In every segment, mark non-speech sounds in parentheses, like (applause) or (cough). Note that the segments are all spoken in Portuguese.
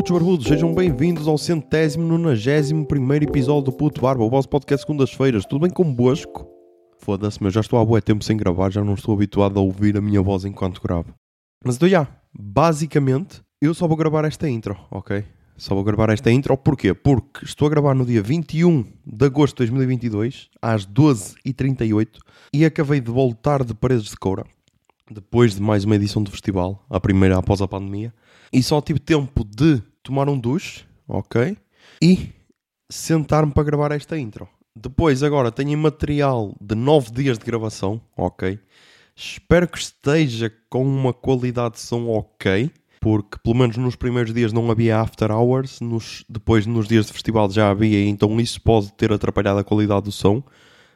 Putos barbudos, sejam bem-vindos ao centésimo, nonagésimo primeiro episódio do Puto Barba, o vosso podcast segundas-feiras. Tudo bem convosco? Foda-se, meu, já estou há bué tempo sem gravar, já não estou habituado a ouvir a minha voz enquanto gravo. Mas então, já, basicamente, eu só vou gravar esta intro, ok? Só vou gravar esta intro, porquê? Porque estou a gravar no dia 21 de agosto de 2022, às 12h38, e acabei de voltar de Paredes de Coura, depois de mais uma edição do festival, a primeira após a pandemia, e só tive tempo de tomar um duche, ok? E sentar-me para gravar esta intro. Depois, agora, tenho material de 9 dias de gravação, ok? Espero que esteja com uma qualidade de som ok, porque pelo menos nos primeiros dias não havia after hours, nos, depois nos dias de festival já havia, então isso pode ter atrapalhado a qualidade do som.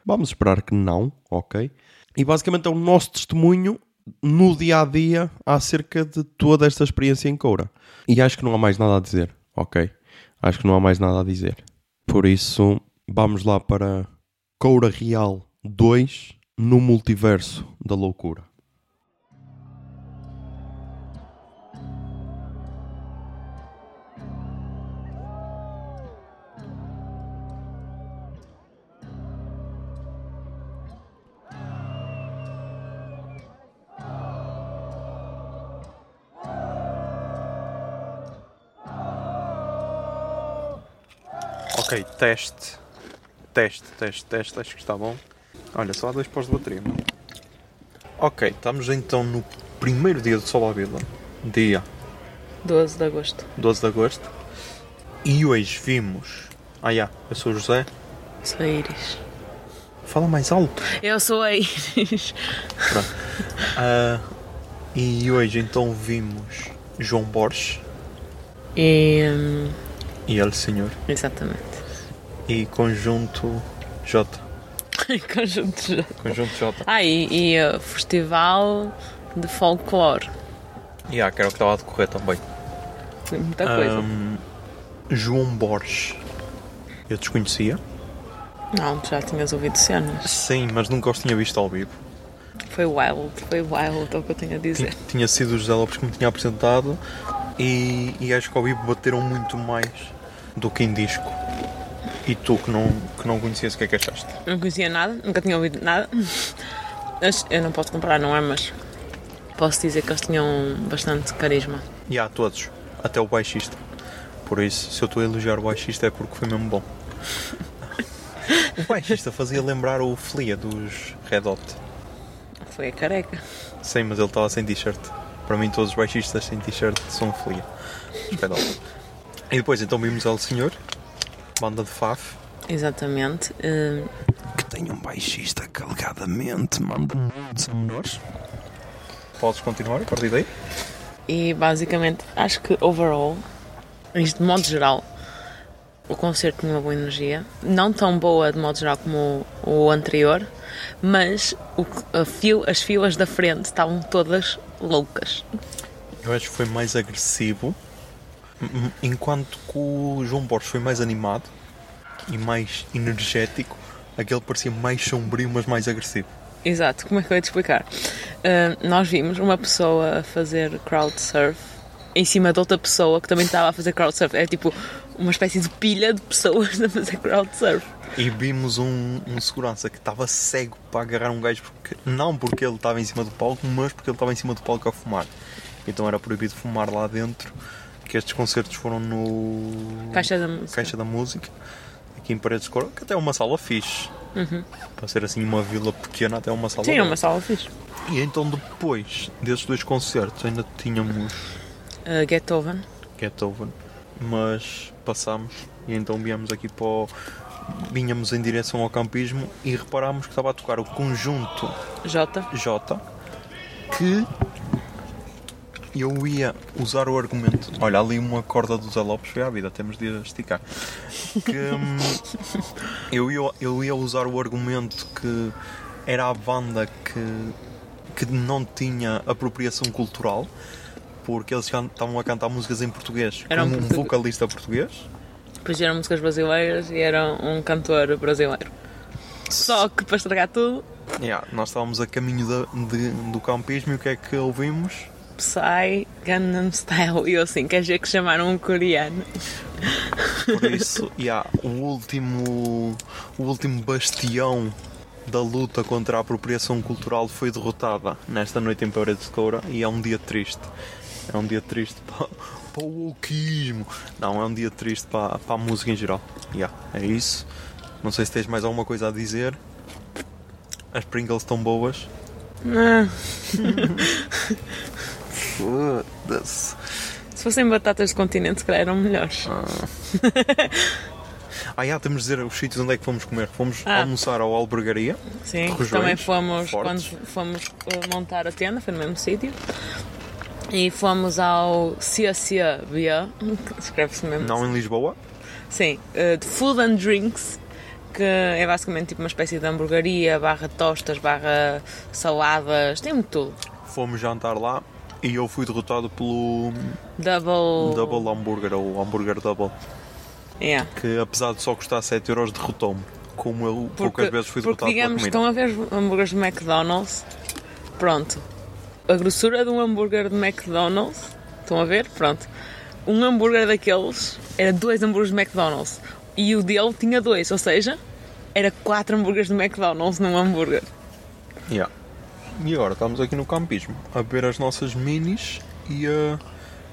Vamos esperar que não, ok? E basicamente é o nosso testemunho no dia a dia acerca de toda esta experiência em Coura. E acho que não há mais nada a dizer, ok? Acho que não há mais nada a dizer. Por isso, vamos lá para Coura Real 2 no multiverso da loucura. Ok, teste. Teste, teste, teste, acho que está bom. Olha, só há dois pós de bateria, mano. Ok, estamos então no primeiro dia do Sol à Vila. Dia 12 de agosto. 12 de agosto. E hoje vimos. Ah, já, eu sou o José. Sou a Iris. Fala mais alto. Eu sou a Iris. Pronto. (laughs) Ah, e hoje então vimos João Borges E. hum, e El Senhor. exatamente. E Conjunto J. (laughs) Conjunto de. Conjunto J. Ah, e, e uh, Festival de Folclore. E ah, que era o que estava a decorrer também. Foi muita coisa. Ahm, João Borges. Eu desconhecia. Não, tu já tinhas ouvido cenas. Sim, mas nunca os tinha visto ao vivo. Foi wild, foi wild, é o que eu tenho a Tinha, dizer. tinha sido o José Lopes que me tinha apresentado e, e acho que ao vivo bateram muito mais do que em disco. E tu que não, que não conhecias o que é que achaste? Não conhecia nada, nunca tinha ouvido nada. Eu não posso comparar, não é? Mas posso dizer que eles tinham bastante carisma. E há todos, até o baixista. Por isso, se eu estou a elogiar o baixista é porque foi mesmo bom. (laughs) O baixista fazia lembrar o Flia dos Red Hot. Foi a careca. Sim, mas ele estava sem t-shirt. Para mim, todos os baixistas sem t-shirt são Flia. Red Hot. E depois, então, vimos El Senhor, banda de Faf, Exatamente. Hum, que tem um baixista que alegadamente manda muitos menores. Podes continuar a partir daí? E basicamente, acho que overall, isto de modo geral, o concerto tinha uma boa energia. Não tão boa de modo geral como o, o anterior, mas o fio- as filas da frente estavam todas loucas. Eu acho que foi mais agressivo, enquanto que o João Borges foi mais animado e mais energético, aquele parecia mais sombrio, mas mais agressivo. Exato, como é que eu ia te explicar? Ah, nós vimos uma pessoa a fazer crowd surf em cima de outra pessoa que também estava a fazer crowd surf. É tipo uma espécie de pilha de pessoas (laughs) a fazer crowd surf. E vimos um, um segurança que estava cego para agarrar um gajo, porque, não porque ele estava em cima do palco, mas porque ele estava em cima do palco a fumar. Então era proibido fumar lá dentro, que estes concertos foram no Caixa da música. Caixa da Música, aqui em Paredes de Coro, que até é uma sala fixe. Para ser assim uma vila pequena, até é uma sala Sim, é uma sala fixe. E então depois desses dois concertos ainda tínhamos Uh, Gethoven. Gethoven, mas passámos e então viemos aqui para o... Vinhamos em direção ao campismo e reparámos que estava a tocar o conjunto J. J que eu ia usar o argumento. Olha, ali uma corda do Zé Lopes foi à vida, temos de esticar. Que hum, eu, ia, eu ia usar o argumento que era a banda que, que não tinha apropriação cultural, porque eles estavam a cantar músicas em português, Era um um vocalista português. Depois eram músicas brasileiras e era um cantor brasileiro. Só que para estragar tudo, Yeah, nós estávamos a caminho da- de- do campismo e o que é que ouvimos? Psy Gangnam Style. E eu assim, quer dizer que chamaram um coreano? Por isso, yeah, o último o último bastião da luta contra a apropriação cultural foi derrotada nesta noite em Paredes de Coura e é um dia triste. É um dia triste (laughs) para, para o wokeismo. Não, é um dia triste para, para a música em geral. Yeah, é isso. Não sei se tens mais alguma coisa a dizer. As Pringles estão boas. Ah, (laughs) Foda-se. se fossem batatas de continente, se calhar eram melhores. Ah, (laughs) yeah, temos de dizer os sítios onde é que fomos comer. Fomos Ah. almoçar ao Albergaria. Sim, Rojões também fomos fortes. quando fomos uh, montar a tenda, foi no mesmo sítio. E fomos ao Cia que escreve-se mesmo. Não em Lisboa. Sim, uh, de Food and Drinks, que é basicamente tipo uma espécie de hamburgueria, barra tostas, barra saladas, tem muito tudo. Fomos jantar lá e eu fui derrotado pelo Double. Double Hambúrguer, ou Hambúrguer Double, Yeah. que apesar de só custar 7 euros, derrotou-me. Como eu poucas vezes fui porque derrotado digamos, pela estão comida. a ver os hambúrgueres do McDonald's? Pronto. A grossura de um hambúrguer de McDonald's, estão a ver? Pronto. Um hambúrguer daqueles era dois hambúrgueres de McDonald's. E o dele tinha dois, ou seja, era quatro hambúrgueres de McDonald's num hambúrguer. Yeah. E agora estamos aqui no campismo a beber as nossas minis e a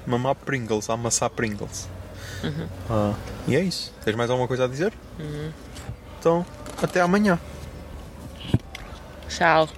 mamar Pringles, a amassar Pringles. Uhum. Ah, e é isso. Tens mais alguma coisa a dizer? Então, até amanhã. Tchau.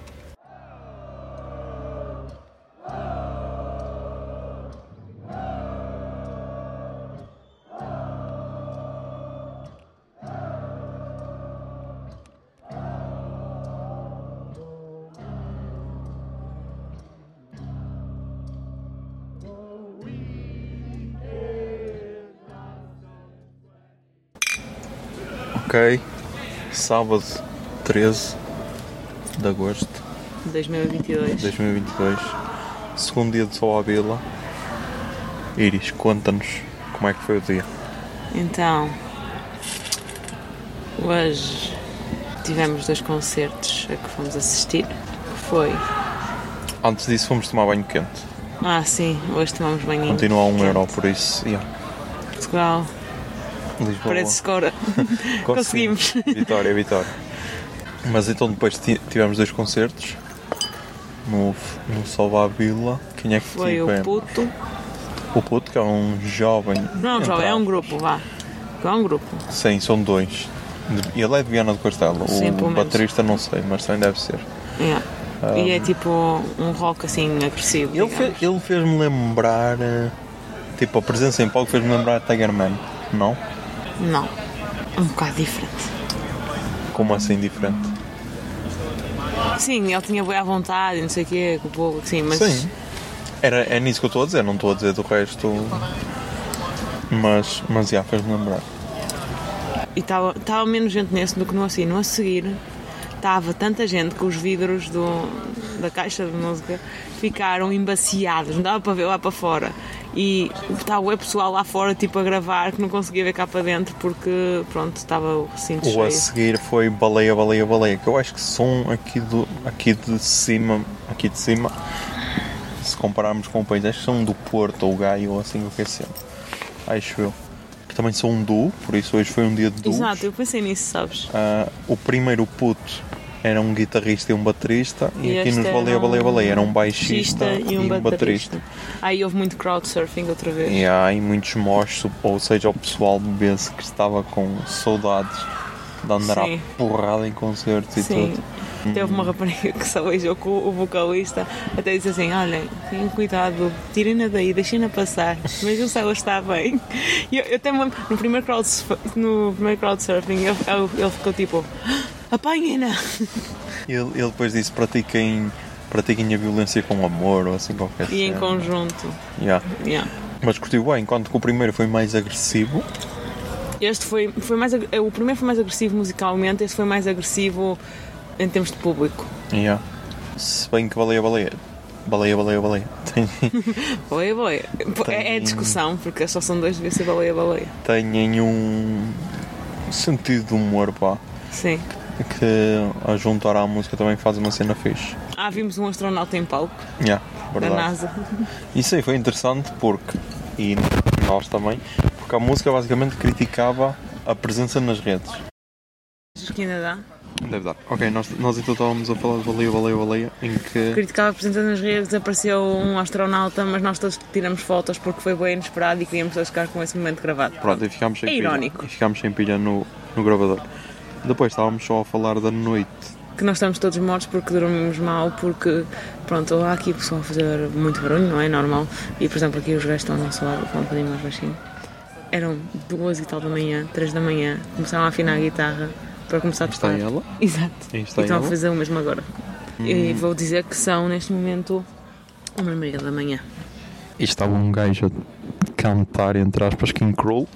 Ok. Sábado 13 de agosto 2022. de 2022. Segundo dia de Sol à Vila. Iris, conta-nos como é que foi o dia. Então, hoje tivemos dois concertos a que fomos assistir. Que foi. Antes disso fomos tomar banho quente. Ah, sim, hoje tomamos banho. Continua a 1 quente. euro, por isso. Yeah. Portugal, Lisboa. parece escura. (laughs) Conseguimos. Vitória, vitória. Mas então depois ti- tivemos dois concertos no, no Salva Vila. Quem é que Foi o tive? puto. O Puto, que é um jovem. Não, jovem, é um grupo, vá. É um grupo. Sim, são dois. Ele é de Viana do Castelo. Sim, o baterista não sei, mas também deve ser. É. E é tipo um rock assim agressivo. Ele, fe- ele fez-me lembrar. eh, Tipo, a presença em palco fez-me lembrar Tiger Man. Não? Não. Um bocado diferente. Como assim diferente? Sim, ele tinha boa à vontade, e não sei o quê, com o povo, sim, mas. Sim. Era, é nisso que eu estou a dizer, não estou a dizer do resto. Mas, mas já, fez-me lembrar. E estava menos gente nesse do que no assim. No a seguir, estava tanta gente que os vidros do, da caixa de música ficaram embaciados, não dava para ver lá para fora. E estava o pessoal lá fora, tipo, a gravar, que não conseguia ver cá para dentro porque, pronto, estava o recinto O a cheio. seguir foi Baleia, Baleia, Baleia, que eu acho que som aqui, do, aqui de cima, aqui de cima, se compararmos com o país, acho que são do Porto ou Gaio ou assim o que é sempre. Acho eu. Que também são um duo, por isso hoje foi um dia de duos. Exato, eu pensei nisso, sabes? Ah, o primeiro puto era um guitarrista e um baterista, e, E aqui nos Baleia, um Baleia, Baleia era um baixista e um baterista. Aí houve muito crowdsurfing outra vez. E aí muitos moches, ou seja, o pessoal bebê que estava com saudades de andar Sim. à porrada em concertos e tudo. Teve uma rapariga que só beijou com o vocalista, até disse assim: Olhem, tenham cuidado, tirem-na daí, deixem-na passar, vejam se ela está bem. E eu, eu até no primeiro, crowdsurf, no primeiro crowdsurfing, ele, ele- ficou tipo: Apanhem-na! Ele, ele depois disse: pratiquem, pratiquem a violência com amor, ou assim qualquer E em cena. conjunto. Yeah. Yeah. Mas curtiu bem, enquanto que o primeiro foi mais agressivo. Este foi, foi mais. O primeiro foi mais agressivo musicalmente, este foi mais agressivo em termos de público. Yeah. Se bem que baleia, baleia. Baleia, baleia, baleia. Tem, (laughs) Baleia, baleia. É, é discussão, porque só são dois, devia ser baleia, baleia. têm um sentido de humor, pá. Sim. Que a juntar à música também faz uma cena fixe. Ah, vimos um astronauta em palco. Yeah. da Verdade. NASA. (laughs) Isso aí foi interessante porque, e nós também, porque a música basicamente criticava a presença nas redes. Acho que ainda dá. Deve dar. Ok, nós, nós então estávamos a falar de baleia, baleia, baleia, em que. Criticava a presença nas redes, apareceu um astronauta, mas nós todos tiramos fotos porque foi bem inesperado e queríamos todos ficar com esse momento gravado. Pronto, e ficámos sem É pilha. irónico. E ficámos sem pilha no, no gravador. Depois estávamos só a falar da noite. Que nós estamos todos mortos porque dormimos mal, porque, pronto, há aqui o pessoal a fazer muito barulho, não é normal. E, por exemplo, aqui os gajos estão ao nosso lado, falam um bocadinho mais baixinho. Eram duas e tal da manhã, três da manhã, começaram a afinar a guitarra para começar a Está tocar. ela. Exato. E está estão a ela. fazer o mesmo agora. E vou dizer que são, neste momento, uma e meia da manhã. E estava um gajo a cantar, entre aspas, King Cruel,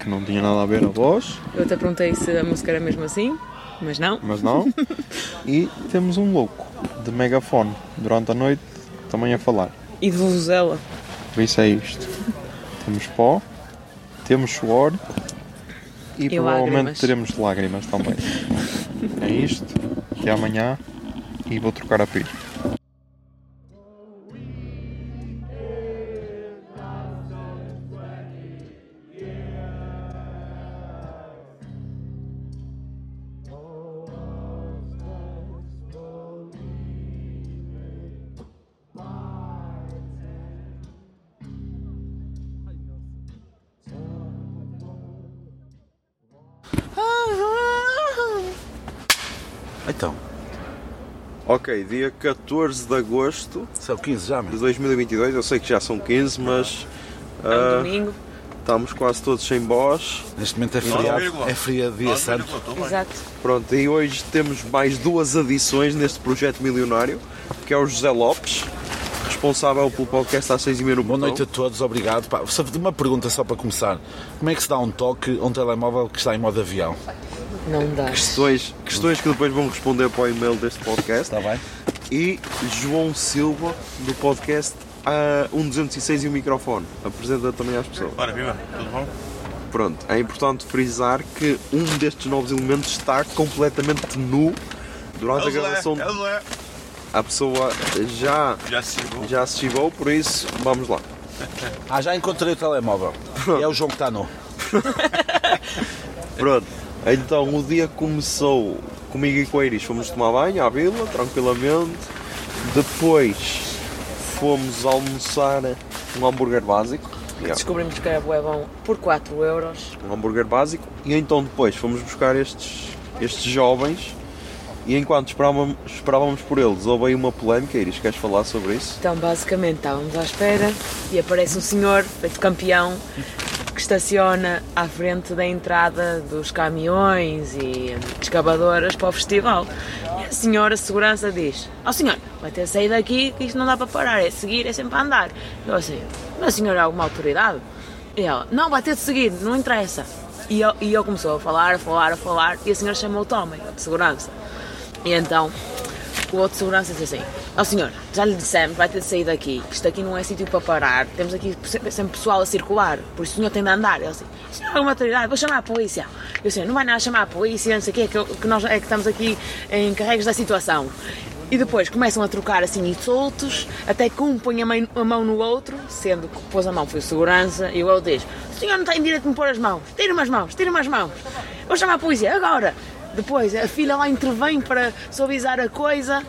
que não tinha nada a ver a voz, Eu até perguntei se a música era mesmo assim, mas não. mas não. (laughs) e temos um louco de megafone durante a noite também a falar. E de vuvuzela. Por isso é isto. Temos pó, temos suor e, E provavelmente lágrimas. teremos lágrimas também. (laughs) é isto. Até amanhã e vou trocar a pilha. Ok, dia 14 de agosto são 15 já, de meu. 2022. Eu sei que já são 15, mas É um ah, domingo. estamos quase todos sem voz. Neste momento é feriado, é feriado dia santo. Exato. Pronto, e hoje temos mais duas adições neste projeto milionário, que é o José Lopes, responsável pelo podcast às 6 e meia no Boa noite a todos, obrigado. Pá, uma pergunta só para começar. Como é que se dá um toque a um telemóvel que está em modo avião? Não dá. Questões, questões que depois vão responder para o e-mail deste podcast. Está bem? E João Silva, do podcast a 1206 e o microfone. Apresenta também às pessoas. Ora, viva, tudo bom? Pronto, é importante frisar que um destes novos elementos está completamente nu durante a gravação. é o Zé. A pessoa já, Já se chegou. já se chegou, por isso vamos lá. Ah, já encontrei o telemóvel. É o João que está nu. (laughs) Pronto, então o dia começou comigo e com a Iris. Fomos tomar banho à vila, tranquilamente. Depois fomos almoçar um hambúrguer básico. Yeah, Descobrimos que é bué bom por 4 euros. um hambúrguer básico. E então depois fomos buscar estes, estes jovens. E enquanto esperávamos, esperávamos por eles, houve aí uma polémica. Iris, queres falar sobre isso? Então, basicamente, estávamos à espera e aparece um senhor, feito campeão, que estaciona à frente da entrada dos caminhões e escavadoras para o festival. E a senhora segurança diz: Ó senhor, vai ter sair daqui que isto não dá para parar, é seguir, é sempre a andar. Eu assim, mas a senhora é alguma autoridade? E ela, não, vai ter de seguir, não interessa. E eu, e eu começou a falar, a falar, a falar, e a senhora chamou o Tommy, de segurança. E então o outro segurança disse assim: Ó senhor, já lhe dissemos, vai ter de sair daqui. Isto aqui não é sítio para parar. Temos aqui sempre pessoal a circular. Por isso o senhor tem de andar. Ele assim: Senhor, é uma autoridade, vou chamar a polícia. Eu assim: Não vai nada chamar a polícia, não sei o quê, que, eu- que nós é que estamos aqui encarregues da situação. E depois começam a trocar assim insultos, até que um põe a mão, a mão no outro, sendo que pôs a mão foi o segurança, e o outro diz: O senhor não tem direito de me pôr as mãos, tira-me as mãos, tira-me as mãos. Vou chamar a polícia, agora. Depois a filha lá intervém para suavizar a coisa.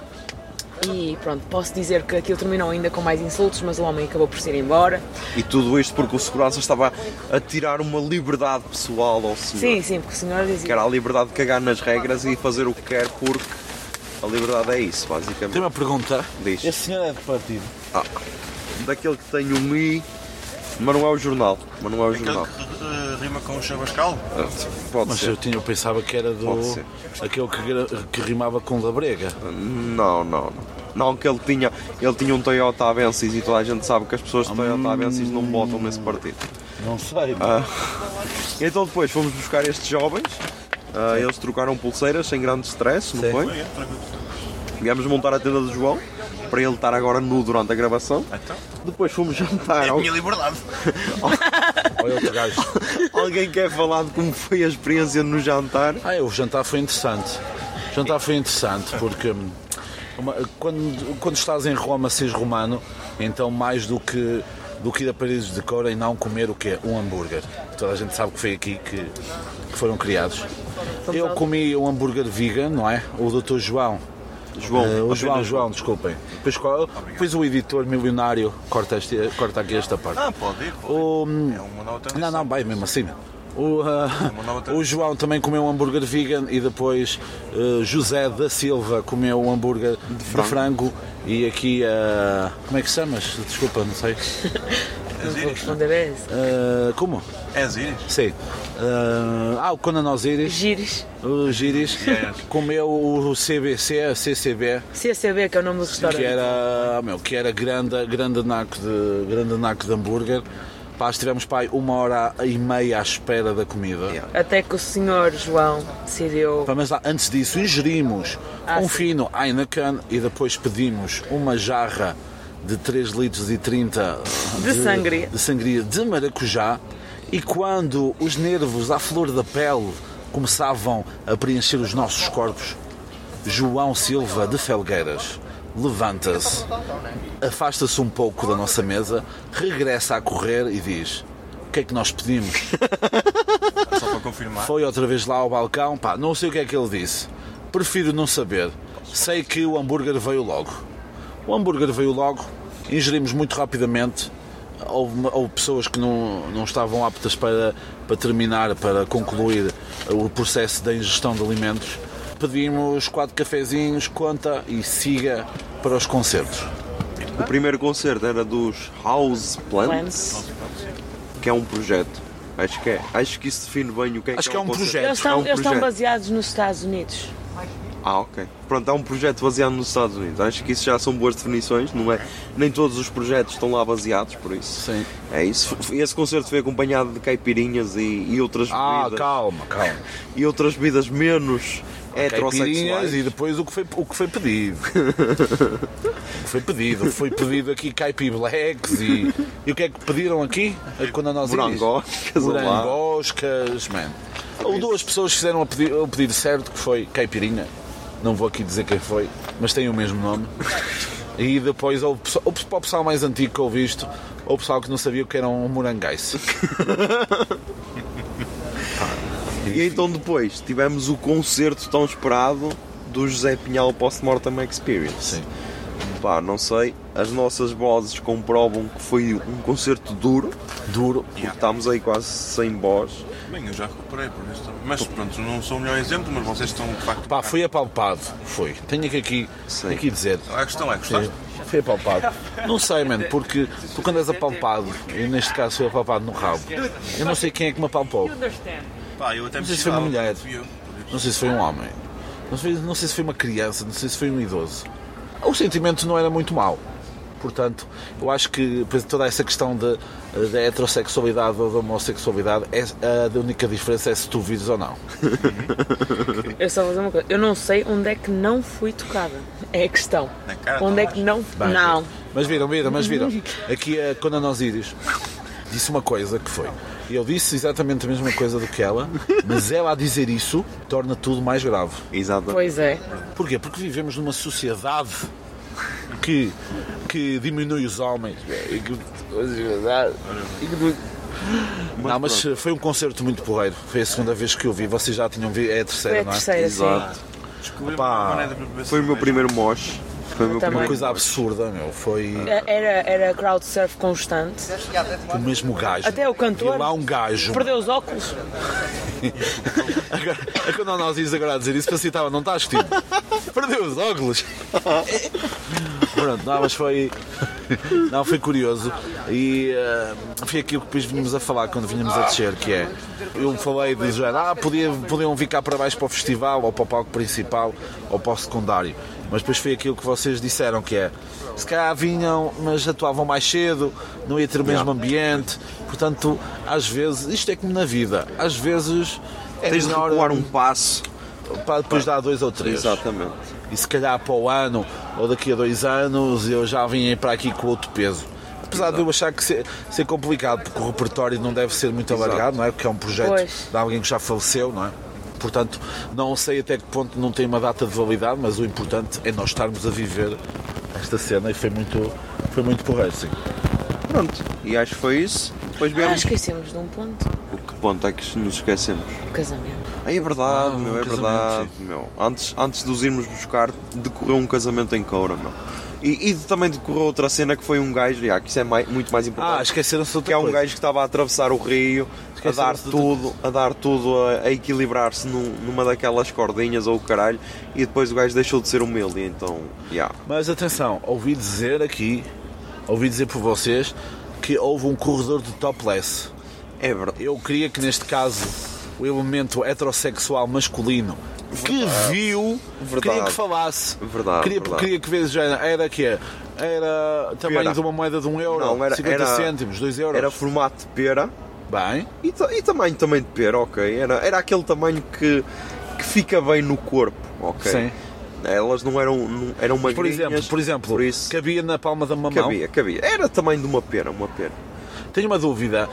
E pronto, posso dizer que aquilo terminou ainda com mais insultos, mas o homem acabou por se ir embora. E tudo isto porque o segurança estava a tirar uma liberdade pessoal ao senhor. Sim, sim, porque o senhor dizia. Que era a liberdade de cagar nas regras e fazer o que quer porque a liberdade é isso, Tem basicamente. uma pergunta. Diz. Esse senhor é de partido. Daquele que tem um I, mas não é o jornal. Mas não é o Aquele jornal. que eh, rima com o Chabascal? Ah, Pode Mas ser. eu, tinha, eu pensava que era do. Pode ser. aquele que, gra- que rimava com Labrega. Não, não, não. Não, que ele tinha, ele tinha um Toyota Avensis e toda a gente sabe que as pessoas de Toyota Avensis não votam nesse partido. Não sei. Ah, então depois fomos buscar estes jovens. Ah, eles trocaram pulseiras sem grande stress, não Sim. foi? É. Viemos montar a tenda do João para ele estar agora nu durante a gravação. Então, Depois fomos jantar. é a minha liberdade. (laughs) Olha outro gajo. Alguém quer falar de como foi a experiência no jantar? Ah, o jantar foi interessante. O jantar foi interessante porque hum, Uma- quando, quando estás em Roma, seres romano, então mais do que, do que ir a Paris de cor e não comer o quê? Um hambúrguer. Toda a gente sabe que foi aqui que, que foram criados. Eu comi um hambúrguer vegan, não é? O Dr. João. João, Eh, o João, João, desculpem. Depois, o editor milionário corta, este, corta aqui esta parte. Ah, pode ir, pode ir. O, É uma nova tradição. não, não, vai mesmo assim. O, tradição. o João também comeu um hambúrguer vegan e depois eh, José da Silva comeu um hambúrguer de frango, e aqui ah, como é que chamas? Desculpa, não sei. (laughs) Não responder a isso. Ah, como? É Ziris? Sim. Ah, ah, o Conan Osiris, Gires. o Giris, Yes. comeu o CBC, CCB, CCB, que é o nome do restaurante. que era, meu, que era grande, grande, naco de, grande naco de hambúrguer. Pá, estivemos pá, uma hora e meia à espera da comida. Até que o senhor João decidiu. Pá, Mas lá, antes disso, ingerimos Ah, um sim. fino Heineken e depois pedimos uma jarra de 3 litros e 30 De sangria. de sangria de maracujá. E quando os nervos à flor da pele começavam a preencher os nossos corpos, João Silva de Felgueiras levanta-se, afasta-se um pouco da nossa mesa, regressa a correr e diz: O que é que nós pedimos? (laughs) Só para confirmar. Foi outra vez lá ao balcão, pá, não sei o que é que ele disse. Prefiro não saber. Sei que o hambúrguer veio logo. O hambúrguer veio logo, ingerimos muito rapidamente. Houve, houve pessoas que não, não estavam aptas para, para terminar, para concluir o processo da ingestão de alimentos. Pedimos quatro cafezinhos, conta e siga para os concertos. O primeiro concerto era dos House Plants, que é um projeto. Acho que é. Acho que isso define bem o que é Acho que que é um projeto. Eles estão, É um eles estão projeto. baseados nos Estados Unidos. Ah, ok. Pronto, é um projeto baseado nos Estados Unidos. Acho que isso já são boas definições, não é? Nem todos os projetos estão lá baseados, por isso. Sim. É isso. Esse concerto foi acompanhado de caipirinhas e, e outras Ah, bebidas. calma, calma. (laughs) E outras bebidas menos Caipirinhas heterossexuais. e depois o que foi, o que foi pedido. (laughs) o que foi pedido. Foi pedido aqui caipi blacks e, e o que é que pediram aqui? Quando nós Morangoscas. Morangoscas, man. Houve duas pessoas fizeram o pedido, o pedido certo, que foi caipirinha. Não vou aqui dizer quem foi, mas tem o mesmo nome. E depois houve, pessoa- houve para o pessoal mais antigo que ouvi isto, ou o pessoal que não sabia o que era um morangais. (laughs) E então depois tivemos o concerto tão esperado do José Pinhal Post-Mortem Experience. Sim. Pá, não sei, as nossas vozes comprovam que foi um concerto duro, Duro. porque estamos aí quase sem voz. Bem, eu já recuperei por isso. Mas pronto, não sou o melhor exemplo, mas vocês estão de facto. Pá, foi apalpado. Foi. Tenho que aqui, Sim. aqui dizer. A questão é, gostaste? Foi apalpado. Não sei, mano, porque tu quando és apalpado, e neste caso foi apalpado no rabo, eu não sei quem é que me apalpou. Pá, eu até Não me sei se foi uma mulher. fui. Não sei se foi um homem. Não sei, não sei se foi uma criança, não sei se foi um idoso. O sentimento não era muito mau. Portanto, eu acho que toda essa questão da heterossexualidade ou da homossexualidade, é, a única diferença é se tu vires ou não. (laughs) Eu só vou dizer uma coisa. Eu não sei onde é que não fui tocada. É a questão. Cara, onde é que não. Bem, não. Mas viram, viram, mas viram. Aqui a Conan Osiris disse uma coisa que foi. Eu disse exatamente a mesma coisa do que ela, mas ela a dizer isso torna tudo mais grave. Exato. Pois é. Porquê? Porque vivemos numa sociedade que, que diminui os homens. E que- e que- Não, mas foi um concerto muito porreiro. Foi a segunda vez que eu vi. Vocês já tinham visto. É a terceira, Foi a não é? terceira, Exato. sim. Beber Foi o meu primeiro mosh. Foi Também. Uma primeiro coisa absurda, meu. Foi Era, era crowd surf constante. o mesmo gajo. Até o cantor. Vi lá um gajo. Perdeu os óculos. (laughs) Agora, é quando nós íamos agora a dizer isso, pensei, estava, não estás vestido. Perdeu os óculos. (laughs) Pronto, não, mas foi. Não, foi curioso. E eh, foi aquilo que depois vínhamos a falar quando vínhamos a descer, que é. Eu falei de género, ah, podia, podiam vir cá para baixo para o festival, ou para o palco principal, ou para o secundário. Mas depois foi aquilo que vocês disseram, que é. Se calhar vinham, mas atuavam mais cedo, não ia ter o mesmo ambiente. Portanto, às vezes, isto é como na vida, às vezes é Tens de melhor recuar um passo. para depois dar dois ou três. Exatamente. E se calhar para o ano ou daqui a dois anos eu já vim para aqui com outro peso. Apesar de eu achar que ser, ser complicado, porque o repertório não deve ser muito alargado, não é? Porque é um projeto Pois. de alguém que já faleceu, não é? Portanto, não sei até que ponto não tem uma data de validade, mas o importante é nós estarmos a viver esta cena e foi muito, foi muito porreiro, sim. Pronto, e acho que foi isso. Depois Ah, viemos. esquecemos de um ponto. O que ponto é que nos esquecemos? O casamento. Aí é verdade, Ah, meu, é um verdade, meu. Antes, antes de os irmos buscar, decorreu um casamento em Coura, meu. E, e também decorreu outra cena que foi um gajo, já, que isso é mai- muito mais importante. Ah, esqueceram-se de outra que é um coisa. gajo que estava a atravessar o rio, a dar tudo, a dar tudo, a, a equilibrar-se num- numa daquelas cordinhas ou o caralho, e depois o gajo deixou de ser humilde, então, já. Mas atenção, ouvi dizer aqui, ouvi dizer por vocês, que houve um corredor de topless. É verdade. Eu queria que neste caso o elemento heterossexual masculino que viu Verdade. queria que falasse. Verdade, queria, verdade. queria que vês, era, era que é? Era tamanho Pera. de uma moeda de um euro, Não, era- 50 era- cêntimos, 2 euros. Era formato de pera Bem, e, e tamanho também de pera, ok. Era, era aquele tamanho que, que fica bem no corpo, ok. Sim. Elas não eram, não, eram por magrinhas. exemplo, por exemplo, por isso, cabia na palma da mamão. cabia, cabia. Era tamanho de uma pera, uma pera. Tenho uma dúvida.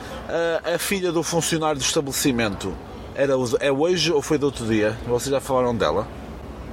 A, a filha do funcionário do estabelecimento era, é hoje ou foi do outro dia? Vocês já falaram dela?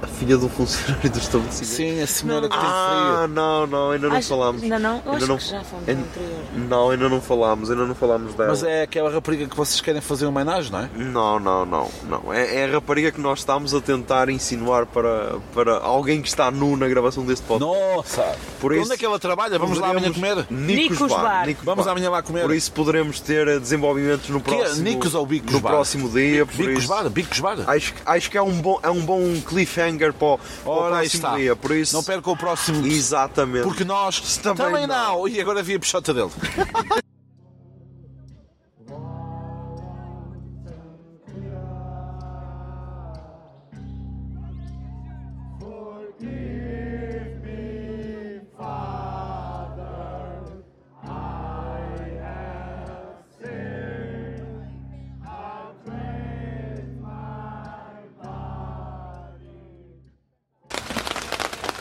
A filha do funcionário do estabelecimento. Sim, a senhora que tem Ah, frio. não, não, ainda não Acho- falámos. Ainda não? Eu Ainda acho não- que já ainda- no anterior. Não, ainda não falámos, ainda não falámos dela. Mas é aquela rapariga que vocês querem fazer uma homenagem, não é? Não, não, não, não. É, é a rapariga que nós estamos a tentar insinuar para, para alguém que está nu na gravação deste podcast. Nossa! Por Onde isso, é que ela trabalha? Vamos lá amanhã comer? Nicos, Nicos Bar. Bar. Nicos Vamos Bar. amanhã lá comer. Por isso poderemos ter eh, desenvolvimentos no Que é próximo Nicos ou Bicos no Bar? próximo dia. Por Bicos isso, Bar? Bicos Bar? Acho, que- acho que é um bom, é um bom cliffhanger para o, para o Ora, aí próximo está. dia. Por isso, Não perca o próximo. exatamente. Porque nós Também também, não. não. E agora vi a pichota dele.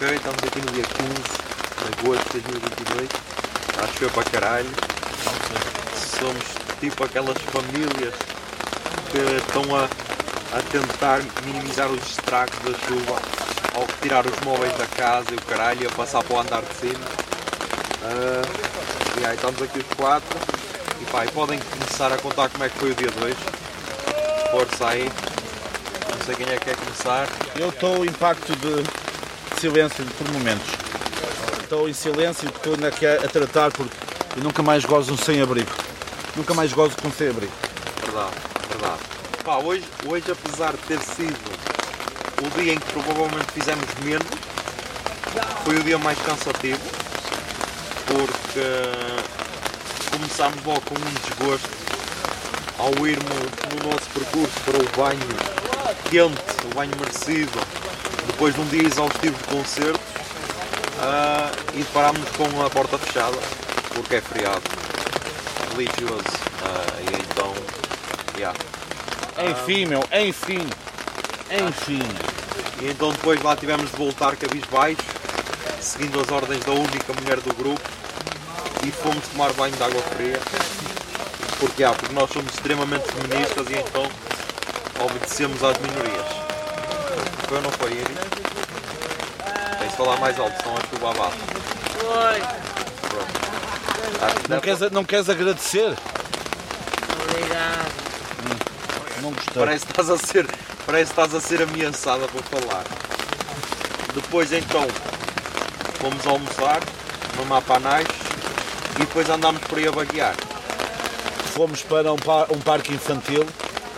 Estamos aqui no dia 15 de agosto de 2022. Está a chover para caralho. Somos tipo aquelas famílias que estão a, a tentar minimizar os estragos da chuva ao tirar os móveis da casa e o caralho e a passar para o andar de cima. Ah, e aí estamos aqui os quatro. E pá, e podem começar a contar como é que foi o dia 2. Força aí. Não sei quem é que quer começar. Eu estou em pacto de silêncio por momentos. Estou em silêncio estou ainda aqui a, a tratar porque eu nunca mais gozo sem abrigo. Nunca mais gozo com sem abrigo. Verdade, verdade. Pá, hoje, hoje, apesar de ter sido o dia em que provavelmente fizemos menos, foi o dia mais cansativo, porque começámos logo com um desgosto ao irmos no nosso percurso para o banho quente, o banho merecido, depois de um dia exaustivo de concertos, ah, e deparámos com a porta fechada, porque é feriado religioso. Ah, e então, yeah. Enfim, meu, enfim. Enfim. E então depois lá tivemos de voltar cabisbaixo, seguindo as ordens da única mulher do grupo e fomos tomar banho de água fria. Porque, ah, porque nós somos extremamente feministas e então obedecemos às minorias. Foi ou não foi, Iris? Tens de falar mais alto, senão a chuva abate. Oi, Pronto. Acho que Não queres, não queres agradecer? obrigado. Não gostei. Parece que estás a ser, parece que estás a ser ameaçada por falar. Depois então fomos almoçar, mamar panais e depois andámos por aí a vaguear. Fomos para um, par- um parque infantil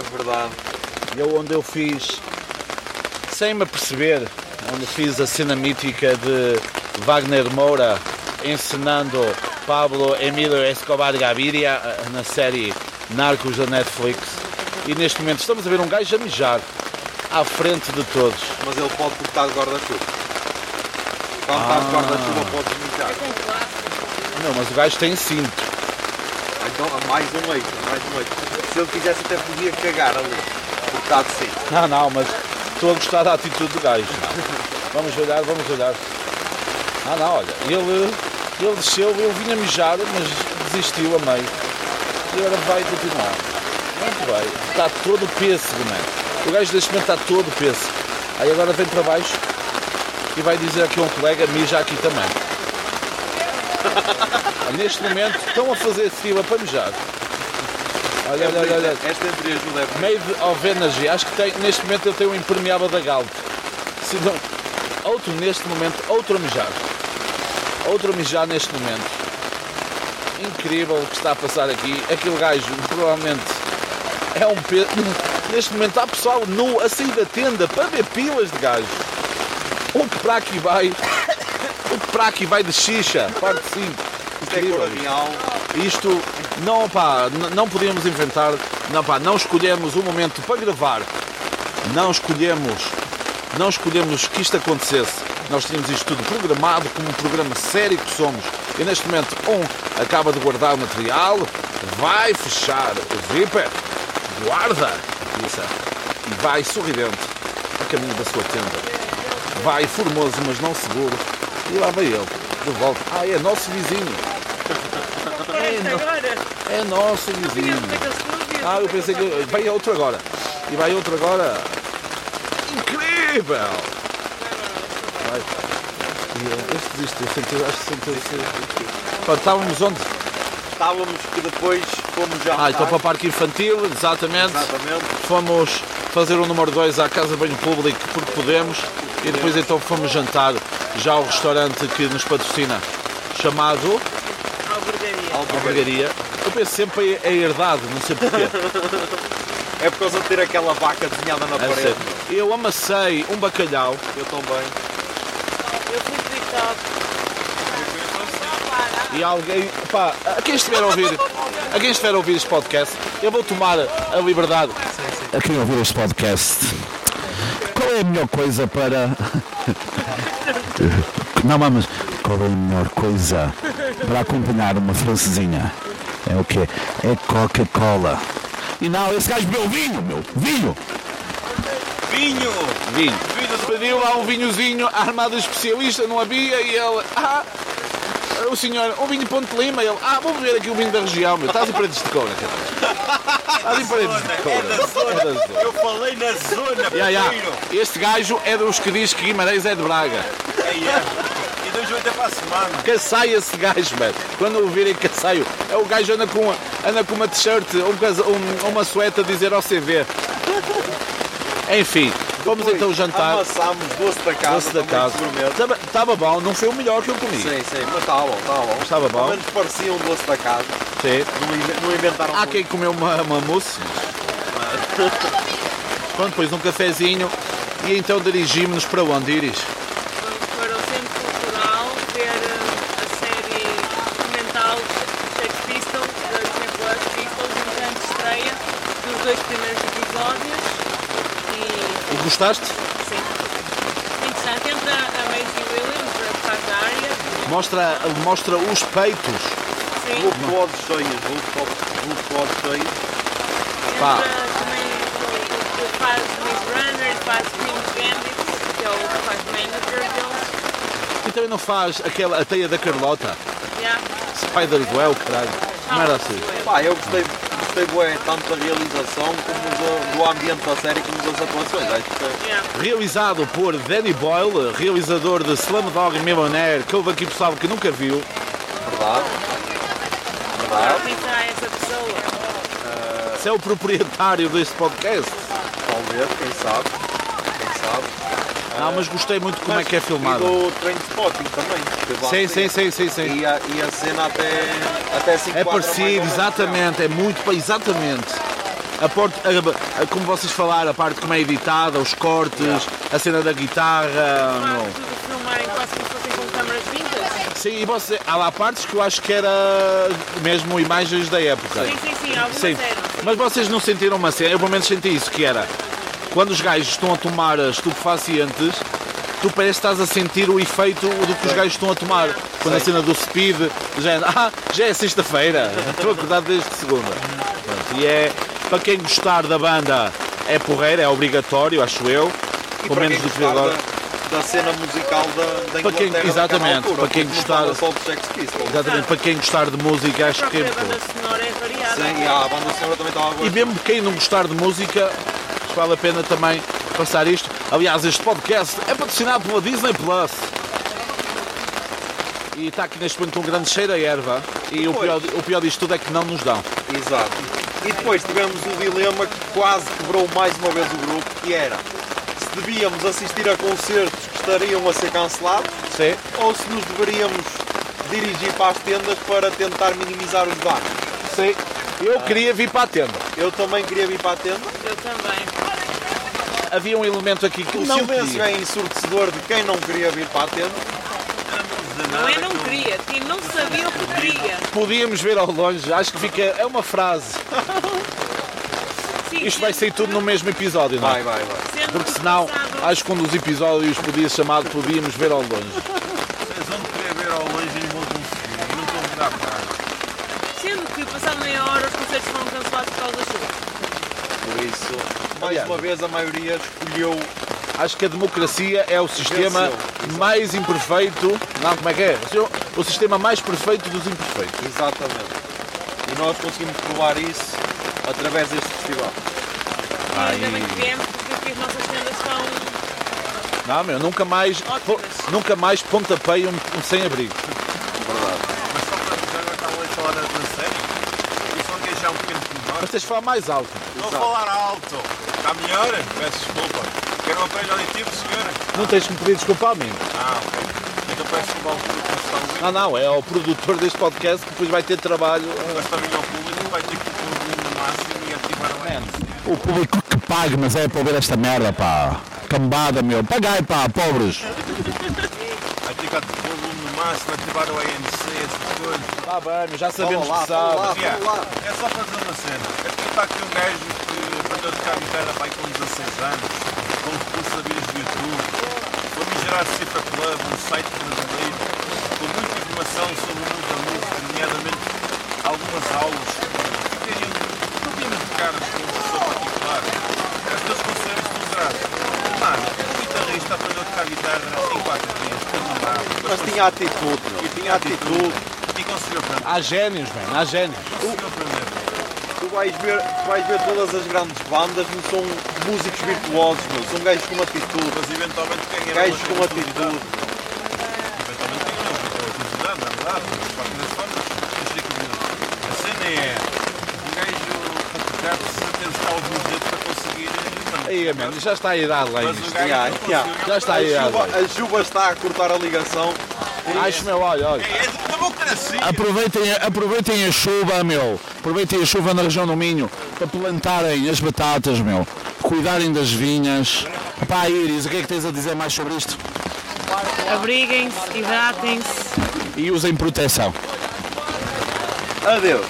É verdade. eu, onde eu fiz, sem me aperceber, onde fiz a cena mítica de Wagner Moura encenando Pablo Emílio Escobar Gaviria eh, na série Narcos da Netflix. E neste momento estamos a ver um gajo a mijar à frente de todos. Mas ele pode porque está de guarda-chuva. Quando está de guarda-chuva pode mijar. Não, mas o gajo tem cinto. Ah, Então mais um leite, mais um leite. Se ele quisesse até podia cagar ali. Porque está de cinto. Não, não, mas estou a gostar da atitude do gajo. Vamos olhar, vamos olhar. Ah não, olha, ele, ele desceu, ele vinha mijar, mas desistiu a meio. E agora vai continuar. Muito bem. Está todo pêssego, mano. O gajo neste momento está todo peso. Aí agora vem para baixo e vai dizer aqui a um colega, mija aqui também. (laughs) Neste momento estão a fazer fila para mijar. Olha, olha, olha, olha. Esta entreajuda é Made of Energy. Acho que tem, neste momento ele tem um impermeável da Galp. Se não- outro neste momento, outro a mijar. Outro a mijar neste momento. Incrível o que está a passar aqui. Aquele gajo provavelmente é um peso. (laughs) Neste momento há pessoal nu a sair da tenda para ver pilas de gajo. O que para aqui vai. (coughs) O que para aqui vai de xixa. Parte 5. Real. Isto não, pá, não podíamos inventar, não, pá, não escolhemos o momento para gravar, não escolhemos, não escolhemos que isto acontecesse. Nós tínhamos isto tudo programado como um programa sério que somos. E neste momento, um acaba de guardar o material, vai fechar o zíper, guarda, isso, e vai sorridente a caminho da sua tenda. Vai formoso, mas não seguro. E lá vai ele, de volta. Ah, é nosso vizinho. Agora. É nosso vizinho. Ah, eu pensei que. Vai outro agora. E vai outro agora. Incrível! Vai. Eh, Este desiste, eu senti, acho que senti. Pronto, estávamos onde? Estávamos que depois fomos já. Ah, então para o parque infantil, exatamente. Exatamente. Fomos fazer o número 2 à Casa de Banho Público porque podemos. E depois então fomos jantar já ao restaurante que nos patrocina, chamado Albergaria. Eu penso sempre é herdade, não sei porquê. É por causa de ter aquela vaca desenhada na É parede. Eu amassei um bacalhau Eu também. Eu fui TikTok. e alguém. Pá, a quem estiver a ouvir, a quem estiver a ouvir este podcast, eu vou tomar a liberdade. A quem ouvir este podcast, qual é a melhor coisa para. (laughs) Não, mas qual é a melhor coisa para acompanhar uma francesinha? É o quê? É Coca-Cola. E não, esse gajo bebeu vinho, meu, vinho! Vinho! Vinho. Pediu lá um vinhozinho armado especialista, não havia, e ele. Ah, o senhor, um vinho Ponte Lima, ele. Ah, vou beber aqui o vinho da região, meu. Estás em paredes de. Estás em paredes de. É da zona. É. Eu falei na zona, ya. Pedro. Este gajo é dos que diz que Guimarães é de Braga. Aí é. E dois oito é para a semana. Caçai esse gajo, velho. Quando ouvirem caçaio, é o gajo anda com, anda com uma t-shirt, um, casa- um- uma sueta a dizer OCV. Enfim, vamos então jantar. Amassámos doce da casa. Doce da casa. Estava estava bom, não foi o melhor que eu comi. Sim, sim, mas estava bom, estava bom. Estava bom. Pelo menos parecia um doce da casa. Sim. Não, não inventaram Há muito. quem comeu uma, uma mousse. (laughs) Pronto, depois um cafezinho e então dirigimos-nos para onde, Iris? Vamos para o Centro Cultural ver eh, a série documental Sex Pistols, da Disney Plus Pistols, em grande estreia dos dois primeiros episódios. E, E gostaste? sim, interessante. Entra a Maisie Williams, a faz da área. Mostra, mostra os peitos. Sim, cheios, blue pods, blue pods cheios. Pá. entra também o que faz Maze Runner, faz Queen's Gambit, que é o que faz manager deles. E também não faz aquela a teia da Carlota. Yeah. Spider-Well, caralho. Merda assim. Pá, eu gostei, gostei bué, tanto da realização como do, do ambiente da série como das atuações. Acho que é. Realizado por Danny Boyle, realizador de Slumdog Millionaire, que houve aqui pessoal que nunca viu. verdade. Verdade. essa pessoa? Se é o proprietário deste podcast. Talvez, quem sabe. Não, mas gostei muito como é que é filmado. E do Train Spotting também. Sim, sim, sim, sim, sim. E a, e a cena até, até se É parecido, exatamente, é muito, exatamente. A parte, a- a- como vocês falaram, a parte como é editada, os cortes, a cena da guitarra. Não. filmarem quase como se fossem com câmaras vintage. Sim, e você, há lá partes que eu acho que era mesmo imagens da época. Sim, sim, sim, algumas Sim. eram. sim. Mas vocês não sentiram uma cena? Eu pelo menos senti isso, que era quando os gajos estão a tomar estupefacientes, tu parece que estás a sentir o efeito do que os gajos estão a tomar. Quando a cena do speed, já é, ah, já é sexta-feira, estou acordado desde segunda. Pronto, e é, para quem gostar da banda, é porreiro, é obrigatório, acho eu. E Pelo menos do que agora. da, da cena musical da, da Para quem- Inglaterra exatamente, altura, para quem gostar- Pistols. Exatamente, para quem gostar de música, A acho que é própria banda sonora é variada. Sim, a banda sonora também estava a E mesmo quem não gostar de música, vale a pena também passar isto. Aliás, este podcast é patrocinado pela Disney Plus. E está aqui neste momento um grande cheiro a erva. E o pior, o pior disto tudo é que não nos dão. Exato. E depois tivemos o dilema que quase quebrou mais uma vez o grupo, que era se devíamos assistir a concertos que estariam a ser cancelados Sim. ou se nos deveríamos dirigir para as tendas para tentar minimizar os danos. Sim. Eu queria vir para a tenda. Eu também queria vir para a tenda. Eu também. Havia um elemento aqui que O não silêncio é ensurdecedor de quem não queria vir para a tenda. Não é não queria, quem não sabia o que queria. Podíamos ver ao longe, acho que fica. É uma frase. Sim, Isto vai sair tudo no mesmo episódio, não é? Vai, vai, vai. Porque que senão, acho que um dos episódios podia ser chamado Podíamos Ver ao Longe. Vocês vão querer ver ao longe e vão conseguir. Não estão a virar para Sendo que passado meia hora os concertos foram cancelados por causa da chuva. Por isso, mais Aliás. uma vez a maioria escolheu Acho que a democracia é o sistema Venceu. mais imperfeito. Não, como é que é? O sistema mais perfeito dos imperfeitos. exatamente. E nós conseguimos provar isso através deste festival. E ainda bem que viemos porque aqui as nossas tendas estão. Não, meu, nunca mais, po- nunca mais pontapeio um, um sem-abrigo. Mas só para já agora estavam a falar na série. E só queixar um Mas tens de falar mais alto. Estou a falar alto. Está melhor? Peço desculpa. Quero um aparelho auditivo, senhora? Não tens que me pedir desculpa a mim. Ah, ok. Então peço desculpa ao público que nos está a ouvir. Não, não, é o produtor deste podcast que depois vai ter trabalho. Mas também ao público vai ter que pôr o máximo e ativar lente. O público que pague, mas é para ouvir esta merda, pá. Cambada, meu. Pagai, pá, pobres. Vai ter que pôr o no máximo, ativar o ANC, essas coisas. Está bem, já sabemos lá, que sabe. lá. Yeah. lá. É só para dizer uma cena. É porque está aqui um gajo que aprendeu a tocar guitarra pai com 16 anos, com recurso a vídeos do YouTube, foi migerar Cifra Club, um site brasileiro, com muita informação sobre o mundo da música, nomeadamente algumas aulas tínhamos de caras com um professor particular. As duas conselhos de usar. Mano, o guitarrista aprendeu a tocar guitarra em 4 dias. Mas tinha atitude, meu. E tinha atitude. E conseguiu aprender. Há génios, man, há. Conseguiu aprender. Tu vais ver, tu vais ver todas as grandes bandas, não são músicos virtuosos, meu. São gajos com atitude. Mas eventualmente quem era Gajos com atitude. Eventualmente tem uma curiosidade, na verdade, mas de qualquer das formas, tens de ter curiosidade. A cena é um gajo com tocar de certeza está aos meus dedos para conseguir. Aí, já está a idade lá Mas o nisto. gajo Yeah, não yeah. conseguiu. Já está A aí a chuva, idade. a chuva está a cortar a ligação. Acho, meu, olha, olha. É de democracia. Aproveitem, aproveitem a chuva, meu. Aproveitem a chuva na região do Minho para plantarem as batatas, meu. Cuidarem das vinhas. Pá, Iris, o que é que tens a dizer mais sobre isto? Abriguem-se, hidratem-se. E usem proteção. Adeus.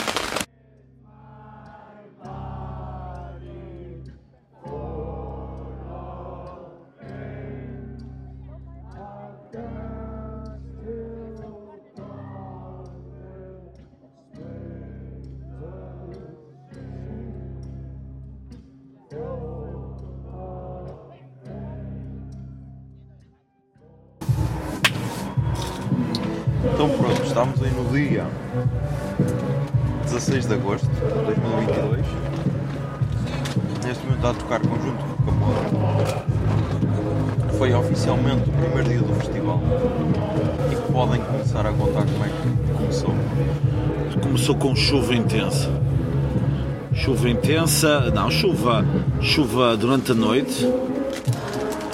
Estamos aí no dia 16 de agosto de 2022. Neste momento está a tocar conjunto com Camora. Foi oficialmente o primeiro dia do festival. E podem começar a contar como é que começou. Começou com chuva intensa. Chuva intensa, não, chuva, chuva durante a noite.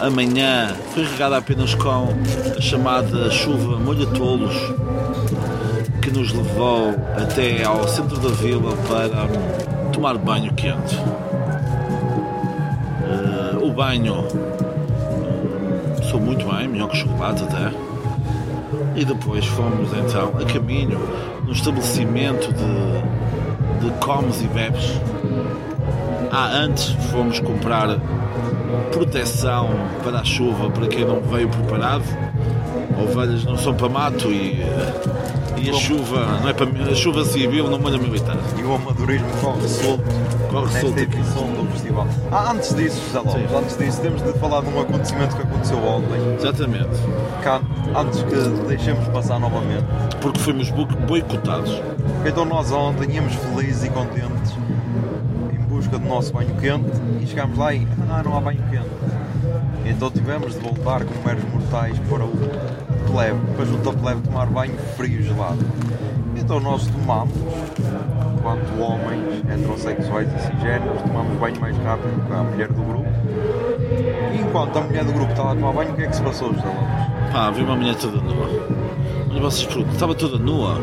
Amanhã foi regada apenas com a chamada chuva molha-tolos, que nos levou até ao centro da vila para tomar banho quente. Eh, o banho eh, sou muito bem, melhor que chocolate até. E depois fomos então a caminho no estabelecimento de, de comes e bebes. Ah, antes fomos comprar proteção para a chuva para quem não veio preparado. Ovelhas não são para mato e, e a chuva não é para a chuva civil não molha militar. E o amadorismo corre solto Corre nesta solto aqui. edição do festival. Ah, antes disso, José Lopes, Sim. antes disso, temos de falar de um acontecimento que aconteceu ontem. Exatamente. An- antes que deixemos passar novamente. Porque fomos bo- boicotados. Então nós ontem íamos felizes e contentes em busca do nosso banho quente e chegámos lá e ah, não há banho quente. Então tivemos de voltar como meros mortais para o plebe, para junto ao plebe tomar banho frio gelado. Então nós tomamos, enquanto homens heterossexuais e cisgêneros, tomamos banho mais rápido que a mulher do grupo. E enquanto a mulher do grupo estava a tomar banho, o que é que se passou, José Lopes? Pá, vi uma mulher toda nua. Mas vocês perguntam, estava toda nua?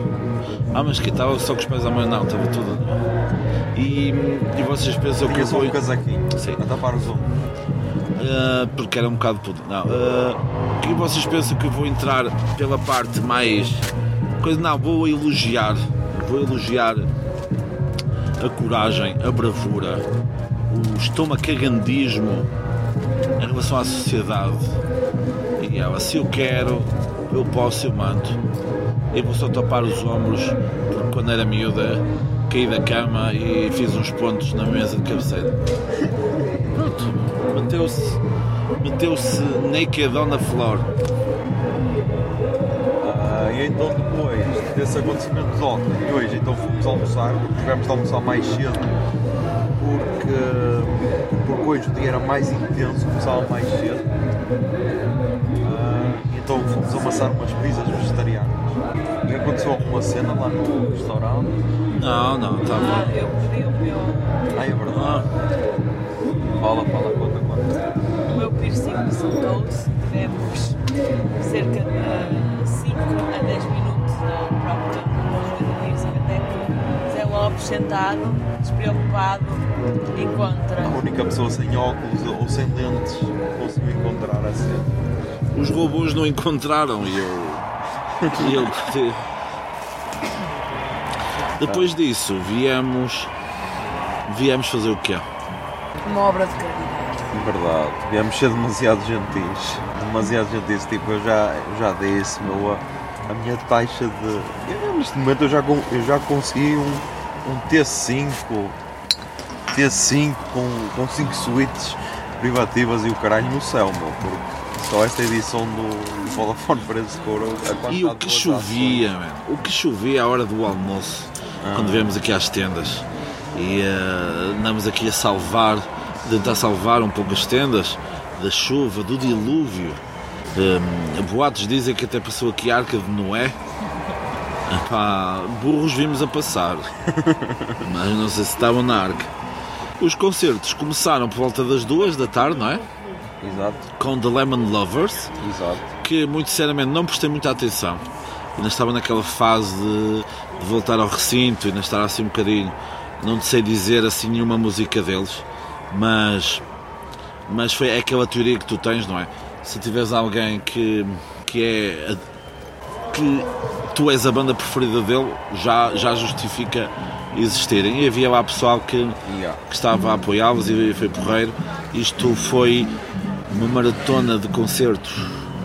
Ah, mas que estava só com os pés à mão? Não, estava toda nua. E, e vocês pensam que eu Tinha vou... um casaquinho Sim. a tapar os ombros. Ah, porque era um bocado puto. Não. ah, e vocês pensam que eu vou entrar pela parte mais. Coisa, não, vou elogiar. Vou elogiar a coragem, a bravura, o estomacagandismo em relação à sociedade. E ela, se eu quero, eu posso, eu mando. Eu vou só tapar os ombros, porque quando era miúda caí da cama e fiz uns pontos na mesa de cabeceira. Pronto, meteu-se meteu-se naked on the floor. Ah, e então depois desse acontecimento de ontem e hoje, então fomos almoçar, porque tivemos de almoçar mais cedo, porque, porque hoje o dia era mais intenso, começava mais cedo. Ah, e então fomos amassar umas pizzas vegetarianas. E aconteceu alguma cena lá no restaurante? Não, não, tá estava. Eu pedi o meu, Ah, é verdade. Fala, fala, soltou-se. Tivemos cerca de 5 a 10 minutos procura do piercing até que Zé Lopes, sentado, despreocupado, encontra. A única pessoa sem óculos ou sem lentes conseguiu encontrar a cena. Os robôs não encontraram e eu. E eu. Depois disso, viemos. Viemos fazer o quê? Uma obra de caridade. Verdade, viemos ser demasiado gentis. Demasiado gentis. Tipo, eu já, eu já dei esse meu. A, minha taxa de. Eu, neste momento eu já, eu já consegui um, um T5. T5 com, com 5 suítes privativas e o caralho no céu, meu. Porque só esta edição do, Vodafone Preço Couro. a quantidade E o que chovia, mano. O que chovia à hora do almoço, quando viemos aqui às tendas. E eh, andamos aqui a salvar, tentar salvar um pouco as tendas da chuva, do dilúvio. Eh, boatos dizem que até passou aqui a arca de Noé. Epá, burros vimos a passar, (laughs) mas não sei se estavam na arca. Os concertos começaram por volta das duas da tarde, não é? Exato, Com The Lemon Lovers exato. que muito sinceramente não prestei muita atenção. Ainda estava naquela fase de, de voltar ao recinto, ainda estar assim um bocadinho. Não sei dizer assim nenhuma música deles, mas, mas foi aquela teoria que tu tens, não é? Se tiveres alguém que, que é que tu és a banda preferida dele, já, já justifica existirem. E havia lá pessoal que, que estava a apoiá-los e foi porreiro. Isto foi uma maratona de concertos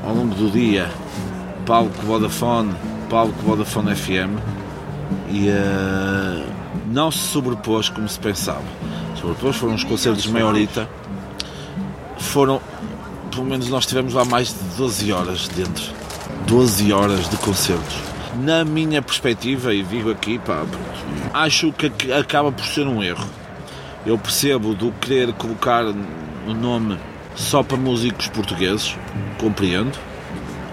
ao longo do dia, palco Vodafone, palco Vodafone FM e eh, não se sobrepôs como se pensava. Sobrepôs foram uns concertos de meia horita. Foram, pelo menos nós tivemos lá mais de 12 horas dentro. 12 horas de concertos. Na minha perspectiva, e digo aqui, pá, acho que ac- acaba por ser um erro. Eu percebo do querer colocar o nome só para músicos portugueses, compreendo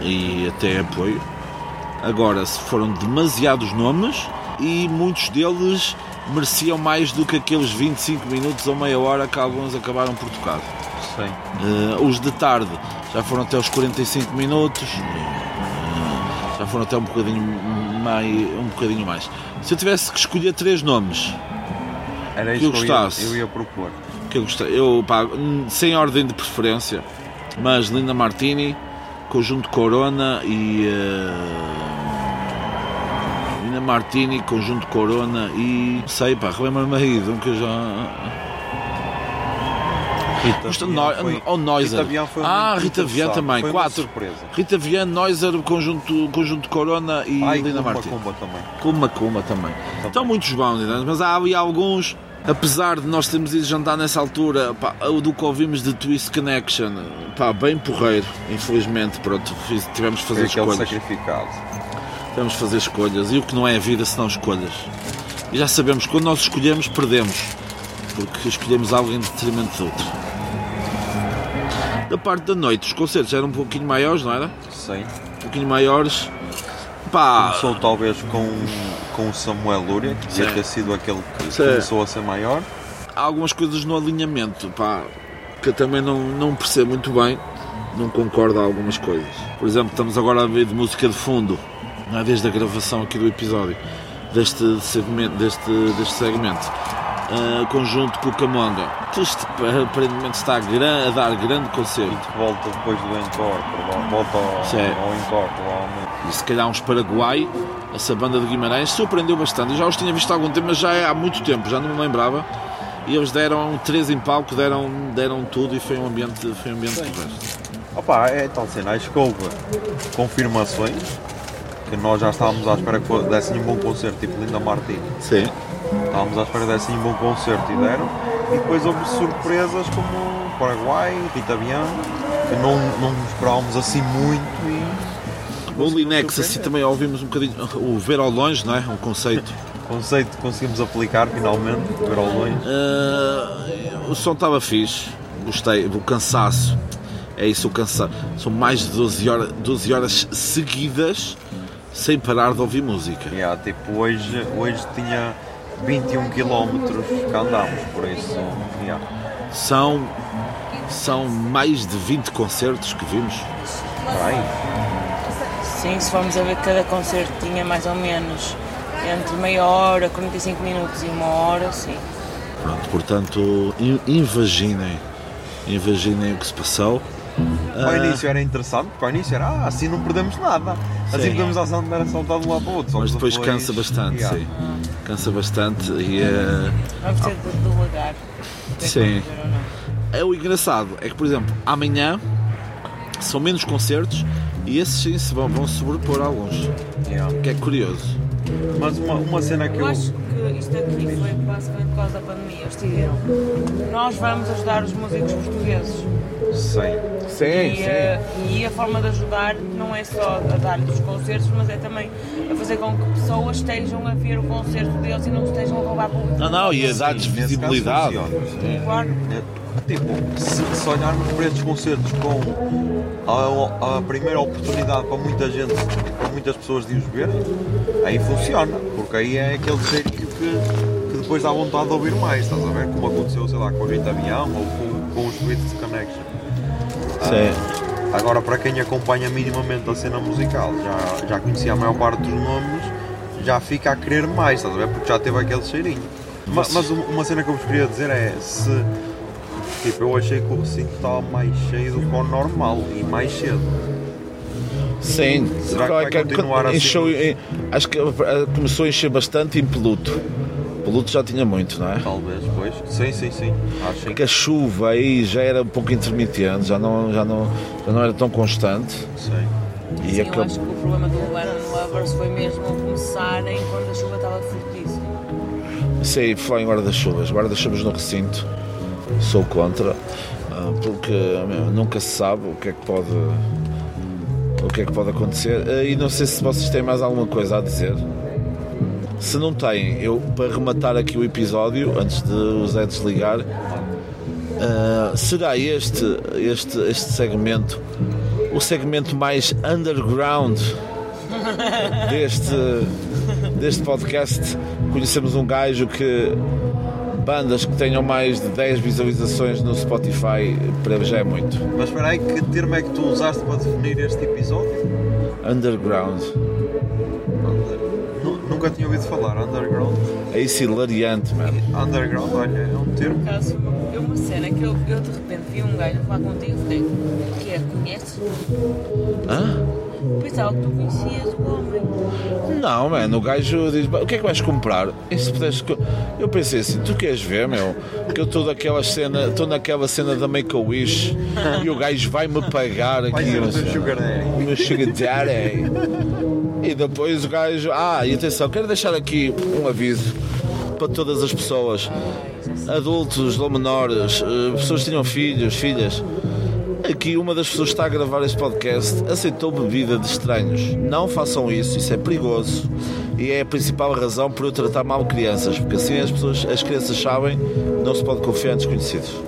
e até apoio. Agora, se foram demasiados nomes e muitos deles mereciam mais do que aqueles 25 minutos ou meia hora que alguns acabaram por tocar. Sim. Eh, os de tarde já foram até os 45 minutos, eh, já foram até um bocadinho mais, um bocadinho mais. Se eu tivesse que escolher três nomes Era Que eu que eu ia, gostasse. eu ia propor. que eu gostei, eu pá, hum, sem ordem de preferência, mas Linda Martini, Conjunto Corona e Linda Martini, Conjunto Corona e sei pá, relembra-me aí de um que eu já Rita Isto foi- ou Neuser. Rita Vian foi Ah, muito Rita Vian também, Foi quatro. surpresa. Rita Vian, Neuser, Conjunto, Conjunto Corona e Ai, Linda Kumba, Martini. Kumba também. Kuma Kuma também. Estão muitos bons, entende? mas há ali alguns, apesar de nós termos ido jantar nessa altura, pá, o do que ouvimos de Twist Connection, pá, bem porreiro, infelizmente, pronto, fiz- tivemos de fazer escolhas. sacrificado. De fazer escolhas, e o que não é a vida se não escolhas. E já sabemos, quando nós escolhemos, perdemos. porque escolhemos algo em detrimento de outro. Da parte da noite, os concertos eram um pouquinho maiores, não era? Sim. Um pouquinho maiores. Pá, Começou talvez com, com o Samuel Lúria, que devia ter sido aquele que Sim. começou a ser maior. há algumas coisas no alinhamento, pá, que eu também não, não percebo muito bem, não concordo a algumas coisas. Por exemplo, estamos agora a ver de música de fundo, não é? desde a gravação aqui do episódio, deste segmento, deste, deste segmento. ah, conjunto com o Camonga, que isto aparentemente está a, gran- a dar grande concerto. Que volta depois do encore, volta ao, ao encore, provavelmente. e se calhar uns Paraguai, essa banda de Guimarães, surpreendeu bastante. Eu já os tinha visto há algum tempo, mas já é há muito tempo, já não me lembrava. E eles deram três em palco, deram, deram tudo e foi um ambiente, foi um ambiente. Opa, é tal cena, acho que houve confirmações que nós já estávamos à espera que dessem um bom concerto, tipo Linda Martin. Sim. Estávamos à espera que dessem um bom concerto e deram. E depois houve surpresas como Paraguai, Rita que não, não esperávamos assim muito e O Linex, assim também ouvimos um bocadinho o ver ao longe, não é? Um conceito. conceito que conseguimos aplicar finalmente, ver ao longe. Ah, o som estava fixe, gostei, o cansaço. É isso, o cansaço. São mais de 12 horas, 12 horas seguidas sem parar de ouvir música. Yeah, tipo, hoje, hoje tinha 21 km que andámos, por isso. Yeah. São, são mais de 20 concertos que vimos. Aí. Sim, se formos a ver que cada concerto tinha mais ou menos entre meia hora, 45 minutos e uma hora, sim. Pronto, portanto, in- invaginem, invaginem o que se passou. Para o início era interessante, para o início era ah, assim não perdemos nada. Assim Sim. podemos a andar a saltar de um lado para o outro. Mas depois cansa bastante, Yeah. sim. Cansa bastante e eh, Vamos ter de delegar. Sim. é o engraçado, é que por exemplo, amanhã são menos concertos e esses sim se vão, vão sobrepor a alguns. Yeah. Que é curioso. Mas uma, uma cena que Eu eu. acho que isto aqui foi basicamente por causa da pandemia. Eles decidiram. Nós vamos ajudar os músicos portugueses. Sei. Sim, E, eh, e a forma de ajudar não é só a dar-lhes os concertos, mas é também a fazer com que pessoas estejam a ver o concerto deles e não estejam a roubar público. Não, não, e a caso visibilidade. funciona. Claro. Tipo, se, se olharmos para estes concertos com a, a primeira oportunidade para muita gente, para muitas pessoas de os ver, aí funciona, porque aí é aquele cheirinho que, que depois dá vontade de ouvir mais, estás a ver? Como aconteceu, sei lá, com a Rita Avião ou com, com os Tweets Connection. Sim. Agora, para quem acompanha minimamente a cena musical, já, já conhecia a maior parte dos nomes, já fica a querer mais, estás a ver? Porque já teve aquele cheirinho. Ma- Mas, uma uma cena que eu vos queria dizer é se. Tipo, eu achei que o recinto estava mais cheio do que o normal e mais cedo. Sim, Será que vai continuar assim? encheu, eh, acho que eh, começou a encher bastante em Peluto. Peluto já tinha muito, não é? Talvez, pois. Sim, sim, sim. Acho Porque a chuva aí já era um pouco intermitente, já não, já não, já não era tão constante. Sim. E Sim, eu acabou- acho que o problema do Lennon Lovers foi mesmo começarem quando a chuva estava fortíssima. Sim, falar em guarda-chuvas. Guarda-chuvas no recinto, sou contra, ah, porque meu, nunca se sabe o que é que pode, o que é que pode acontecer. Ah, E não sei se vocês têm mais alguma coisa a dizer. Se não têm, eu para rematar aqui o episódio, antes de o Zé desligar, ah, será este, este, este segmento o segmento mais underground deste, deste podcast. Conhecemos um gajo que bandas que tenham mais de 10 visualizações no Spotify para já é muito. Mas espera aí, que termo é que tu usaste para definir este episódio? Underground. Nu- Nunca tinha ouvido falar. Underground. É isso hilariante, mano. Underground, olha, é um termo. Por acaso, é uma cena que eu, eu de repente vi um gajo falar contigo e falei, o que é? Conheces? Hã? Pensava que tu conhecias o homem. Não, mano, o gajo diz: "Bah, o que é que vais comprar? E se puderes co-" Eu pensei assim: tu queres ver, meu? Que eu estou daquela cena, estou naquela cena da Make-A-Wish e o gajo vai-me pagar aqui. Vai ser o teu sei. sugar daddy. o meu sugar daddy. E depois o gajo. Ah, e atenção, quero deixar aqui um aviso para todas as pessoas, adultos ou menores, eh, pessoas que tenham filhos, filhas. Aqui uma das pessoas que está a gravar este podcast aceitou bebida de estranhos. Não façam isso, isso é perigoso. E é a principal razão por eu tratar mal crianças, porque assim as pessoas, as crianças sabem, não se pode confiar em desconhecidos.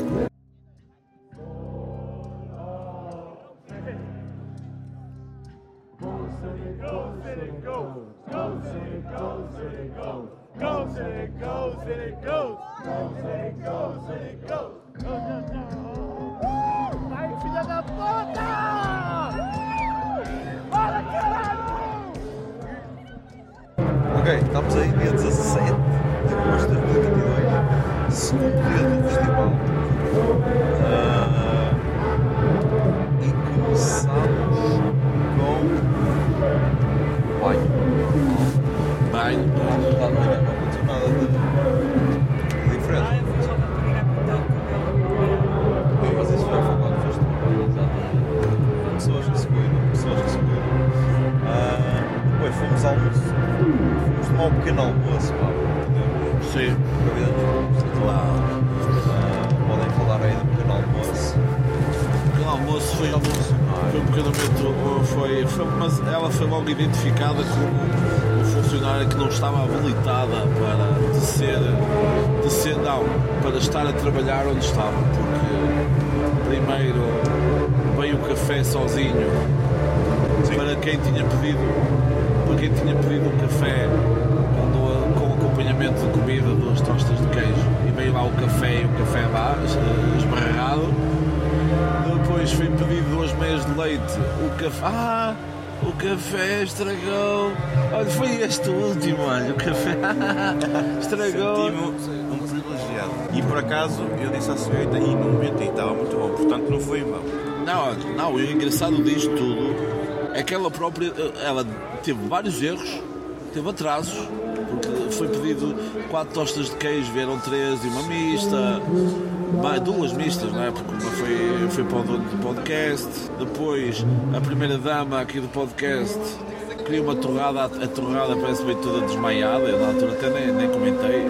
Pedido para quem tinha pedido um café com, com acompanhamento de comida duas tostas de queijo. E veio lá o café e o café lá es- esbarrado. Depois foi pedido duas meias de leite. O café ah o café estragou. Olha foi este último olha o café (laughs) estragou. Senti-me um privilegiado. E por acaso eu disse à senhorita e no momento estava muito bom, portanto não foi vão. Não, não, o engraçado disto tudo que ela própria, ela teve vários erros, teve atrasos, porque foi pedido quatro tostas de queijo, vieram três e uma mista, vai, duas mistas, não é? Porque uma foi, foi para o dono do podcast, depois a primeira dama aqui do podcast queria uma torrada, a torrada parece bem toda desmaiada, eu na altura até nem, nem comentei.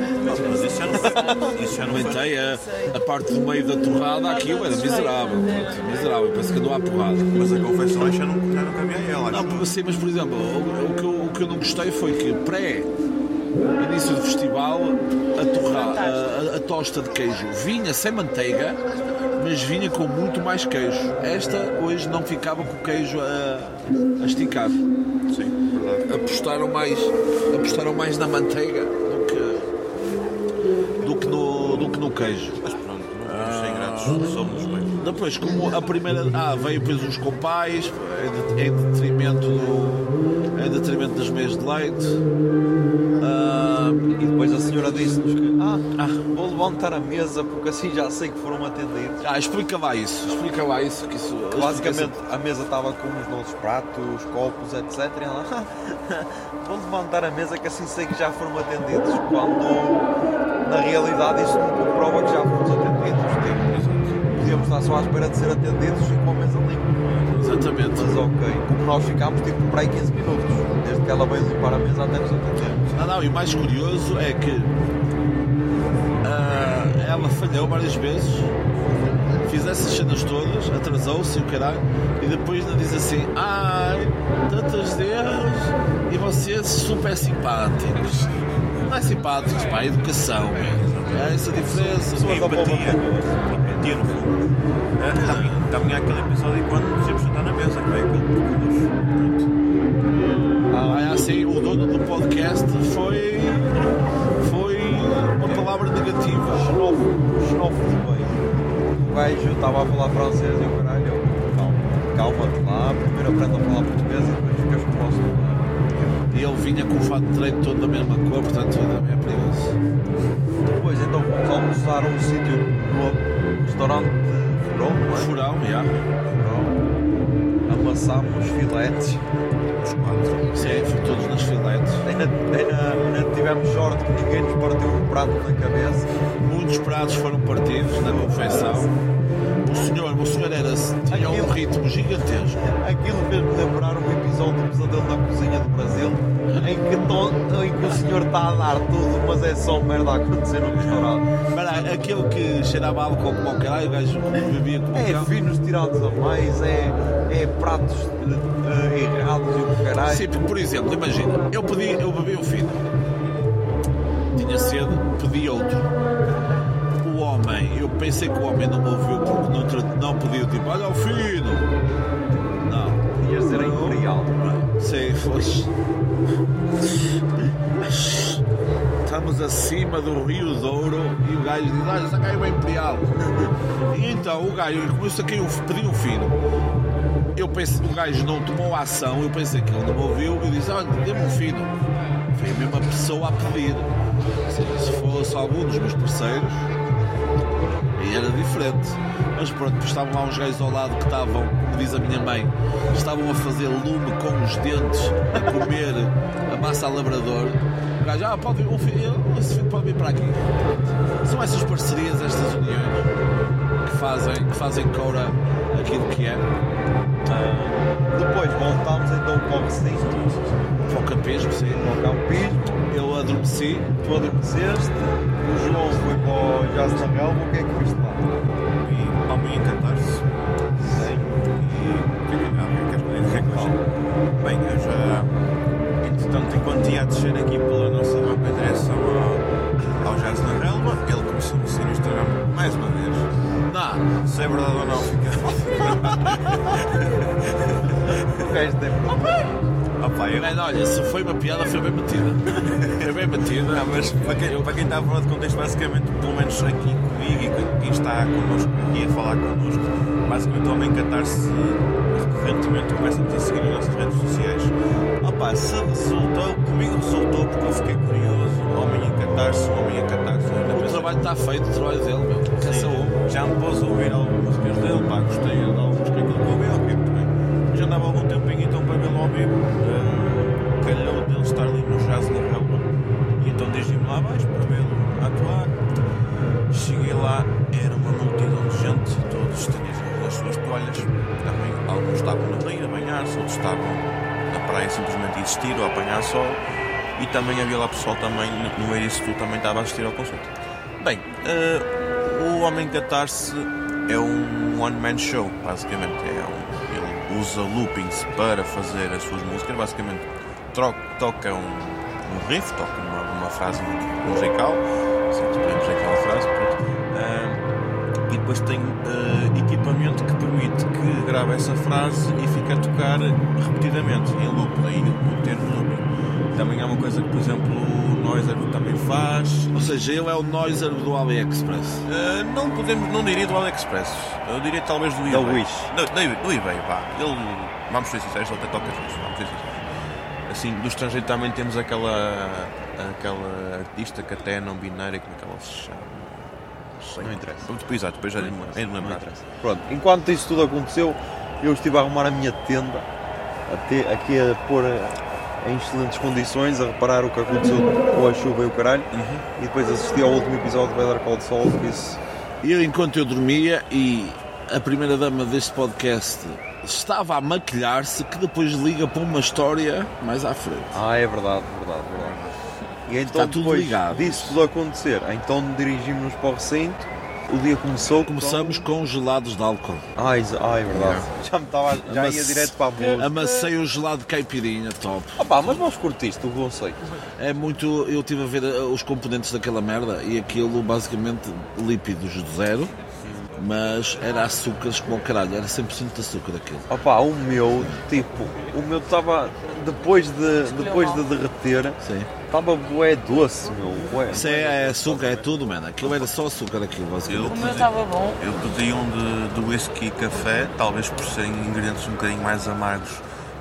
Mas isso já não foi. Comentei a, a parte do meio da torrada, aquilo era miserável, pronto, miserável, parece que andou à porrada. Mas a confecção já não, já não cabia a ela. Não, assim, mas por exemplo, o, o que eu, o que eu não gostei foi que pré início do festival a, torra, a, a- a tosta de queijo vinha sem manteiga, mas vinha com muito mais queijo. Esta hoje não ficava com o queijo a, a esticar. Apostaram mais, apostaram mais na manteiga do que, do que, no, do que no queijo. Mas pronto, não vamos ser ingratos, somos bem. Depois, como a primeira. Ah, veio depois os compais, em de- em detrimento, do, em detrimento das meias de leite. Ah, E depois a senhora disse-nos que ah, vou levantar a mesa porque assim já sei que foram atendidos. ah, explica lá isso, explica lá isso. Que isso Basicamente a mesa estava com os nossos pratos, copos, etc. E ela, "Ah, (laughs) vou levantar a mesa que assim sei que já foram atendidos. Quando na realidade isso não comprova que já fomos atendidos. Podíamos estar só à espera de ser atendidos e com a mesa limpa. Exatamente. Mas ok, como nós ficámos tipo por aí 15 minutos, desde que ela veio limpar a mesa até nos atendermos. Não, não, e o mais curioso é que ah, ela falhou várias vezes, fiz essas cenas todas, atrasou-se e o caralho, e depois ainda diz assim: ai, tantos erros e vocês super simpáticos. Não é simpáticos, pá, é educação, é, é essa a diferença. A empatia, empatia no fundo. É, Também, há aquele episódio quando nos íamos sentar na mesa, que veio aquele percurso. Ah, é assim, o dono do podcast foi. foi uma palavra negativa. Xenófobo, xenófobo bem. O gajo estava a falar francês e eu caralho, calma, calma-te lá, primeiro aprende a falar português e depois ficas com o nosso lugar. E ele vinha com o fato de treino todo da mesma cor, portanto também é perigoso. Depois então fomos almoçar um sítio no restaurante Furão, não é? Já. Furão. Amassámos filetes. Os quatro. Sim, todos nas filetes. Ainda, ainda, ainda tivemos sorte que ninguém nos partiu um prato na cabeça. Muitos pratos foram partidos na confecção. O senhor, o senhor era, tinha um ritmo gigantesco. Aquilo fez-me lembrar um episódio do Pesadelo na Cozinha do Brasil em que, to- em que o senhor está a dar tudo, mas é só merda a acontecer no restaurante. Para aquele que cheirava álcool como o caralho, o gajo bebia como É finos tirados a mais, é, é pratos eh, errados e o caralho. Sim, por exemplo, imagina, eu, pedi, eu bebi o fino, tinha sede, pedi outro. O homem, eu pensei que o homem não me ouviu porque não, não pediu, tipo, olha o fino. Não. Podia ser a Imperial. Sim, fosse. Estamos acima do Rio Douro e o gajo diz, olha, essa caiu bem imperial. E então o gajo começou a cair, um- pediu um fino. Eu pensei, o gajo não tomou ação, eu pensei que ele não me ouviu e disse, olha, dê-me um fino. Foi a mesma pessoa a pedir. Se fosse algum dos meus parceiros, era diferente. Mas pronto, estavam lá uns gajos ao lado que estavam, como diz a minha mãe, estavam a fazer lume com os dentes, a comer a massa a labrador. O gajo, ah, pode vir, um filho, esse filho pode vir para aqui. São essas parcerias, estas uniões que fazem, que fazem cora aquilo que é. Depois voltámos então para o recinto, Para o campismo, sim. para o campismo, adormeci. tu adormeceste, o João foi para o Jazz na Relva, o que é que viste lá? E ao em catarse. Eu. Mano, olha, se foi uma piada, foi bem batida. (laughs) Foi bem batida. Não, mas para quem, para quem está fora de contexto, basicamente, pelo menos aqui comigo e com quem está connosco aqui a falar connosco, basicamente o Homem Catarse recorrentemente começa-nos a seguir nas nossas redes sociais. Opa, se resultou, comigo resultou porque eu fiquei curioso. O Homem em Catarse, o Homem em Catarse. O trabalho está feito, o trabalho dele, meu. Essa um. já me pôs a ouvir algumas músicas dele, pá, gostei de algumas que aquilo que eu ouvi, ok, muito bem. Já andava algum tempinho então para vê-lo ao vivo, outros estavam na praia simplesmente a existir ou a apanhar sol, e também havia lá pessoal também, no meio disso tudo, também estava a assistir ao concerto. Bem, eh, o Homem Catarse é um one-man show, basicamente. É um, ele usa loopings para fazer as suas músicas, basicamente tro- toca um, um riff, toca uma, uma frase musical, se dizer aquela frase, pronto. Eh, e depois tem que grave essa frase e fique a tocar repetidamente, em loop, daí o termo looping. Também há uma coisa que, por exemplo, o Noiser também faz, Ou seja, ele é o Noiser do AliExpress. Uh, não podemos, não diria do AliExpress. Eu diria talvez do eBay. Wish. Do, do, do eBay, vá. Ele, vamos ser sinceros, ele até toca fixe, vamos ser sinceros. Assim, do estrangeiro também temos aquela, aquela artista que até é não binária, como é que ela se chama? Sei. Não interessa. Depois, exato, depois já nem me lembro. Pronto, enquanto isso tudo aconteceu, eu estive a arrumar a minha tenda, a ter- aqui a pôr eh, em excelentes condições, a reparar o que aconteceu com a chuva e o caralho, e depois assisti ao último episódio de Better Call Saul, por isso E eu, enquanto eu dormia, e a primeira dama deste podcast estava a maquilhar-se, que depois liga para uma história mais à frente. Ah, é verdade, verdade, verdade. E então Está tudo depois ligado. disso tudo acontecer, então dirigimos-nos para o recinto, o dia começou. Começamos com gelados de álcool. Ah, ah, é verdade. Já, me estava, já ia direto para a música. Amacei um gelado de caipirinha, top. Opa, mas nós curtiste o conceito. É muito. Eu estive a ver eh, os componentes daquela merda e aquilo basicamente lípidos de zero, mas era açúcares como o caralho, era 100% de açúcar aquilo. Opa, o meu, tipo, o meu estava, depois de, depois de derreter, Sim. estava bué doce, meu. Bué. Isso é, é açúcar, é tudo, mano. Aquilo era só açúcar, aquilo, basicamente. O meu estava bom. Eu pedi um de, de whisky e café, talvez por serem ingredientes um bocadinho mais amargos,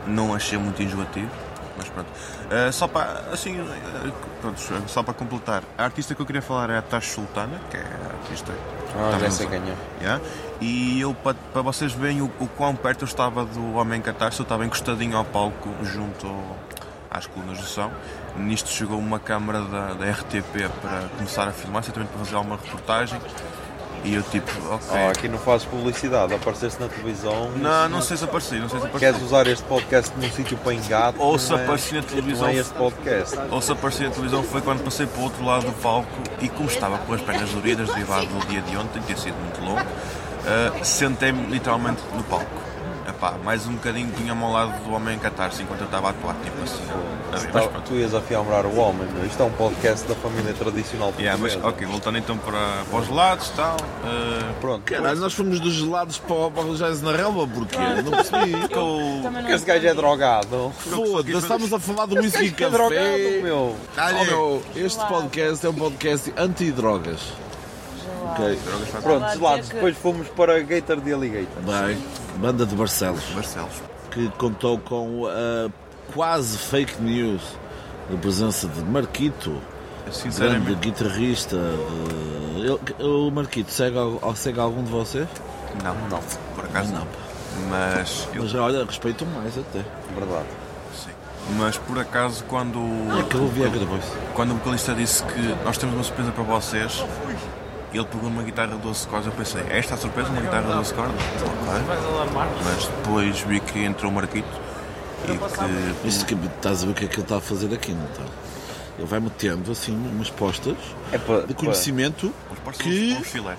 não achei muito enjoativo. Mas pronto. Uh, só para, assim, uh, pronto, só para completar, a artista que eu queria falar é a Tash Sultana, que é a artista. Ah, já também sei quem é. Yeah? E eu, para, para vocês verem o, o quão perto eu estava do Homem Catarse, eu estava encostadinho ao palco, junto ao- às colunas do som. Nisto chegou uma câmara da, da RTP para começar a filmar, certamente para fazer alguma reportagem. E eu tipo, ok. Oh, aqui não fazes publicidade, apareceste na televisão. Não, não sei se apareci, não sei se apareci. Queres usar este podcast num sítio para engato? Ou se é- apareci na televisão. Não é este podcast. Ou se apareci na televisão foi quando passei para o outro lado do palco e como estava com as pernas doridas derivado do dia de ontem, ter sido muito longo, ah, sentei-me literalmente no palco. Epá, mais um bocadinho punha-me ao lado do homem em catarse enquanto eu estava a atuar, tipo assim. a ver, mas pronto. tu ias afiambrar o homem, meu. isto é um podcast da família tradicional Yeah, mas portuguesa. ok, voltando então para, para os lados tal. ah, Pronto, Caralho, nós fomos dos gelados para o para o Jazz na relva, porquê? Não percebi. (laughs) eu- porque esse gajo é drogado. Foda-se, estamos a falar do whisky e é drogado, café. meu. Oh, meu, este podcast é um podcast anti-drogas. Ok, Pronto, gelados. Depois fomos para Gator de Alligator. bem, banda de Barcelos, Barcelos. que contou com a quase fake news da presença de Marquito, grande guitarrista. de- O Marquito segue, segue algum de vocês? não, não, por acaso Não. Mas eu Mas olha, respeito mais até. Verdade. Sim. Mas por acaso quando, É que eu Viagra Voice. quando o vocalista disse que nós temos uma surpresa para vocês, ele pegou numa guitarra de 12 cordas, eu pensei, "É esta a surpresa, uma guitarra de 12 cordas? Ok. Mas depois vi que entrou o Marquito e que Isto que estás a ver o que é que ele está a fazer aqui, não está? Ele vai metendo assim umas postas É de conhecimento que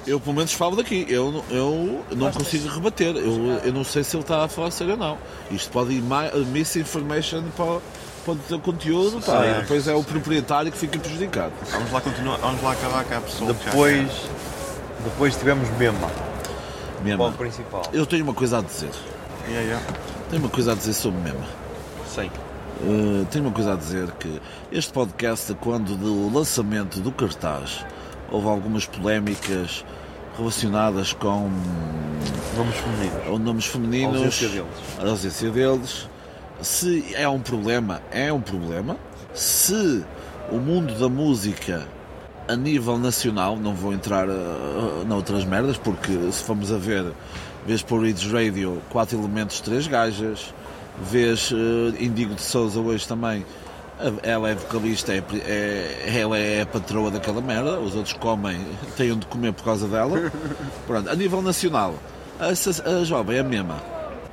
eu pelo menos falo daqui. Eu, eu não consigo rebater. Eu, eu não sei se ele está a falar sério ou não. Isto pode ir ma- misinformation para, o- o teu conteúdo pá, e depois é o proprietário que fica prejudicado. Vamos lá continuar, vamos lá acabar com a pessoa Depois, depois tivemos Bema, Mema. palco principal. Eu tenho uma coisa a dizer. Yeah, yeah. Tenho uma coisa a dizer sobre Mema. Sim. Uh, tenho uma coisa a dizer que este podcast, quando do lançamento do cartaz, houve algumas polémicas relacionadas com Nomes femininos. ou nomes A ausência deles. a ausência deles. Se é um problema, é um problema. Se o mundo da música a nível nacional, não vou entrar uh, noutras merdas, porque se formos a ver, vês por Reeds Radio, quatro elementos, três gajas, vês uh, Indigo de Souza hoje também, a- ela é vocalista, é, é- ela é a patroa daquela merda, os outros comem, têm onde comer por causa dela. (laughs) Pronto, a nível nacional, essa- a jovem é a mesma.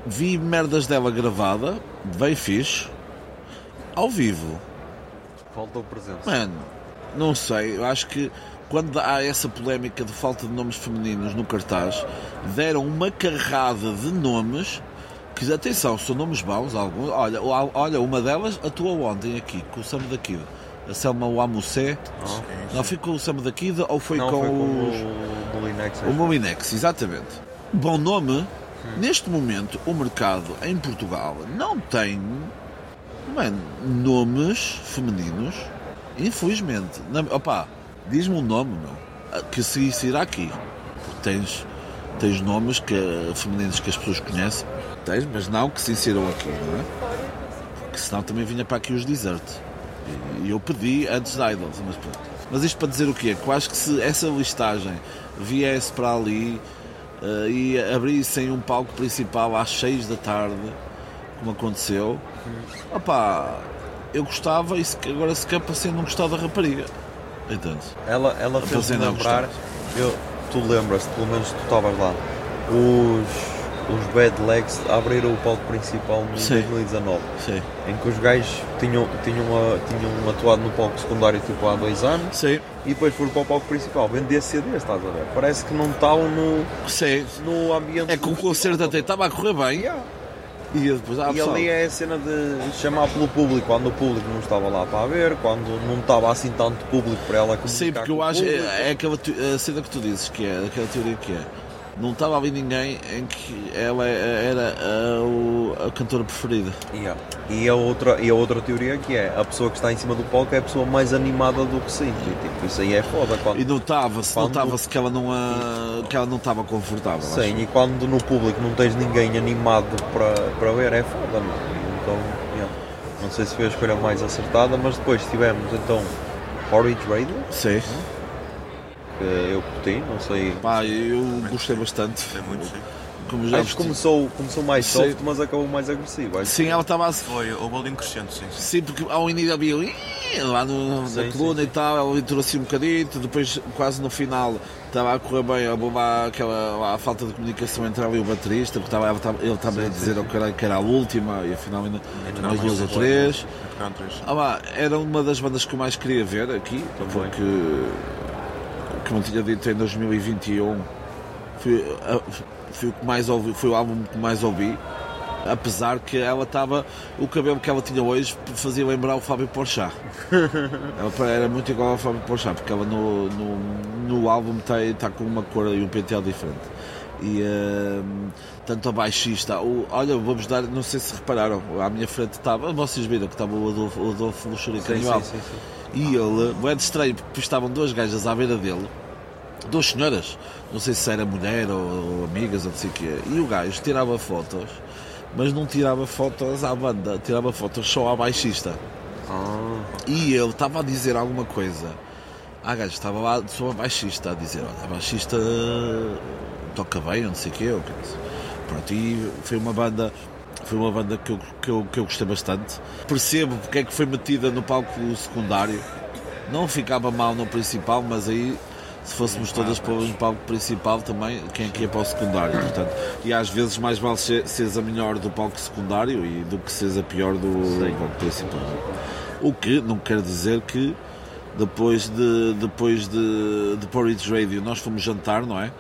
Vi merdas dela gravada, bem fixe, ao vivo. Faltou presença. Mano, não sei, eu acho que quando há essa polémica de falta de nomes femininos no cartaz, deram uma carrada de nomes que, atenção, são nomes bons, alguns. Olha, olha uma delas atuou ontem aqui, com o Sam da Kid. A Selma Wamusé. Não foi com o Sam da Kid ou foi Não, com, foi com os... o Molinex. O Mominex, exatamente. Bom nome. Neste momento, o mercado em Portugal não tem mano, nomes femininos. Infelizmente. Na, opa, diz-me um nome, meu, que se irá aqui. Porque tens, tens nomes que, femininos que as pessoas conhecem. Tens, mas não que se insiram aqui, não é? Porque senão também vinha para aqui os desert. E eu pedi antes da Idols, mas pronto. Mas isto para dizer o quê? Que eu acho que se essa listagem viesse para ali eh, e abrissem um palco principal às 6 da tarde, como aconteceu, opá, eu gostava e se- agora se quer parecer não gostar da rapariga. Entende? Ela, ela fez-me lembrar, eu, tu lembras-te, pelo menos tu estavas lá, os, os Bad Legs abriram o palco principal em Sim. 2019, Sim. em que os gajos tinham, tinham, a- tinham atuado no palco secundário tipo há dois anos Sim. e depois foram para o palco principal, vender CDs, estás a ver? Parece que não estavam no, Sim. no ambiente. É que o concerto até estava a correr bem Yeah. e depois, ah, E ali é a cena de chamar pelo público quando o público não estava lá para ver, quando não estava assim tanto público para ela comunicar Sim, porque eu acho é, é aquela a cena que tu dizes que é, aquela teoria que é. Não estava ali ninguém em que ela era a, o- a cantora preferida. Yeah. E, a outra, e a outra teoria que é a pessoa que está em cima do palco é a pessoa mais animada do que. E, tipo, isso aí é foda. Quando, E notava-se, Quando- notava-se que ela não a, que ela não estava confortável. acho. Sim, e quando no público não tens ninguém animado para, para ver, é foda, mano. Então, yeah. não sei se foi a escolha mais acertada, mas depois tivemos então Porridge Radio, Sim. que eu curti, não sei. Pá, eu gostei bastante. É muito sim. como já Acho que começou, começou mais Sim. soft, mas acabou mais agressivo. Acho. Sim, ela estava a Foi o Bolding crescente, sim. sim. Sim, porque ao início havia "Ih", lá no, na Sim, coluna sim, e tal, ela entrou assim um bocadito, depois quase no final estava a correr bem, houve lá aquela lá, a falta de comunicação entre ela e o baterista, porque estava, estava- ele estava a dizer ao cara que era a última e afinal ainda Não, mais duas ou três. Ah, lá, era uma das bandas que eu mais queria ver aqui, porque, como tinha dito, em 2021 foi, foi o que mais ouvi, foi o álbum que mais ouvi. Apesar que ela estava, o cabelo que ela tinha hoje fazia lembrar o Fábio Porchat. (laughs) ela era muito igual ao Fábio Porchat, porque ela no, no, no álbum está tá com uma cor e um penteado diferente. E hum, tanto a baixista, o, olha, vou-vos dar, não sei se repararam, à minha frente estava, vocês viram que estava o Adolfo, o Adolfo Luxurica Sim, sim, sim, sim. E ele, o Ed estranho, porque estavam duas gajas à beira dele, duas senhoras, não sei se era mulher ou, ou amigas ou não sei o quê, e o gajo tirava fotos, mas não tirava fotos à banda, tirava fotos só à baixista. Ah, E ele estava a dizer alguma coisa. Ah, gajo, estava lá, sou a baixista, a dizer, olha, a baixista toca bem, ou não sei o quê, ou que é Pronto, e foi uma banda, foi uma banda que eu, que eu, que eu gostei bastante. Percebo porque é que foi metida no palco secundário. Não ficava mal no principal, mas aí se fôssemos todas para o palco principal também, quem é que ia para o secundário? Portanto, e às vezes mais vale ser, seres a melhor do palco secundário e do que seres a pior do palco principal. O que não quer dizer que depois de depois de, de Porridge Radio nós fomos jantar, não é?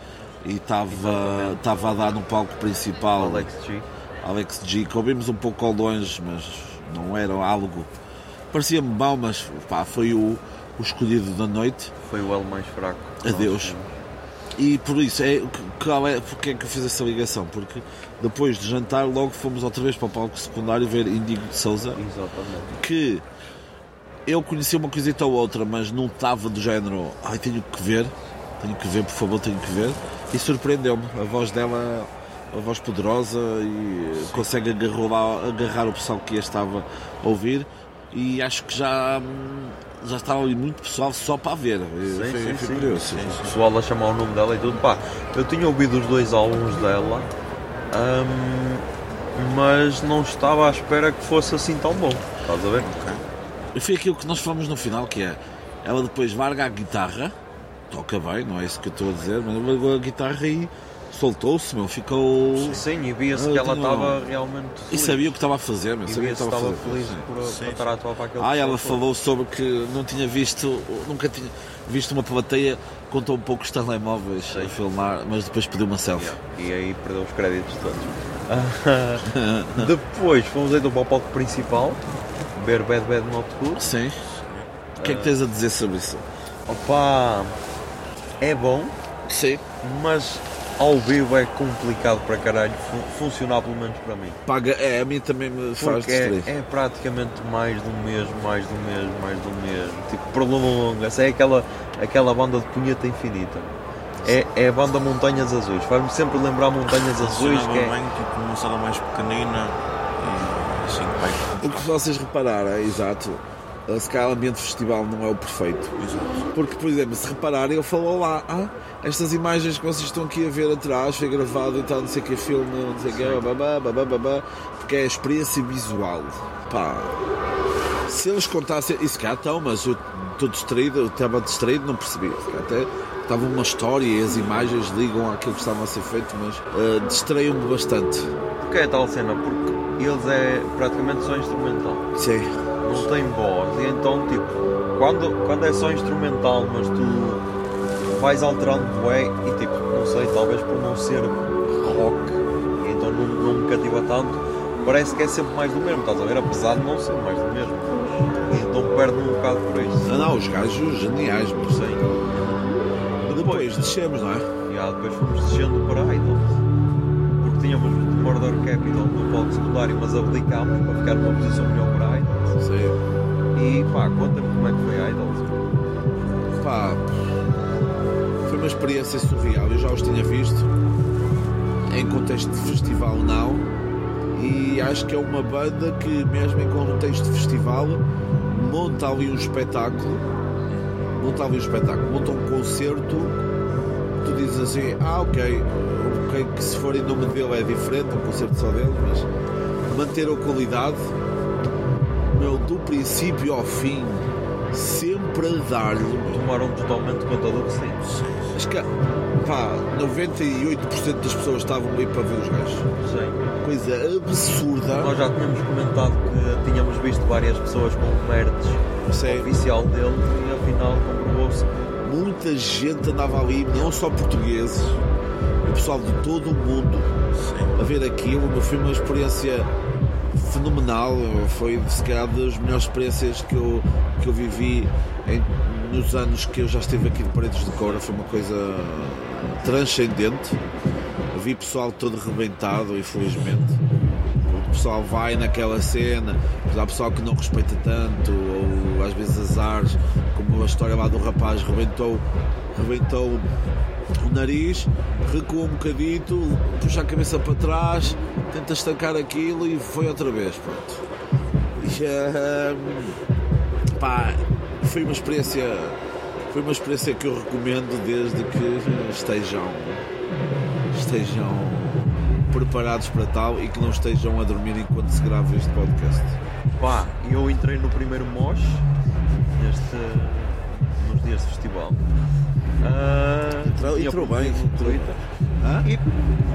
E estava estava a dar no palco principal Alex G. Alex G, que ouvimos um pouco ao longe, mas não era algo. Parecia-me mal, mas pá, foi o, o escolhido da noite. Foi o L mais fraco. Adeus. E por isso, é, qual é, porque é que eu fiz essa ligação? Porque depois de jantar, logo fomos outra vez para o palco secundário ver Indigo de Souza, Exatamente. que eu conhecia uma coisita ou outra, mas não estava do género, ai, tenho que ver, tenho que ver, por favor, tenho que ver. E surpreendeu-me, a voz dela, a voz poderosa e consegue agarrar, agarrar o pessoal que a estava a ouvir. E acho que já, hum, já estava ali muito pessoal só para ver. foi, sim, foi sim. curioso. O pessoal a chamar o nome dela e tudo. Pá, eu tinha ouvido os dois álbuns dela, hum, mas não estava à espera que fosse assim tão bom. Estás a ver? E foi aquilo que nós falamos no final, que é ela depois larga a guitarra, toca bem, não é isso que eu estou a dizer, mas largou a guitarra e soltou-se, meu, ficou. Sim, e via-se Ah, que ela tinha- estava realmente E feliz. sabia o que estava a fazer, meu, E sabia o que estava a estava fazer. feliz por, Sim, por estar a atuar para aquele Ah, ela pessoal falou sobre que não tinha visto, nunca tinha visto uma plateia com tão poucos telemóveis a filmar, mas depois pediu uma selfie. E aí perdeu os créditos todos. (laughs) Depois fomos então para o palco principal, ver Bad Bad Not Good. Sim. O que é que tens a dizer sobre isso? Opa, é bom, Sim. mas ao vivo é complicado para caralho fu- funcionar pelo menos para mim. Paga, é, a mim também me faz Porque é, é praticamente mais do mesmo, mais do mesmo, mais do mesmo. Tipo, prolonga-se. É aquela, aquela banda de punheta infinita. É, é a banda Montanhas Azuis. Faz-me sempre lembrar Montanhas Azuis, que é, bem, tipo, numa sala mais pequenina e assim, bem. O que vocês repararam, é exato. Se calhar o ambiente festival não é o perfeito. Porque, por exemplo, se repararem, ele falou lá, ah, estas imagens que vocês estão aqui a ver atrás, foi gravado e tal, não sei o que, filme, não sei o que, babá, babá, babá, porque é a experiência visual. Pá, se eles contassem, isso cá estão, mas eu estou distraído, eu estava distraído, não percebi. Até estava uma história e as imagens ligam àquilo que estava a ser feito, mas ah, distraiu-me bastante. porque é tal cena? Porque eles é praticamente só instrumental. Sim. Não tem voz. E então, tipo, quando, quando é só instrumental, mas tu vais alterando bué e tipo, não sei, talvez por não ser rock, e então não, não me cativa tanto, parece que é sempre mais do mesmo, estás a ver? Apesar de não ser mais do mesmo. Então perde-me um bocado por isso. Ah, não, os gajos geniais, mas Sim. depois descemos, não é? Depois fomos descendo para Idols. Porque tínhamos Murder Capital no palco secundário, mas abdicámos para ficar numa posição melhor. Sim. E pá, conta-me como é que foi Idols. Pá, foi uma experiência surreal. Eu já os tinha visto em contexto de festival não. E acho que é uma banda que, mesmo em contexto de festival, monta ali um espetáculo. Monta ali um espetáculo, monta um concerto tu dizes assim, ah ok, ok que se for em nome dele é diferente, um concerto só dele, mas manter a qualidade, princípio ao fim, sempre a dar-lhe. Tomaram totalmente conta do que sim. Acho que, pá, 98% das pessoas estavam ali para ver os gajos. Sim. Coisa absurda. Nós já tínhamos comentado que tínhamos visto várias pessoas com merdes Sim. oficial dele e afinal comprovou-se que Muita gente andava ali, não só portugueses, o pessoal de todo o mundo a ver aquilo. Foi uma experiência fenomenal. Foi, se calhar, das melhores experiências que eu, que eu vivi em- nos anos que eu já estive aqui de Paredes de Cora. Foi uma coisa transcendente. Vi pessoal todo rebentado, infelizmente. O pessoal vai naquela cena, há pessoal que não respeita tanto, ou às vezes azares, como a história lá do rapaz rebentou, rebentou o nariz, recua um bocadito, puxa a cabeça para trás, tenta estancar aquilo e foi outra vez. Pronto. E, eh, pá, foi uma experiência. Foi uma experiência que eu recomendo desde que estejam estejam preparados para tal e que não estejam a dormir enquanto se grava este podcast. Pá, eu entrei no primeiro MOS neste, nos dias de festival. Ah, Entrou- entrou bem, no. Twitter. Hã? E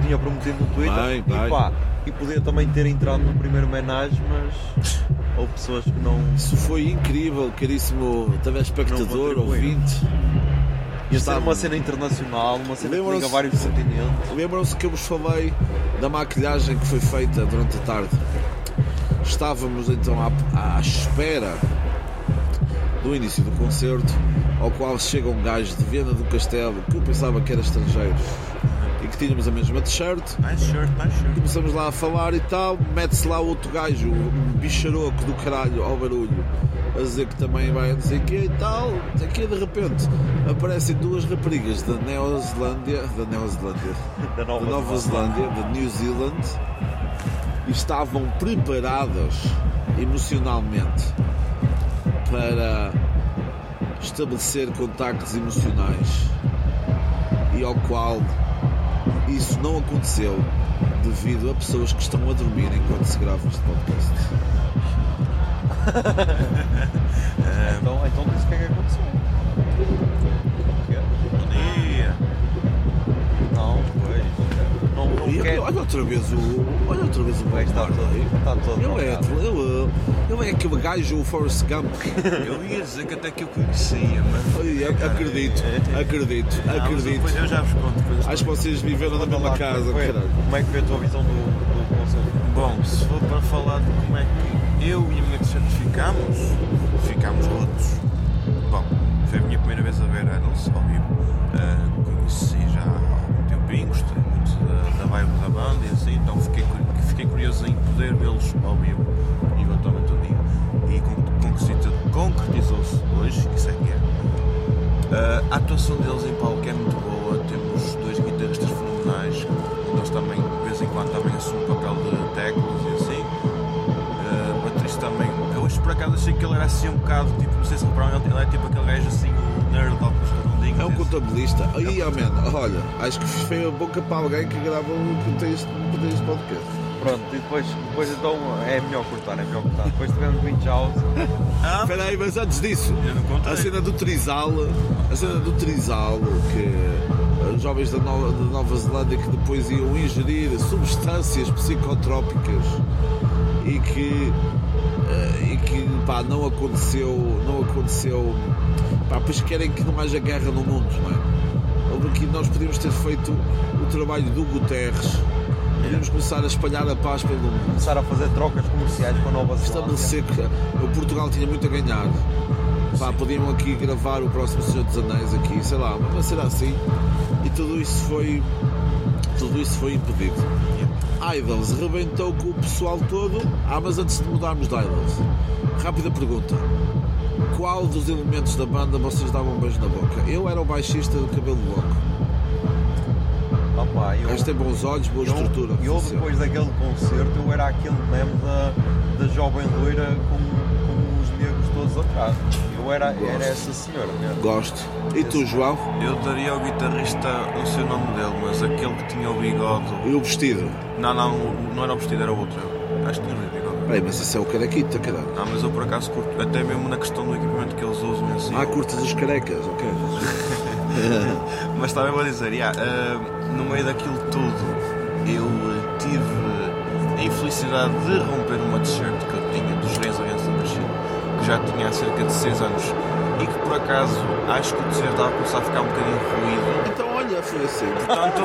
tinha prometido no Twitter. Bem, e, pá, e podia também ter entrado no primeiro homenagem, mas houve pessoas que não. Isso foi incrível, caríssimo Não contribuíram. ouvinte. Ia ser uma cena internacional, uma cena que liga vários continentes. Lembram-se que eu vos falei da maquilhagem que foi feita durante a tarde? Estávamos então à, à espera do início do concerto, ao qual chega um gajo de Viena do Castelo que eu pensava que era estrangeiro e que tínhamos a mesma t-shirt. Começamos lá a falar e tal, mete-se lá outro gajo, um bicharoco do caralho ao barulho, a dizer que também vai não sei o quê e tal. Aqui de repente aparecem duas raparigas da Neozelândia, da Neozelândia, Da (laughs) da Nova, Nova Zelândia, da New Zealand, e estavam preparadas emocionalmente para estabelecer contactos emocionais e ao qual isso não aconteceu devido a pessoas que estão a dormir enquanto se grava este podcast. (laughs) outra vez o. Olha outra vez o todo, está todo Ele é, ele, ele é aquele gajo, o Forrest Gump. Eu ia dizer que até que eu conhecia, mas. Acredito, acredito, Não, mas acredito. depois Eu já vos conto. Acho que vocês viveram na mesma casa, como é que foi? é a tua visão do, do concerto? Bom, se for para falar de como é que eu e a minha t-shirt ficámos, ficámos rotos. Bom, foi a minha primeira vez a ver Idols ao vivo. Ah, conheci já gostei muito da, da vibe da banda e assim, então fiquei, fiquei curioso em poder vê-los ao vivo, eventualmente um dia. E concretizou-se hoje, isso é que é. Ah, a atuação deles em palco é muito boa, temos dois guitarristas fenomenais, deles também, de vez em quando, também assume o papel de teclas e assim. Ah, o baterista também, eu hoje por acaso achei que ele era assim um bocado, tipo, não sei se repararam, ele, é tipo aquele gajo assim, nerd, óculos. É um contabilista. Aí, oh man, olha, acho que foi a boca para alguém que grava o contexto deste podcast. Pronto, e depois, depois então é melhor cortar, é melhor cortar. Depois tivemos Beach House. Ah, Espera aí, mas antes disso, a cena do Trizal, a cena do Trizal, que os jovens da Nova, da Nova Zelândia que depois iam ingerir substâncias psicotrópicas e que, eh, e que pá, não aconteceu, não aconteceu, pá, pois querem que não haja guerra no mundo, não é? Houve aqui, nós podíamos ter feito o trabalho do Guterres, podíamos começar a espalhar a paz pelo mundo Começar a fazer trocas comerciais com a Nova Zelândia. estabelecer que o Portugal tinha muito a ganhar. Pá, podiam aqui gravar o próximo Senhor dos Anéis aqui, sei lá, mas será assim. E tudo isso foi. Tudo isso foi impedido. Idols rebentou com o pessoal todo. Ah, mas antes de mudarmos de Idols, rápida pergunta. Qual dos elementos da banda vocês davam um beijo na boca? Eu era o baixista do cabelo. Ah, pá, eu, Este tem bons olhos, boa eu, estrutura. eu funciona. depois daquele concerto eu era aquele meme da, da jovem loira com, com os negros todos atrás. Eu Eu era, era essa senhora mesmo. Gosto. E tu, João? Eu daria ao guitarrista, não sei o nome dele, mas aquele que tinha o bigode. E o vestido? Não, não, não era o vestido, era o outro. Acho que tinha o. Peraí, mas isso é o carequita, caralho. Não, mas eu por acaso curto, até mesmo na questão do equipamento que eles usam si. Ah, curtas os carecas, ok. (laughs) Mas estava a dizer, yeah, ah, no meio daquilo tudo, eu ah, tive a infelicidade de romper uma t-shirt que eu tinha dos Reis Against the Machine, que já tinha há cerca de 6 anos, e que por acaso acho que o t-shirt estava a começar a ficar um bocadinho ruído. Então, olha, foi assim. Portanto,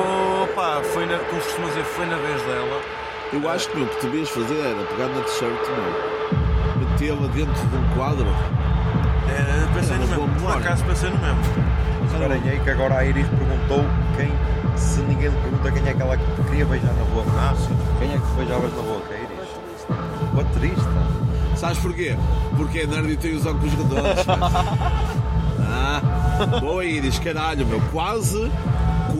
pá, foi na, como se costuma dizer, foi na vez dela. Eu acho que meu, o que tu devias fazer era pegar na t-shirt, meu, metê-la dentro de um quadro. É, pensei Era no mesmo, por acaso pensei no mesmo. Mas estranhei que agora a Iris perguntou quem, se ninguém lhe pergunta quem é que ela queria beijar na boca. Ah, sim. Quem é que beijavas na boca, Iris? Baterista. Sabes porquê? Porque é nerd e tem os óculos redondos. mas- (laughs) ah, boa Iris, caralho, meu. Quase,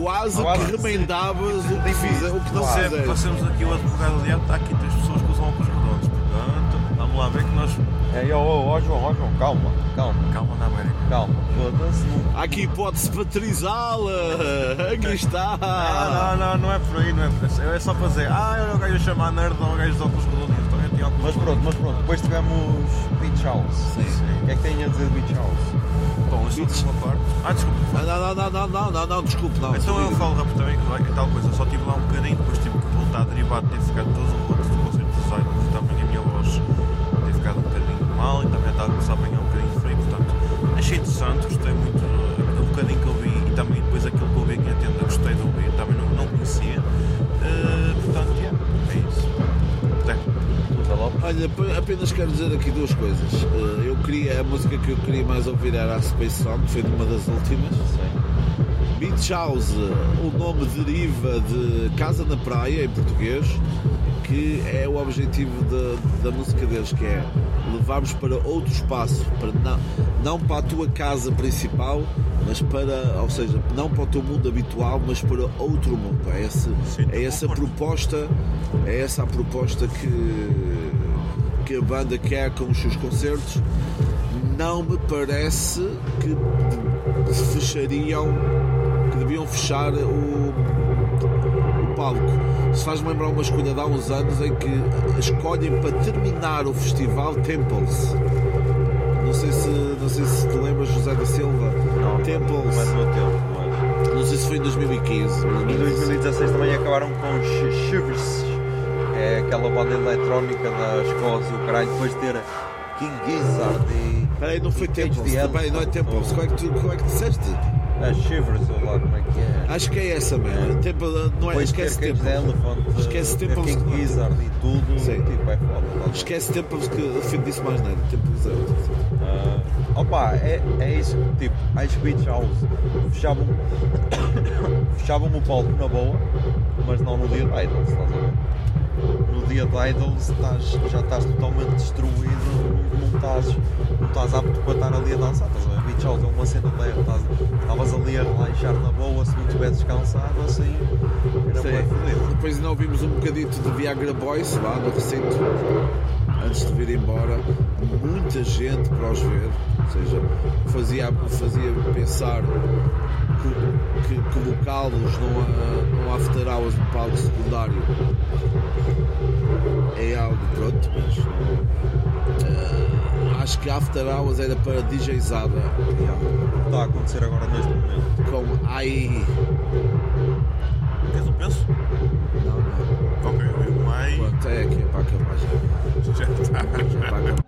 quase, Quase. que remendavas o que, fiz, o que não Sempre fizeste. passemos aqui o advogado do diabo, está aqui três pessoas que usam óculos redondos. Portanto, vamos lá ver que nós. É, ó, ó, ó, João, ó, João, calma, calma, Calma na América. calma. Foda-se, não- aqui hipótese patrizá-la. Aqui está. Ah, não, não, não é por aí, não é por aí. É só dizer, ah, olha o gajo a chamar nerd ou o gajo de óculos tinha óculos Mas pronto, mas pronto, depois tivemos Beach House. O que é que tem a dizer de Beach House? Bom, isso é uma parte. Ah, desculpa. Não, não, não, não, não, não, desculpe, não. Então eu falo rapidamente que tal coisa, só tive lá um bocadinho, depois tive que voltar derivado, ter ficado todo o outro do conceito de design, porque também a minha voz ter ficado um bocadinho mal e também estava a começar a apanhar um bocadinho frio, portanto achei interessante, gostei muito do bocadinho que eu vi e também depois aquilo que eu vi aqui na tenda, gostei de ouvir, também não, não conhecia, Olha, ap- apenas quero dizer aqui duas coisas. Eh, Eu queria, a música que eu queria mais ouvir era a Space Song, que foi uma das últimas. Beach House, o nome deriva de Casa na Praia, em português, que é o objetivo da, da música deles, que é levarmos para outro espaço, para não, não para a tua casa principal, mas para, ou seja, não para o teu mundo habitual, mas para outro mundo. É, esse, é essa a proposta, é essa a proposta que, que a banda quer com os seus concertos. Não me parece que fechariam que deviam fechar o, o palco. Se faz-me lembrar uma escolha de há uns anos em que escolhem para terminar o festival Temples. Não sei se, não sei se te lembras, José da Silva. Não, Temples. não é do meu tempo, mas... Não sei se foi em 2015. Em 2016 também acabaram com Sh- Shivers, é aquela banda eletrónica da Escócia, o caralho, depois de ter King Gizzard e. Peraí, não foi e Temples. the Também não é Temples. ou- Como é que tu, como é que disseste? A Shivers, ou lá como é que é. Acho que é essa mesmo. Temple, não é, Depois de esquece the Temples. Elephant, Esquece Temples. King Gizzard e tudo, Sim. tipo, é foda. Esquece Temples que o filho disse mais nada. Temples é. Ah, opa, é, é isso, tipo, as Beach House fechavam, (coughs) fechavam o palco na boa, mas não no dia de Idols, estás a ver? No dia de Idols estás, já estás totalmente destruído, não estás, não estás apto para estar ali a dançar, estás a ver? Beach House é uma cena leve, estás- estavas ali a relaxar na boa, se não tivesses cansado, assim, era Sim. bem fodido. Depois ainda ouvimos um bocadito de Viagra Boys lá no recinto, antes de vir embora. Muita gente para os ver, ou seja, fazia, fazia pensar que, que colocá-los num, num after hours no palco secundário é algo pronto, mas eh, acho que after hours era para DJzada Está a acontecer agora neste momento. com AI. Queres um penso? Não, não. Ok, eu mais. Pronto, é aqui, é para acabar já. (laughs) Já está. É para acabar.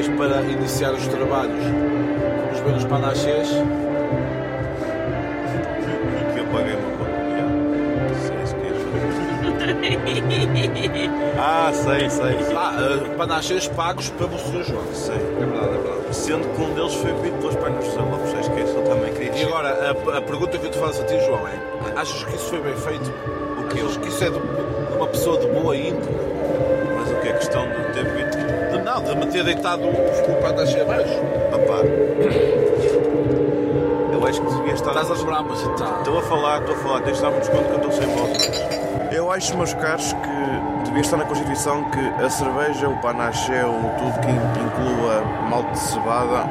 Depois para iniciar os trabalhos fomos ver os panachés. Que eu paguei uma conta. Já. Sei se queres. Ah, sei, sei. Ah, uh, panachés pagos pelo Sr. João. Sei, é verdade, é verdade. Sendo que um deles foi feito pelos pais José Lopes, sei que ele também queria E agora, a, a pergunta que eu te faço a ti, João, é: achas que isso foi bem feito? O que Achas que isso é de, de uma pessoa de boa índole? De, me ter deitado o, panachê abaixo. Opá. Eu acho que devia estar. Estás a lembrar, mas então. Estou a falar, estou a falar, tens de dar-me desconto que eu estou sem voz. Eu acho, meus caros, que devia estar na Constituição que a cerveja, o panaché ou tudo que in- inclua malte de cevada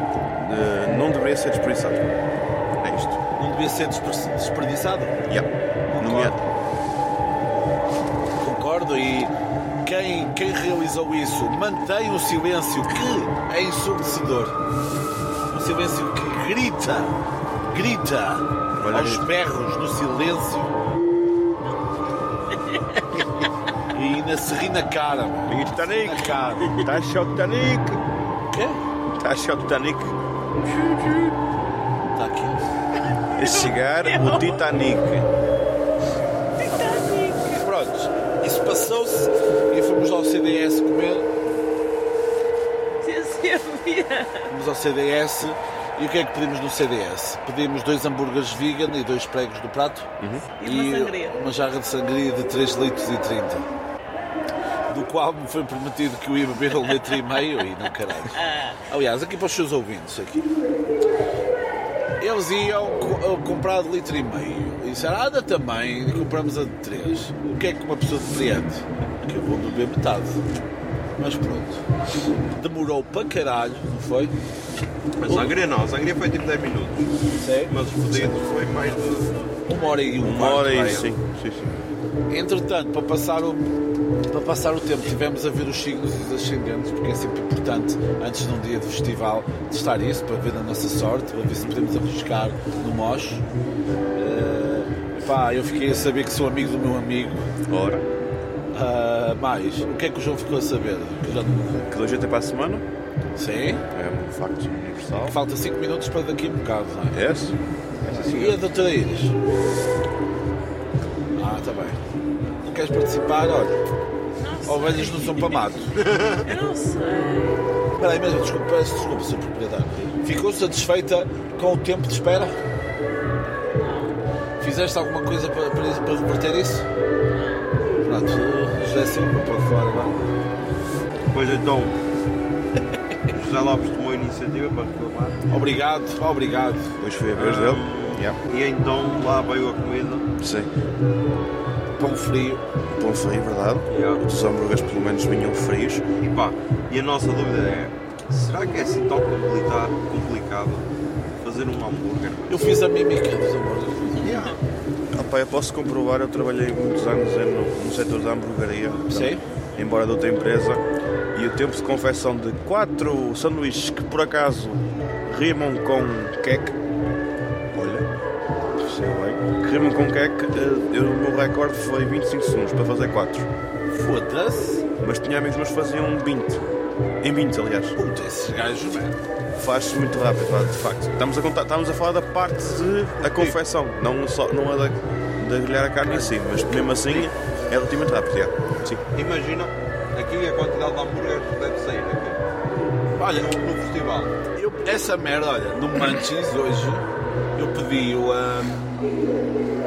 eh, não deveria ser desperdiçado. É isto. Não devia ser desper- desperdiçado? Yeah. Mantém o silêncio que é ensurdecedor. Um silêncio que grita, grita Olha aos berros no silêncio. e ainda se ri na cara. mano. Titanic! Na cara. Está a o Titanic! Quê? Está a o Titanic! Está aqui. A chegar o Titanic! Pronto, isso passou-se e fomos ao CDS comer. Fomos ao CDS e o que é que pedimos no CDS? Pedimos dois hambúrgueres vegan e dois pregos do prato E uma sangria. uma jarra de sangria de 3 litros e 30. Do qual me foi prometido que eu ia beber um litro e meio e não caralho. Aliás, aqui para os seus ouvintes, aqui. Eles iam co- comprar de litro e meio e disseram, anda também, e compramos a de 3. O que é que uma pessoa depreende? Que eu vou beber metade. Mas pronto. Demorou para caralho, não foi? A sangria não, a sangria foi tipo 10 minutos. Sim. Mas os pedidos foi mais de Uma hora e um uma hora e sim, sim, sim. Entretanto, para passar o, para passar o tempo, tivemos a ver os signos e os ascendentes, porque é sempre importante, antes de um dia de festival, testar isso, para ver a nossa sorte, para ver se podemos arriscar no mocho. Eh, pá, eu fiquei a saber que sou amigo do meu amigo. Ora, Ah, mais, o que é que o João ficou a saber? Que já não- que dois até para a semana Sim, é um facto universal. falta 5 minutos para daqui a um bocado, não é? Esse? Essa E sim. a doutora Iris? Ah, está bem. Não queres participar? Olha, ovelhas não são para mato. (laughs) Eu não sei. Espera aí mesmo, desculpa, desculpa, Sr. Proprietário. Ficou satisfeita com o tempo de espera? Fizeste alguma coisa para, para, isso- para reverter isso? Pronto, o José Silva pode falar agora. Depois então, José Lopes tomou a iniciativa para reclamar. Obrigado, obrigado. Depois foi a vez dele. E então lá veio a comida. Sim. Pão frio. Pão frio, verdade. Os hambúrgueres pelo menos vinham frios. E pá, e a nossa dúvida é, será que é assim tão complicado, fazer um hambúrguer? Eu fiz a mímica dos hambúrgueres. Ah, pá, eu posso comprovar, eu trabalhei muitos anos no, no setor da hamburgueria. Sim. Embora de outra empresa. E o tempo de confecção de quatro sanduíches que por acaso rimam com queque. Olha, percebeu bem. Que rimam com queque, eh, eu, o meu recorde foi 25 segundos para fazer quatro. Foda-se. Mas tinha amigos meus que faziam 20. Em 20, aliás. Puta, esses gajos, mano. Faz-se muito rápido, de facto. Estamos a, contar, estamos a falar da parte de a confecção, não, só, não a da, de grelhar a carne si, mas mesmo assim é relativamente rápido. já. Sim. Imagina aqui a quantidade de hambúrguer que deve sair aqui. Olha, No, no festival. Eu, essa merda, olha, no Manchis hoje eu pedi o, ah,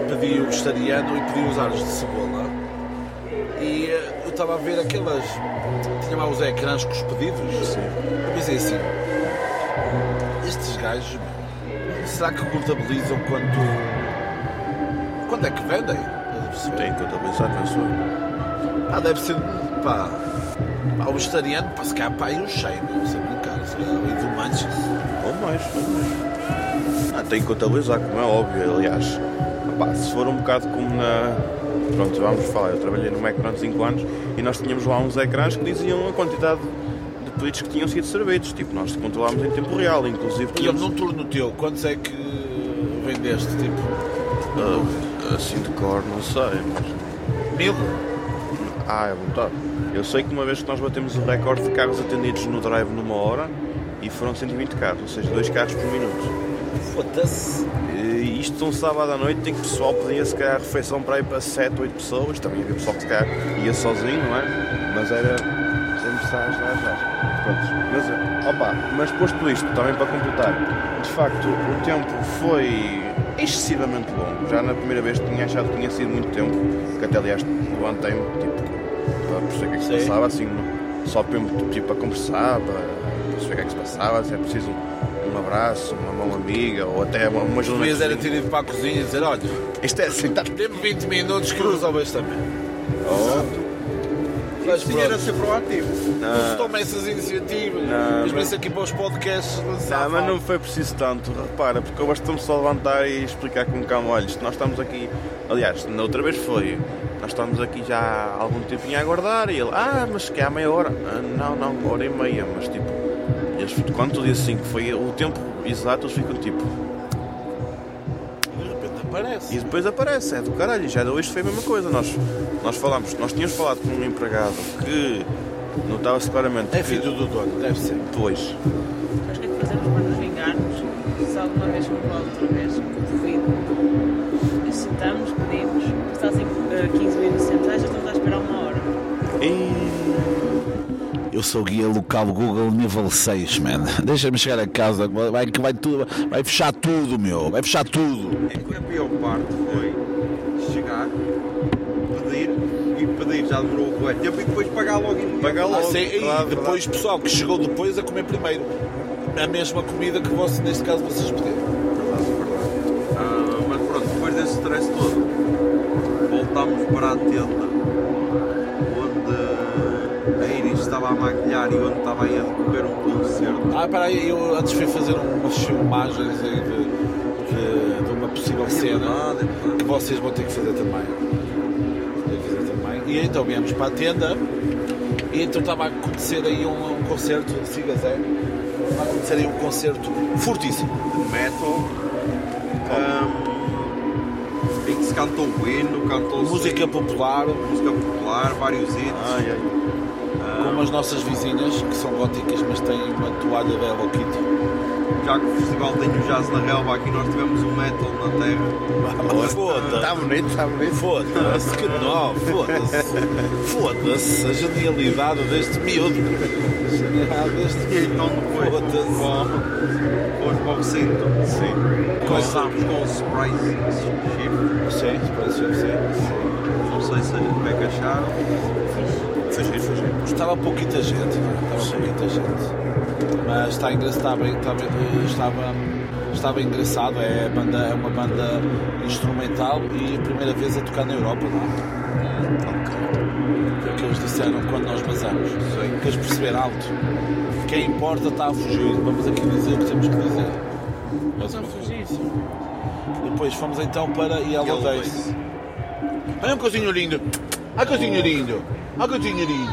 pedi o vegetariano e pedi os aros de cebola. E ah, eu estava a ver aquelas. Tinha lá os ecrãs com os pedidos. Eu pensei assim: estes gajos, será que contabilizam quanto. Quanto é que vendem? Tem contabilizado, eu. Ah, deve ser. pá. Pá, o vegetariano, pá, se calhar, pá, aí um cheio, não sei brincar, se calhar, e do manches. Ou mais, ou mais. Ah, tem que contabilizar, como é óbvio, aliás. Pá, se for um bocado como na. Pronto, vamos falar, eu trabalhei no Mac durante 5 anos e nós tínhamos lá uns ecrãs que diziam a quantidade de pedidos que tinham sido servidos. Tipo, nós controlámos em tempo real, inclusive tínhamos. num turno teu, quantos é que vendeste? Tipo, Ah, assim de cor, não sei, mas. mil? Ah, é vontade. Eu sei que uma vez que nós batemos o recorde de carros atendidos no drive numa hora e foram 120 carros, ou seja, 2 carros por minuto. Foda-se. E isto um sábado à noite em que o pessoal pedia se calhar refeição para ir para 7, 8 pessoas, também havia pessoal que se calhar ia sozinho, não é? Mas era sempre estás, estás, estás. Pronto, mas, opa, mas posto isto, também para completar, de facto o tempo foi excessivamente longo. Já na primeira vez tinha achado que tinha sido muito tempo, que até aliás levantei-me, tipo, para perceber o que é que se passava, assim, só para, tipo, para conversar, para perceber o que é que se passava, se é preciso um abraço, uma mão amiga ou até uma, uma ajuda na Devias era ter ido para a cozinha e dizer, olha, Isto é assim, tá... dê-me 20 minutos que isto também. Mas era pronto, ser proativo. não toma essas iniciativas. Não, mas mas- aqui para os podcasts lançar. Não, mas não foi preciso tanto, repara, porque eu bastou-me só levantar e explicar com calma, olha, nós estamos aqui, aliás, na outra vez foi, nós estamos aqui já há algum tempinho a aguardar e ele, ah, mas que há meia hora, ah, não, não, hora e meia, mas tipo, eles, quando tu dizes assim que foi o tempo exato, eles ficam tipo, De aparece. e depois aparece, é do caralho, e já hoje foi a mesma coisa, nós, nós falámos, nós tínhamos falado com um empregado que notava-se claramente É que filho do dono, deve ser. depois, Mas o que é que fazemos para nos vingarmos? Se alguma vez for outra vez, duvido. E Sentamos, pedimos, passados eh, 15 minutos sentados, já estamos a esperar uma hora. Eu sou guia local Google nível 6, man. Deixa-me chegar a casa, vai, que vai, tudo, vai fechar tudo, meu. Vai fechar tudo. É que a pior parte foi chegar, pedir e pedir já demorou o tempo e depois pagar logo em pagar Ah, logo, sim, e claro, depois pessoal que chegou depois a comer primeiro. A mesma comida que vocês, neste caso vocês pediram. Verdade, verdade. Ah, mas pronto, depois desse stress todo, voltámos para a tenda onde a Iris estava a maquilhar e onde estava aí a decorrer um concerto. Ah, peraí, eu antes fui fazer umas filmagens aí de, de, de uma possível cena verdade, é que vocês vão ter que fazer também. Ter que fazer também. E então viemos para a tenda e então estava a acontecer aí um, um concerto, siga Zé, estava a acontecer aí um concerto fortíssimo. metal. ahm, em que se cantou o hino, cantou Música popular, música popular, vários hits. ai, ai. As nossas vizinhas, que são góticas, mas têm uma toalha da Hello Kitty. Já que o festival tem o jazz na relva, aqui nós tivemos o metal na terra. Foda-se. Está bonito, está bonito. Foda-se, que nó, foda-se. Foda-se a genialidade deste miúdo. A genialidade deste E miúdo. então depois Foda-se. fomos para o recinto. Sim. Começámos com o Surprise Shift. Sim, parece ser, sim. Não sei se como é que acharam. Foi giro, foi giro. Estava pouquita gente, não é? estava pouquita gente. Mas está engraçado, estava, estava, estava, estava engraçado, é, a banda, é uma banda instrumental e a primeira vez a tocar na Europa, não é? Foi o que eles disseram quando nós basamos. Queres perceber alto? Quem importa está a fugir. Vamos aqui dizer o que temos que dizer. Mas Não fugir. Depois fomos então para Yellow Days. Olha um cozinho lindo! Olha um cozinho lindo! Olha cozinho lindo!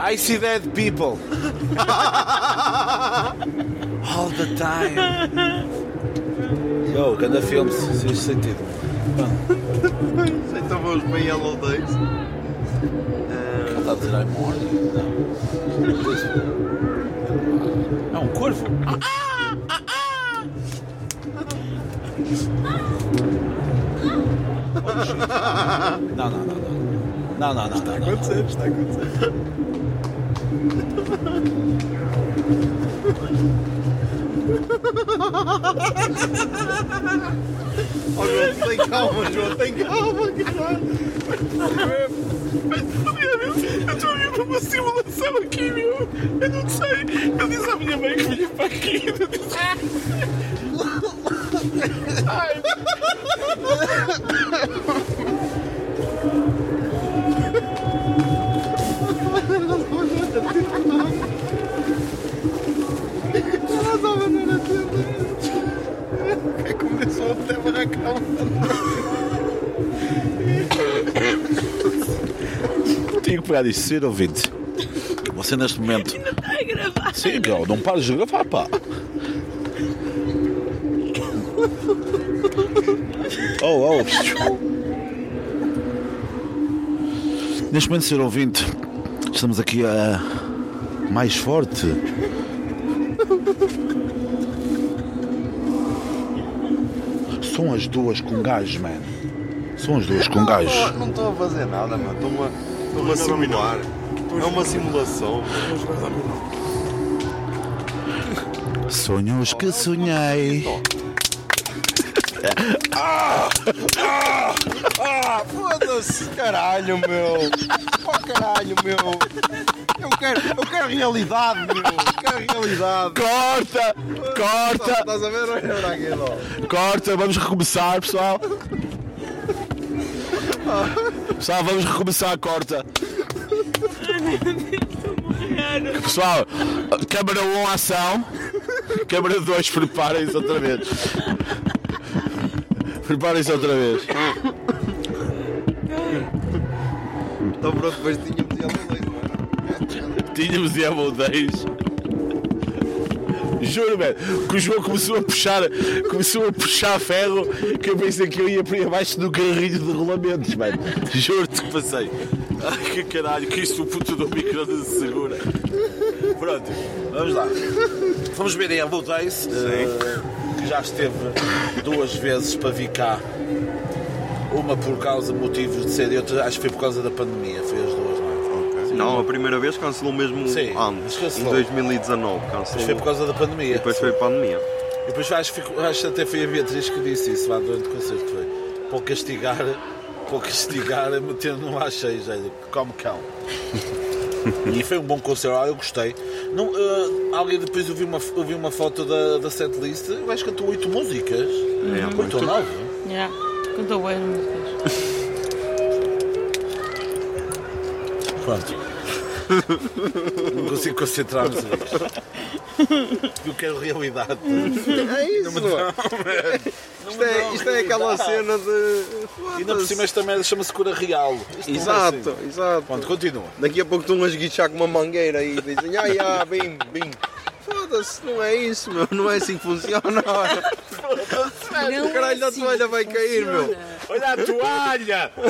I see dead people (laughs) all the time. Yo, cada filme, se fez sentido. Então vamos para Yellow Days. Ele está a dizer I'm horny? Não. É um corvo? Não, não, não, não. Não, não, não, não. não. acontecer, está a acontecer. Oh, João, tem calma, João, tem calma, caralho. Eu estou a vir uma simulação aqui, meu. Eu não sei. Eu disse à minha mãe que vinha para aqui. (laughs) Ai. Ela tava andando assim. Aí começou até a barracar Digo para ouvinte, você neste momento. Tá não está a gravar. Sim, não pares de gravar, pá. Oh, oh. Neste momento, ser ouvinte, estamos aqui a mais forte. São as duas com gás, man. São as duas com gás. Não estou a fazer nada, mano. Estou-me a, estou-me a simular. É uma simulação. Sonhos que sonhei. Ah, foda-se, caralho, meu. Oh, caralho, meu. Eu quero, eu quero realidade, meu. Quero realidade. Corta! Corta! Estás a ver? Olha aquilo. Corta, vamos recomeçar, pessoal. Pessoal, vamos recomeçar, corta. Pessoal, câmara 1, ação. Câmara 2, preparem-se outra vez. Preparem-se outra vez. Então pronto, depois tínhamos ele dois, mano. Tínhamos Diablo 10. Juro, velho, que o João começou a puxar, começou a puxar ferro que eu pensei que eu ia para abaixo do carrinho de rolamentos, mano. Juro-te que passei. Ai que caralho, que isto o puto do micro se segura. Pronto, vamos lá. Vamos ver em Apple Days, eh, que já esteve duas vezes para vir cá. Uma por causa de motivos de ser e outra acho que foi por causa da pandemia. Foi as duas, não é? Não, a primeira vez cancelou mesmo Sim, antes, mas cancelou. em 2019. Mas Cancelou. foi por causa da pandemia. E depois foi pandemia. E depois acho, acho que até foi a Beatriz que disse isso lá durante o concerto. Foi para castigar, para castigar, metendo no ar cheio, como cão. (laughs) E foi um bom concerto, ah, eu gostei. Não, eh, alguém depois eu vi uma, eu vi uma foto da, da setlist, eu acho que cantou 8 músicas. É, Oito ou 9. Yeah. Cantou bem músicas. Pronto. Não consigo concentrar-me nisso. Eu quero realidade. É isso, mano. Isto é, isto é aquela cena de. E ainda por cima esta merda chama-se cura real. Isto não é Exato, assim. exato. Pronto, continua. Daqui a pouco estão a esguichar com uma mangueira e dizem, ai, ai, bim, bim. Foda-se, não é isso, meu. Não é assim que funciona. Olha. O caralho da toalha vai cair, meu. Olha a toalha! (laughs)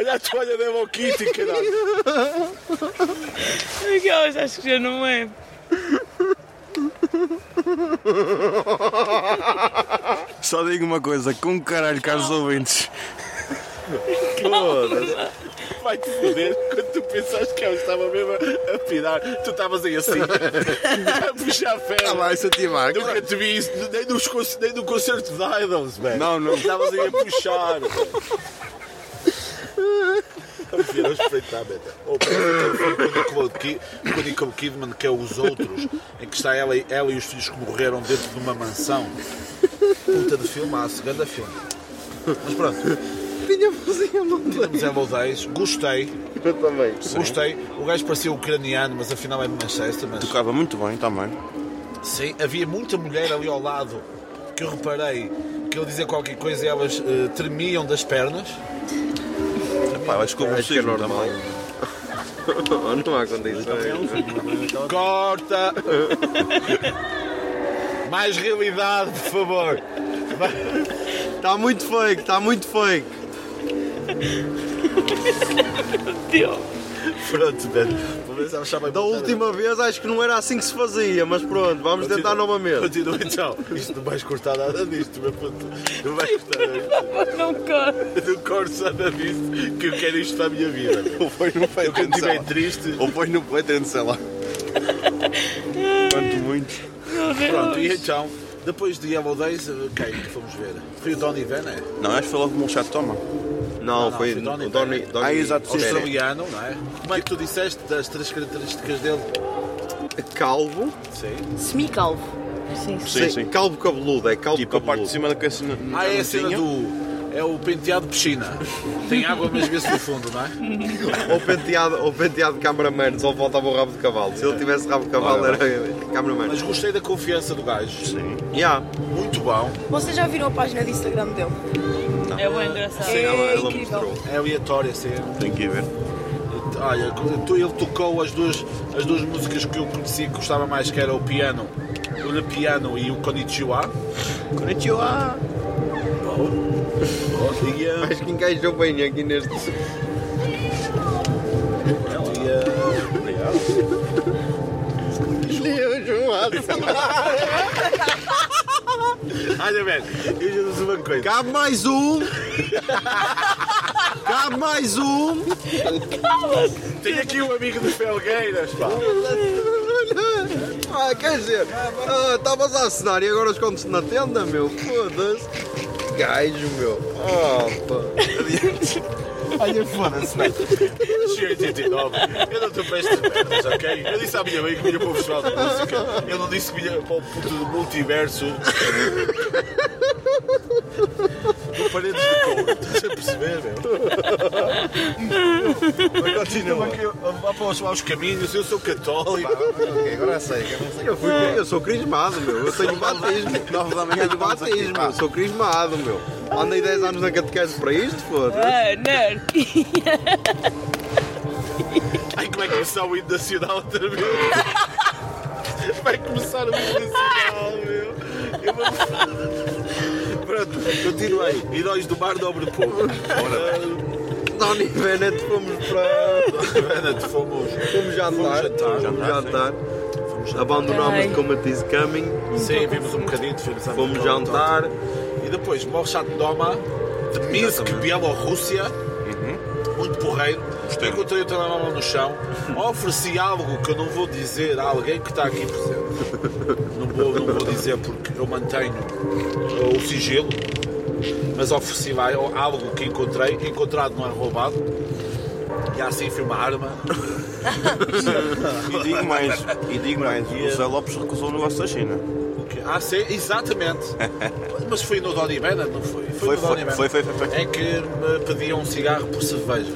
Olha a toalha da Hello Kitty, caralho! Aquelas acho que já não é. Só digo uma coisa, com caralho, caros ouvintes. Vai-te foder quando tu pensaste que eu estava mesmo a pirar, tu estavas aí assim, a puxar Ah, ferro. vai se ativar. Nunca te vi isso, nem, nos, nem no concerto de Idols, velho. Não, não. Estavas aí a puxar. Vamos espreitar, beta. Ou o Nicole Kidman, que é Os Outros, em que está ela, e- ela e os filhos que morreram dentro de uma mansão. Puta de filmaço, grande filme. Mas pronto, Tinha fazer não tínhamos Days, gostei, Eu também. gostei. O gajo parecia ucraniano, mas afinal é de Manchester. Mas... Tocava muito bem também. Sim, havia muita mulher ali ao lado que eu reparei que ele dizia qualquer coisa e elas eh, tremiam das pernas. Pá, acho que que é normal. (laughs) não há condições. Corta! (laughs) Mais realidade, por favor. Está muito fake, está muito fake. (laughs) (laughs) Pronto, velho. Da última vez acho que não era assim que se fazia, mas pronto, vamos tentar novamente. Continua então. (laughs) Isto não vais cortar nada disto, meu puto. Não vais cortar nada. Não corre. Não cortes (laughs) nada disto, que eu quero isto para a minha vida. Ou foi no Eu feito quando estiver triste. Ou foi no feito sei lá. Quanto muito. Pronto, e então, depois de Yellow Days, eh, quem que fomos ver? Foi o Donny Van, é? Não, acho que foi logo como um chato toma. Não, não, foi foi Donny o Donny. Donny Ah, exato, sim. Australiano, não é? Como é que tu disseste das três características dele? Calvo. Sim. Semicalvo. Sim, sim. Sim, sim. Calvo cabeludo, é calvo Tipo, a parte de cabeludo. cima da cabeça. Ah, é a cena do. É o penteado de piscina. Tem água, mas vê-se no fundo, não é? (laughs) Ou penteado, ou penteado de cameraman, só faltava o rabo de cavalo. Se ele tivesse rabo de cavalo, era cameraman. Mas gostei da confiança do gajo. Sim. Yeah. Muito bom. Vocês já viram a página de Instagram dele? É bem engraçado. Sim, ela, É ela mostrou. É aleatório, assim. Tem que ir ver. Olha, ele tocou as duas, as duas músicas que eu conheci que gostava mais, que era o piano, o Le Piano e o Konnichiwa. Konnichiwa! Eh, Acho que encaixou bem aqui neste. eh, obrigado. Olha, velho, eu já disse uma coisa. Cabe mais um! Cabe mais um! Tenho aqui um amigo dos Felgueiras, pá. Ah, quer dizer, ah, estavas a assinar e agora escondes-te na tenda, meu. Foda-se. Gajo, meu. Ah, pá. Olha, foda-se, velho. Eu nasci em 89. Eu não estou para estas merdas, ok? Eu disse à minha mãe que vinha para o festival de música. Eu não disse que vinha para o puto do multiverso. Paredes de couro. Estás a perceber, meu? (laughs) Mas continua. Vá para os maus caminhos. Eu sou católico. Agora sei, eu, fui, eu sou crismado, meu. Eu tenho batismo. Tenho batismo, eu sou crismado, meu. Andei 10 anos na catequese para isto, foda-se. Ah, (laughs) nerd. Ai, como é que começar o hino nacional outra vez? (laughs) Vai começar o hino nacional, meu. Eu vou... Pronto, continuei. Heróis do Mar Dobre Pouco. Donny Bennett, fomos para. Bennett, fomos. Fomos jantar. Fomos jantar. Fomos jantar. Abandonámos Ai. de Comet is Coming. Sim, vimos um bocadinho de filmes. Fomos jantar. E depois, Molchat Doma, de Minsk, Bielorrússia. Muito porreiro. Encontrei o telemóvel no chão. (laughs) Ofereci algo que eu não vou dizer a alguém que está aqui presente. (laughs) Não vou, não vou dizer porque eu mantenho o sigilo. Mas ofereci algo que encontrei. Encontrado não é roubado. E assim foi uma arma. E digo mais, e digo mais, o Zé Lopes recusou o negócio da China. Ah, sim, exatamente. Mas foi no Donny Bennett, não foi? Foi, no foi, Bennett. foi, foi, foi, foi. Em que me pediam um cigarro por cerveja.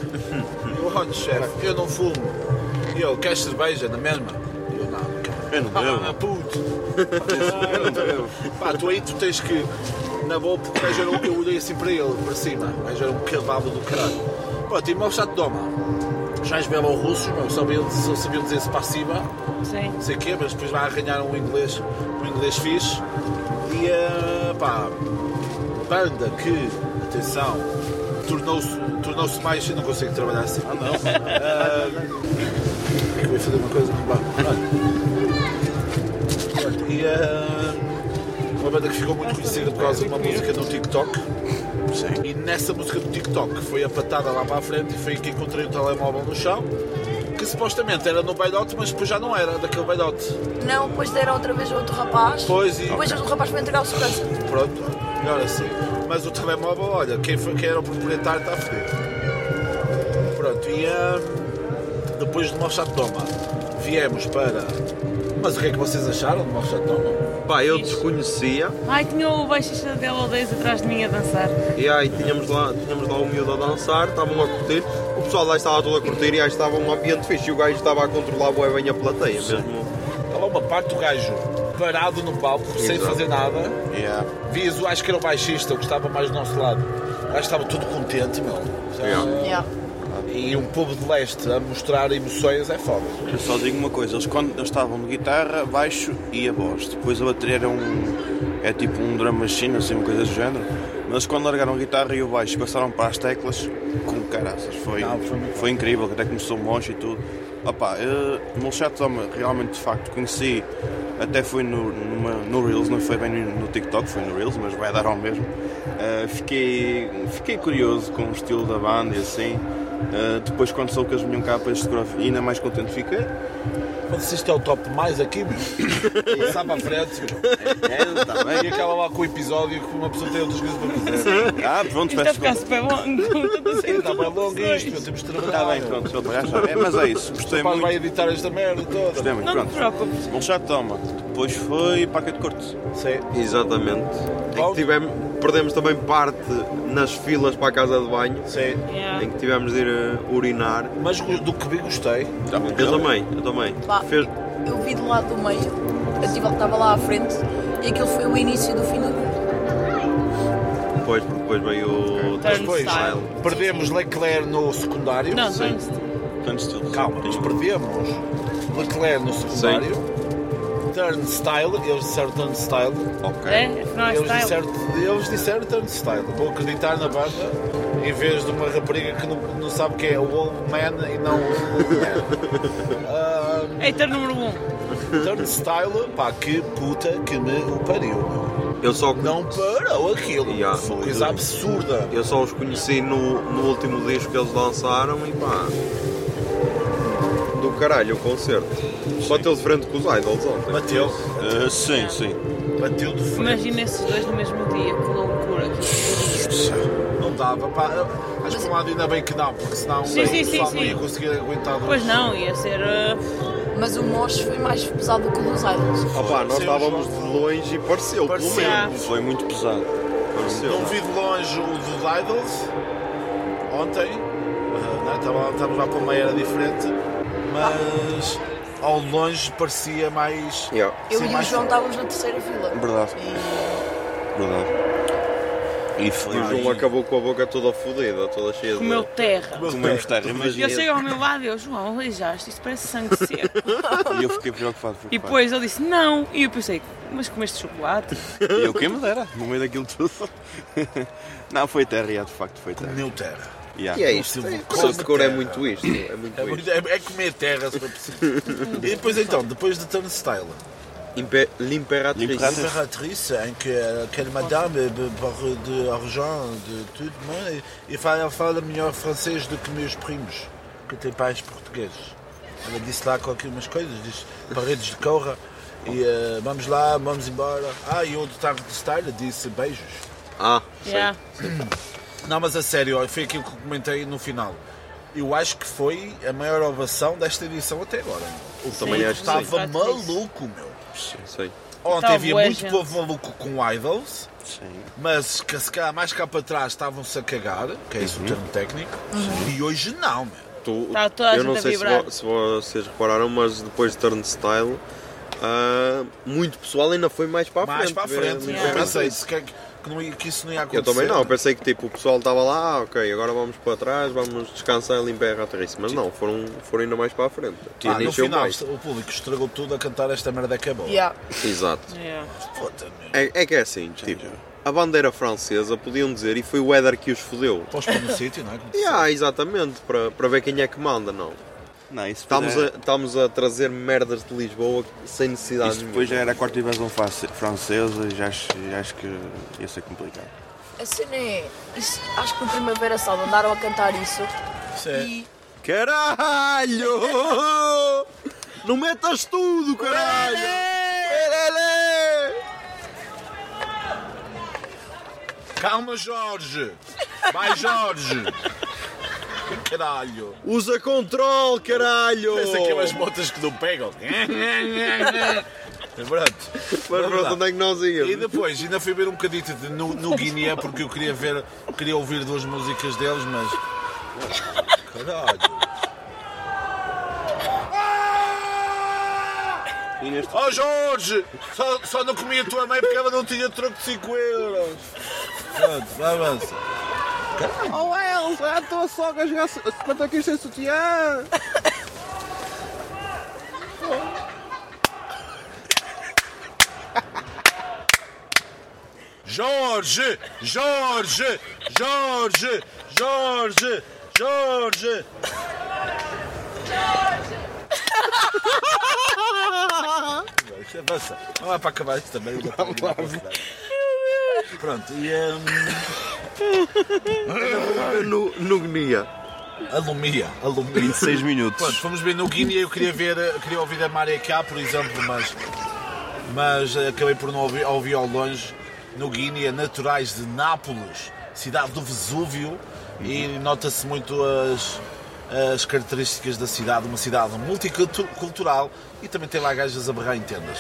Eu, olha, chefe, eu não fumo. E ele, queres cerveja na mesma? E eu, não. Eu não Ah, puto. Eu não devo. Pá, tu aí tu tens que. Na boa, porque o gajo era um, eu olhei assim para ele, para cima. O gajo era um cavalo do caralho. Pronto, e mal chato doma. Já os belorussos, meu, sabiam, só sabiam dizer spasiba Sim. não sei o quê, mas depois vai arranhar um inglês, um inglês fixe. E eh, pá, banda que, atenção, tornou-se tornou mais. Eu não consigo trabalhar assim. Ah, não. (laughs) eu ia fazer uma coisa. Bom, uma banda que ficou muito conhecida por causa de uma música no TikTok. E nessa música do TikTok foi a patada lá para a frente e foi que encontrei o telemóvel no chão. Que supostamente era no bailote, mas depois já não era daquele bailote. Não, depois deram outra vez outro rapaz. Pois, e- Depois o rapaz foi entregar o segurança. Pronto, melhor assim. Mas o telemóvel, olha, quem, foi, quem era o proprietário está a foder. Pronto, e hum, depois de Mochat Doma viemos para. Mas o que é que vocês acharam de Mochat Doma? Pá, eu desconhecia. Ai, tinha o baixista da Yellow Days atrás de mim a dançar. E aí tínhamos lá, tínhamos lá o miúdo a dançar, estavam a curtir. O pessoal lá estava todo a curtir e aí estava um ambiente fixe. E o gajo estava a controlar bem a plateia mesmo. Estava uma parte do gajo parado no palco, sem Exato. fazer nada. Yeah. Vias, acho que era o baixista, o que estava mais do nosso lado. O gajo estava todo contente, meu. Yeah. Yeah. E um povo de leste a mostrar emoções é foda. Eu só digo uma coisa, eles quando eles estavam de guitarra, baixo e a voz. Depois a bateria era um. é tipo um drum machine, assim, uma coisa do género. Mas quando largaram a guitarra e o baixo passaram para as teclas, com caraças. Foi, Não, foi foi incrível, até começou o moche e tudo. Opa, eu, no chat Toma, realmente de facto conheci, até foi no, numa, no Reels, não foi bem no, no TikTok, foi no Reels, mas vai dar ao mesmo. Uh, fiquei, fiquei curioso com o estilo da banda e assim. Uh, depois quando soube que eles vinham cá para este coreografia, ainda mais contente fiquei. Foda-se, isto é o top mais aqui, meu. (coughs) Sabe à frente. É, tá bem. E acaba lá com o episódio que uma pessoa tem outras coisas para fazer. Ah, pronto, Isto peço ficar desculpa. super longo. Está (laughs) bem longo isto, meu. temos de trabalhar. Está bem, pronto, desculpa, já está. É, mas é isso, gostei O pai vai muito. editar esta merda toda. Gostei muito, Não te pronto. preocupes. Um chat toma. Depois foi Paca de Cortes. Sim. Exatamente. Bom. que tivemos, perdemos também parte nas filas para a casa de banho, Sim. Yeah. em que tivemos de ir eh, urinar. Mas do que vi gostei. Eu também, eu também. Pá, Fez- Eu vi do lado do meio, eu tive- estava lá à frente e aquilo foi o início do fim do mundo. Depois, porque depois veio o Depois Turnstile. perdemos Leclerc no secundário. Não, Sim. Turnstile. Calma, nós perdemos Leclerc no secundário. Turnstile, eles disseram Turnstile. É? Não é Eles style. disseram, eles disseram Turnstile. Vou acreditar na banda em vez de uma rapariga que não, não sabe que é o Old Man e não o Old Man. (laughs) Ah, Hater número 1. Um. Turnstile, pá, que puta que me o pariu. Eu só, Não parou aquilo. Yeah. Coisa absurda. eu só os conheci no, no último disco que eles lançaram e pá. Caralho o concerto. Bateu de frente com os idols ontem. Bateu, Eh, sim, sim. bateu de frente. Imagina esses dois no mesmo dia, que loucura. Não dava, pá. Acho que por um lado ainda bem que não, porque senão Sim, o sim, sim, pessoal não sim. ia conseguir aguentar dois. Pois não, ia ser. uh, Mas o mosh foi mais pesado do que o dos idols. Opá, nós Sim, estávamos os- de longe e pareceu, pelo Parecia. menos. Foi muito pesado. Pareceu. Não vi de longe o dos Idols ontem, ah, né? Estava- estávamos lá para uma era diferente, mas ao longe parecia mais. Yeah. Eu Sim, e o mais João forte. estávamos na terceira fila. Verdade. E Verdade. E foi. E o João acabou com a boca toda fodida, toda cheia de. comeu terra. Comemos terra, E eu imagina. chego ao meu lado e eu, João, alijaste, isto parece sangue seco. E eu fiquei preocupado. E preocupado. depois ele disse, não. E eu pensei, mas comeste chocolate? E eu quem me dera, no meio daquilo tudo. (laughs) Não, foi terra, já, de facto foi terra. Comeu terra. Já. E é isto. O seu come decor é muito isto. É muito É, muito- é- é comer terra se for preciso. (laughs) e depois então, depois de Turnstile. Imperatrice, em que aquela madame de, de argent, de tudo, né? e fala, fala melhor francês do que meus primos, que têm pais portugueses. Ela disse lá qualquer umas coisas, diz paredes de corra, e eh, vamos lá, vamos embora. Ah, e o do Turnstile disse beijos. Ah, sei. Yeah. Não, mas a sério, foi aquilo que eu comentei no final. Eu acho que foi a maior ovação desta edição até agora. meu. O Também acho que sim. estava maluco, meu. sei. Ontem Estava havia muito gente. povo maluco com idols, Sim. mas que se calhar mais cá para trás estavam-se a cagar, que é esse Uhum. o termo técnico, e hoje não, meu. Tu- Tá eu não sei se, vo- se vocês repararam, mas depois de Turnstile, ah, muito pessoal ainda foi mais para a Mais frente. para a frente. ver Eu pensei isso. se que, que, não que isso não ia acontecer. Eu também não, eu pensei que tipo, o pessoal estava lá, ah, ok, agora vamos para trás, vamos descansar e limpar a ratrice. Mas não, foram, foram ainda mais para a frente. Ah, no final mais. o público estragou tudo a cantar esta merda que é boa. yeah. Exato. Yeah. É, é que é assim, tipo, a bandeira francesa podiam dizer e foi o Éder que os fodeu. Pós para no sítio, não é? Como (laughs) Yeah, exatamente, para, para ver quem é que manda, não. Não, isso Estamos a, estamos a trazer merdas de Lisboa sem necessidade isso depois já era a quarta invasão francesa e já acho, já acho que ia ser complicado. A cena é. Isso, acho que no Primavera Sound andaram a cantar isso Isso é- e Caralho! (laughs) Não metas tudo, caralho! Perele! Calma, Jorge! Vai, Jorge! (laughs) Caralho! Usa controle, caralho! Pensa aquelas motas que não pegam. Pronto. Mas pronto, onde é que nós E íamos? depois ainda fui ver um bocadito de no, no Guiné porque eu queria ver, queria ouvir duas músicas deles, mas. Caralho! E Oh Jorge! Só, só não comia a tua mãe porque ela não tinha troco de 5 euros! Pronto, vai avança. Oh Elsa, a tua sogra já se quanto aqui sem sutiã! Jorge! Jorge! Jorge! Jorge! Jorge! Jorge! Avança. Vamos lá para acabar isto também. Vamos lá. Pronto, e (laughs) hum, No, no Guiné. alumia, alumia. 26 minutos. Pronto, fomos ver no Guiné, eu queria ver, queria ouvir a Maria Cá, por exemplo, mas, mas acabei por não ouvir, ouvir ao longe. No Guiné, naturais de Nápoles, cidade do Vesúvio, e nota-se muito as, as características da cidade, uma cidade multicultural e também tem lá gajas a berrar em tendas.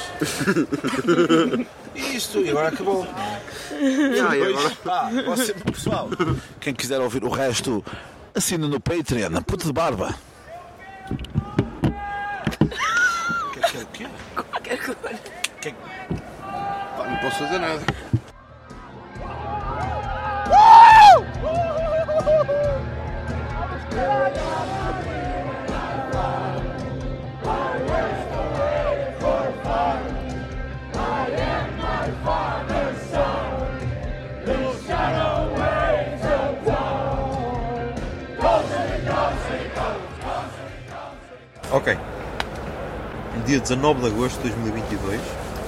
(laughs) Isto, e agora acabou. E agora? Ah, você, pessoal, quem quiser ouvir o resto, assina no Patreon, puto de barba. O que é que é? O que é? Qualquer coisa. Pá, não posso fazer nada. Ok. Dia 19 de agosto de 2022,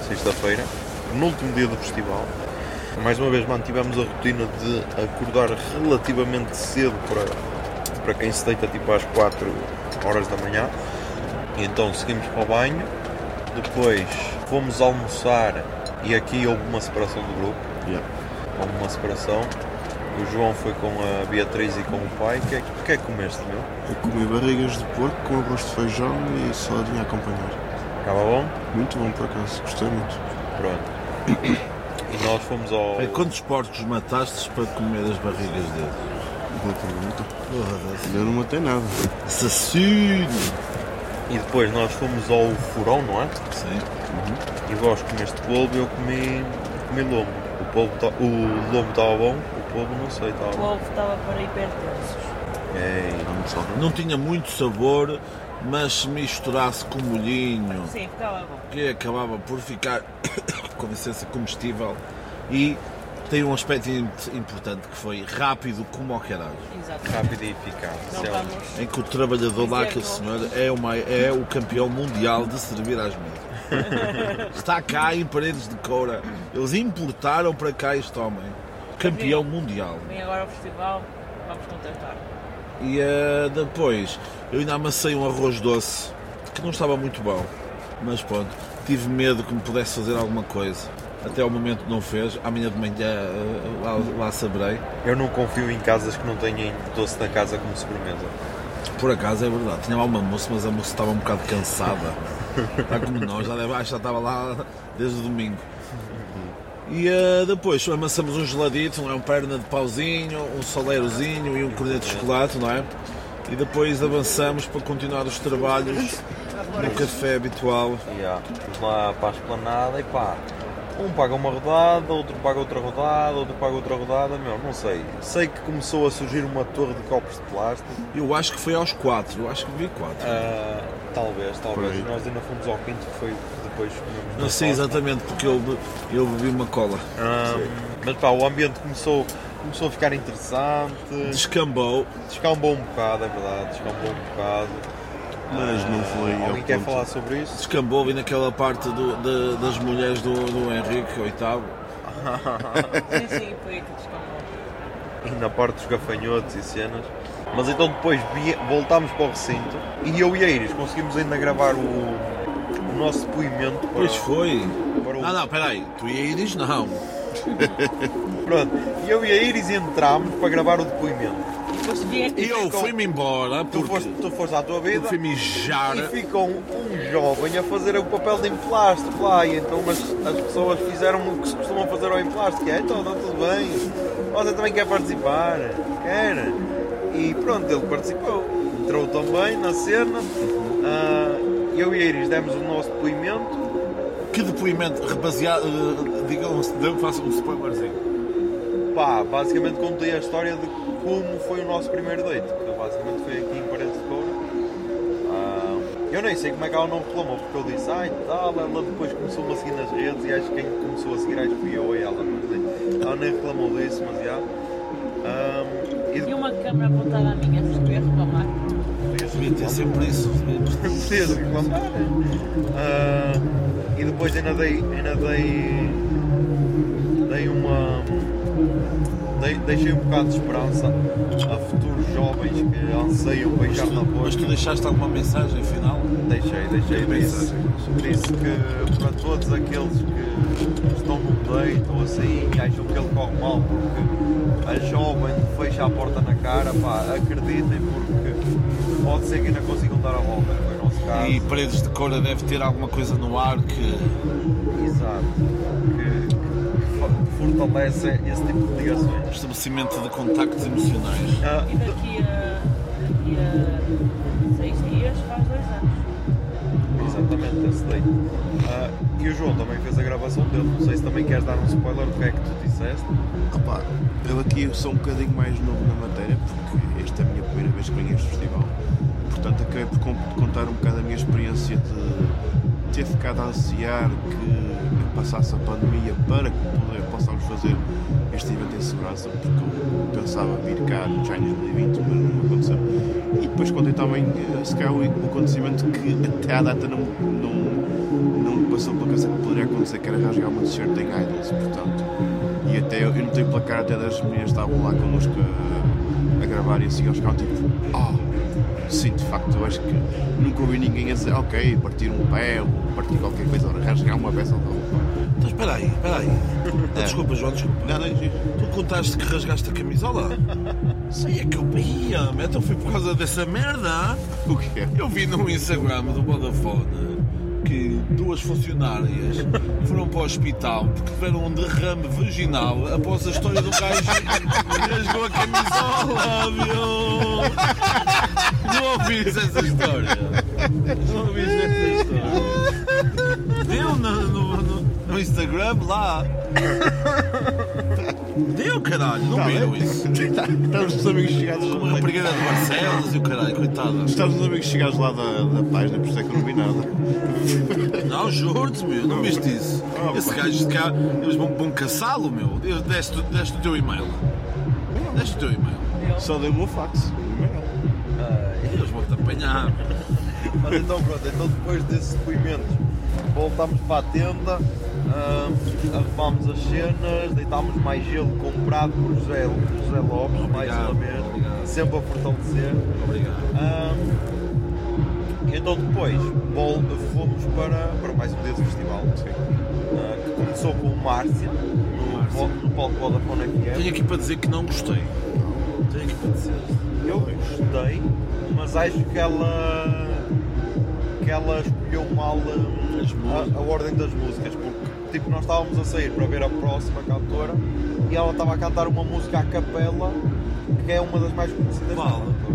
sexta-feira, penúltimo dia do festival. Mais uma vez mantivemos a rotina de acordar relativamente cedo para, para quem se deita tipo às 4 horas da manhã. E então seguimos para o banho. Depois fomos almoçar e aqui houve uma separação do grupo. Houve uma separação. O João foi com a Beatriz e com o pai. O que, é- que é que comeste, meu? Eu comi barrigas de porco com arroz de feijão e saladinha a acompanhar. Estava bom? Muito bom por acaso, gostei muito. Pronto. E nós fomos ao. Bem, quantos porcos mataste para comer as barrigas dele? Boa pergunta. Eu não matei nada. Assassino! E depois nós fomos ao Furão, não é? Sim. E vós comeste polvo e eu comi, comi lombo. O, polvo ta- o lombo estava bom, o polvo não sei, estava O bom. ovo estava para hipertensos. Saudável. Não tinha muito sabor, mas se misturasse com molhinho, Sim, ficava bom. que acabava por ficar, (coughs) com licença, comestível e tem um aspecto im- importante que foi rápido como ao caralho. Exato. rápido e eficaz. É vamos. Em que o trabalhador lá, aquele senhor, é, uma, é o campeão mundial de servir às mesas. (laughs) Está cá em paredes de coura. Eles importaram para cá este homem. Campeão mundial. Vem agora ao festival, vamos contratar. E eh, depois eu ainda amassei um arroz doce que não estava muito bom. Mas pronto, tive medo que me pudesse fazer alguma coisa. Até ao momento não fez. Amanhã de manhã eh, lá, lá saberei. Eu não confio em casas que não tenham doce na casa como sobremesa. Por acaso é verdade, tinha lá uma moça, mas a moça estava um bocado cansada. (laughs) Está como nós, já, deve, já estava lá desde o domingo. E eh, depois amassamos um geladito, não é? Um perna de pauzinho, um soleirozinho e um corneto de chocolate, não é? E depois avançamos para continuar os trabalhos no café habitual. Fomos lá para a esplanada e pá, um paga uma rodada, outro paga outra rodada, outro paga outra rodada, meu, não sei. Sei que começou a surgir uma torre de copos de plástico. Eu acho que foi aos quatro, eu acho que vi quatro. Ah, talvez, talvez. Nós ainda fomos ao quinto, que foi depois Não sei Costa. exatamente porque eu, eu bebi uma cola. Ah, mas pá, o ambiente começou, começou a ficar interessante, Descambou. descambou um bocado, é verdade, descambou um bocado. Mas não foi Ah, ao Alguém quer ponto. falar sobre isso? Descambou ali naquela parte do- de- das mulheres do, do Henrique VIII. (laughs) Sim, sim, foi aí que descambou. E na parte dos gafanhotos e cenas. Mas então depois vi- voltámos para o recinto e eu e a Iris conseguimos ainda gravar o nosso depoimento para, Pois foi. para o- Não, não, peraí. Tu e a Iris não. (laughs) Pronto. E eu e a Iris entramos para gravar o depoimento. E eu fui-me embora Tu porque foste, tu foste à tua vida fui mijar. e ficou um, um jovem a fazer o papel de emplástico lá e então as, as pessoas fizeram o que se costumam fazer ao emplástico, que é então está tudo bem, você também quer participar, quer? E pronto, ele participou, entrou também na cena, ah, eu e a Iris demos o nosso depoimento, Que depoimento baseado. Uh, digam, façam um spoilerzinho. pá, basicamente contei a história de como foi o nosso primeiro date, que basicamente foi aqui em Paredes de Coura. Ah, eu nem sei como é que ela não reclamou, porque eu disse, ai tal, ela depois começou-me a seguir nas redes e acho que quem começou a seguir acho que fui eu e ela, não sei. Ela nem reclamou disso, mas já. Ah, e E uma câmera apontada à minha, se tu ia reclamar. Devia ter sempre isso. depois reclamar. Ah, e depois ainda dei, ainda dei, dei uma. Dei, deixei um bocado de esperança a futuros jovens que anseiam beijar na boca. Mas tu deixaste alguma mensagem final? Deixei, deixei. Disse, disse que para todos aqueles que estão no date ou assim e acham que ele corre mal porque a jovem fecha a porta na cara, pá, acreditem porque pode ser que ainda consigam dar a volta. Foi nosso caso. E Paredes de Cora deve ter alguma coisa no ar que. Exato. Que fortalece esse tipo de ligações. estabelecimento de contactos emocionais. Ah, E daqui a, daqui a seis dias faz dois anos. exatamente, esse date. Ah, e o João também fez a gravação dele. Não sei se também queres dar um spoiler do que é que tu disseste. Opá, eu aqui sou um bocadinho mais novo na matéria, porque esta é a minha primeira vez que venho a este festival. Portanto, acabei por con- contar um bocado a minha experiência de ter ficado a ansiar que passasse a pandemia para que possamos fazer este evento em segurança, porque eu pensava vir cá no China 2020, mas não aconteceu. E depois contei também, eh, se calhar, o acontecimento que até à data não, não, não me passou pela cabeça que poderia acontecer, que era rasgar uma t-shirt em Idols, portanto. E até eu, notei pela cara até das meninas estavam lá connosco a, a gravar e assim, eles ficavam tipo, ah, sim, de facto, eu acho que nunca ouvi ninguém a dizer, ok, partir um pé ou partir qualquer coisa, ou rasgar uma peça. Então espera aí, espera aí. Ah, Desculpa, João, desculpa. Não, não. Tu contaste que rasgaste a camisola? Sim, é que eu ia, então foi por causa dessa merda. o que é? Eu vi no Instagram do Vodafone que duas funcionárias foram para o hospital porque tiveram um derrame vaginal após a história do gajo que rasgou a camisola, meu! Não ouviste essa história? Não ouviste essa história? Deu no, no, Instagram lá. (laughs) Deu, caralho, não viram isso? Estamos (laughs) os amigos chegados Uma rapariga de Barcelos e o caralho, coitada. Estamos os amigos chegados lá da, da página, por isso é que eu não vi nada. (laughs) Não, juro-te, meu, não viste isso? Esse gajo de cá, eles vão, vão caçá-lo, meu. Deste, deste o teu e-mail. Deste o teu e-mail. Só dei o meu fax. Eles vão-te apanhar. Mas então pronto, então depois desses depoimentos voltámos para a tenda, ah, arrumámos as cenas, deitámos mais gelo comprado por José, José Lopes, mais Obrigado, uma vez, obrigado. sempre a fortalecer. Obrigado. Ah, então depois vol- fomos para, para mais um dia do festival, ah, que começou com o Márcia, no, Márcia. no palco Vodafone FM. Tenho aqui para dizer que não gostei. Tenho aqui para dizer. Eu gostei, mas acho que ela que ela escolheu mal músicas. a, a ordem das músicas, tipo nós estávamos a sair para ver a próxima cantora e ela estava a cantar uma música à capela que é uma das mais conhecidas Qual? dela. tá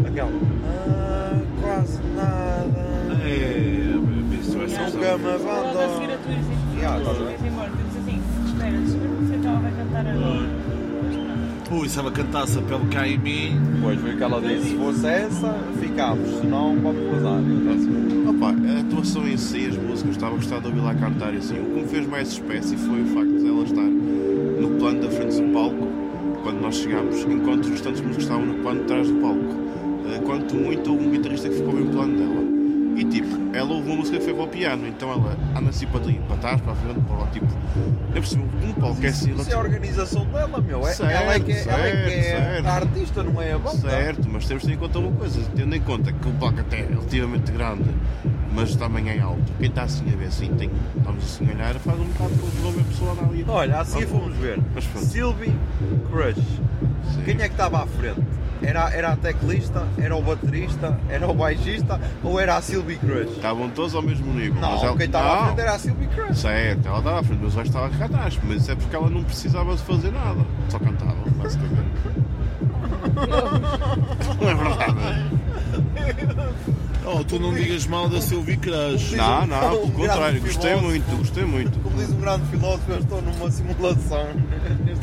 ver? Aquela. Ah, quase nada. É, isso vai ser Nunca me Logo a seguir a tu ires embora. Tu dizes assim, espera, o que ela vai cantar agora. Ui, se ela cantasse a pele cá em mim. Depois foi o que ela disse, se fosse essa, ficámos, senão vamos vazar. Opa, a atuação em si, as músicas, estava a gostar de ouvir lá cantar e assim. O que me fez mais espécie foi o facto de ela estar no plano da frente do palco, quando nós chegámos, enquanto os restantes músicos estavam no plano de trás do palco. Eh, Quanto muito, houve um guitarrista que ficou bem no plano dela. E tipo, ela ouve uma música que foi para o piano, então ela anda assim para, para trás, para a frente, para lá, tipo. Eu percebo, um é assim. Isso é a organização dela, meu. É, Certo, ela é que é, ela é, que é certo, a artista, não é a banda. Certo, mas temos de ter em conta uma coisa, tendo em conta que o palco até é relativamente grande, mas também é alto. Quem está assim a ver assim, tem, estamos assim a olhar, faz um bocado de ver a pessoa ali. Olha, assim fomos ver. Sylvie Crush. Sim. Quem é que estava à frente? Era, era a teclista, era o baterista, era o baixista ou era a Sylvie Crush? Estavam todos ao mesmo nível. Não, mas ela, quem estava à frente era a Sylvie Crush. Certo, ela estava à frente, mas o resto estava cá atrás. Mas isso é porque ela não precisava de fazer nada. Só cantava, basicamente. (laughs) não é verdade? (laughs) Oh, tu não digas mal da Sylvie Crush. Não, não, pelo contrário, gostei muito, gostei muito. Como diz um grande filósofo, eu estou numa simulação.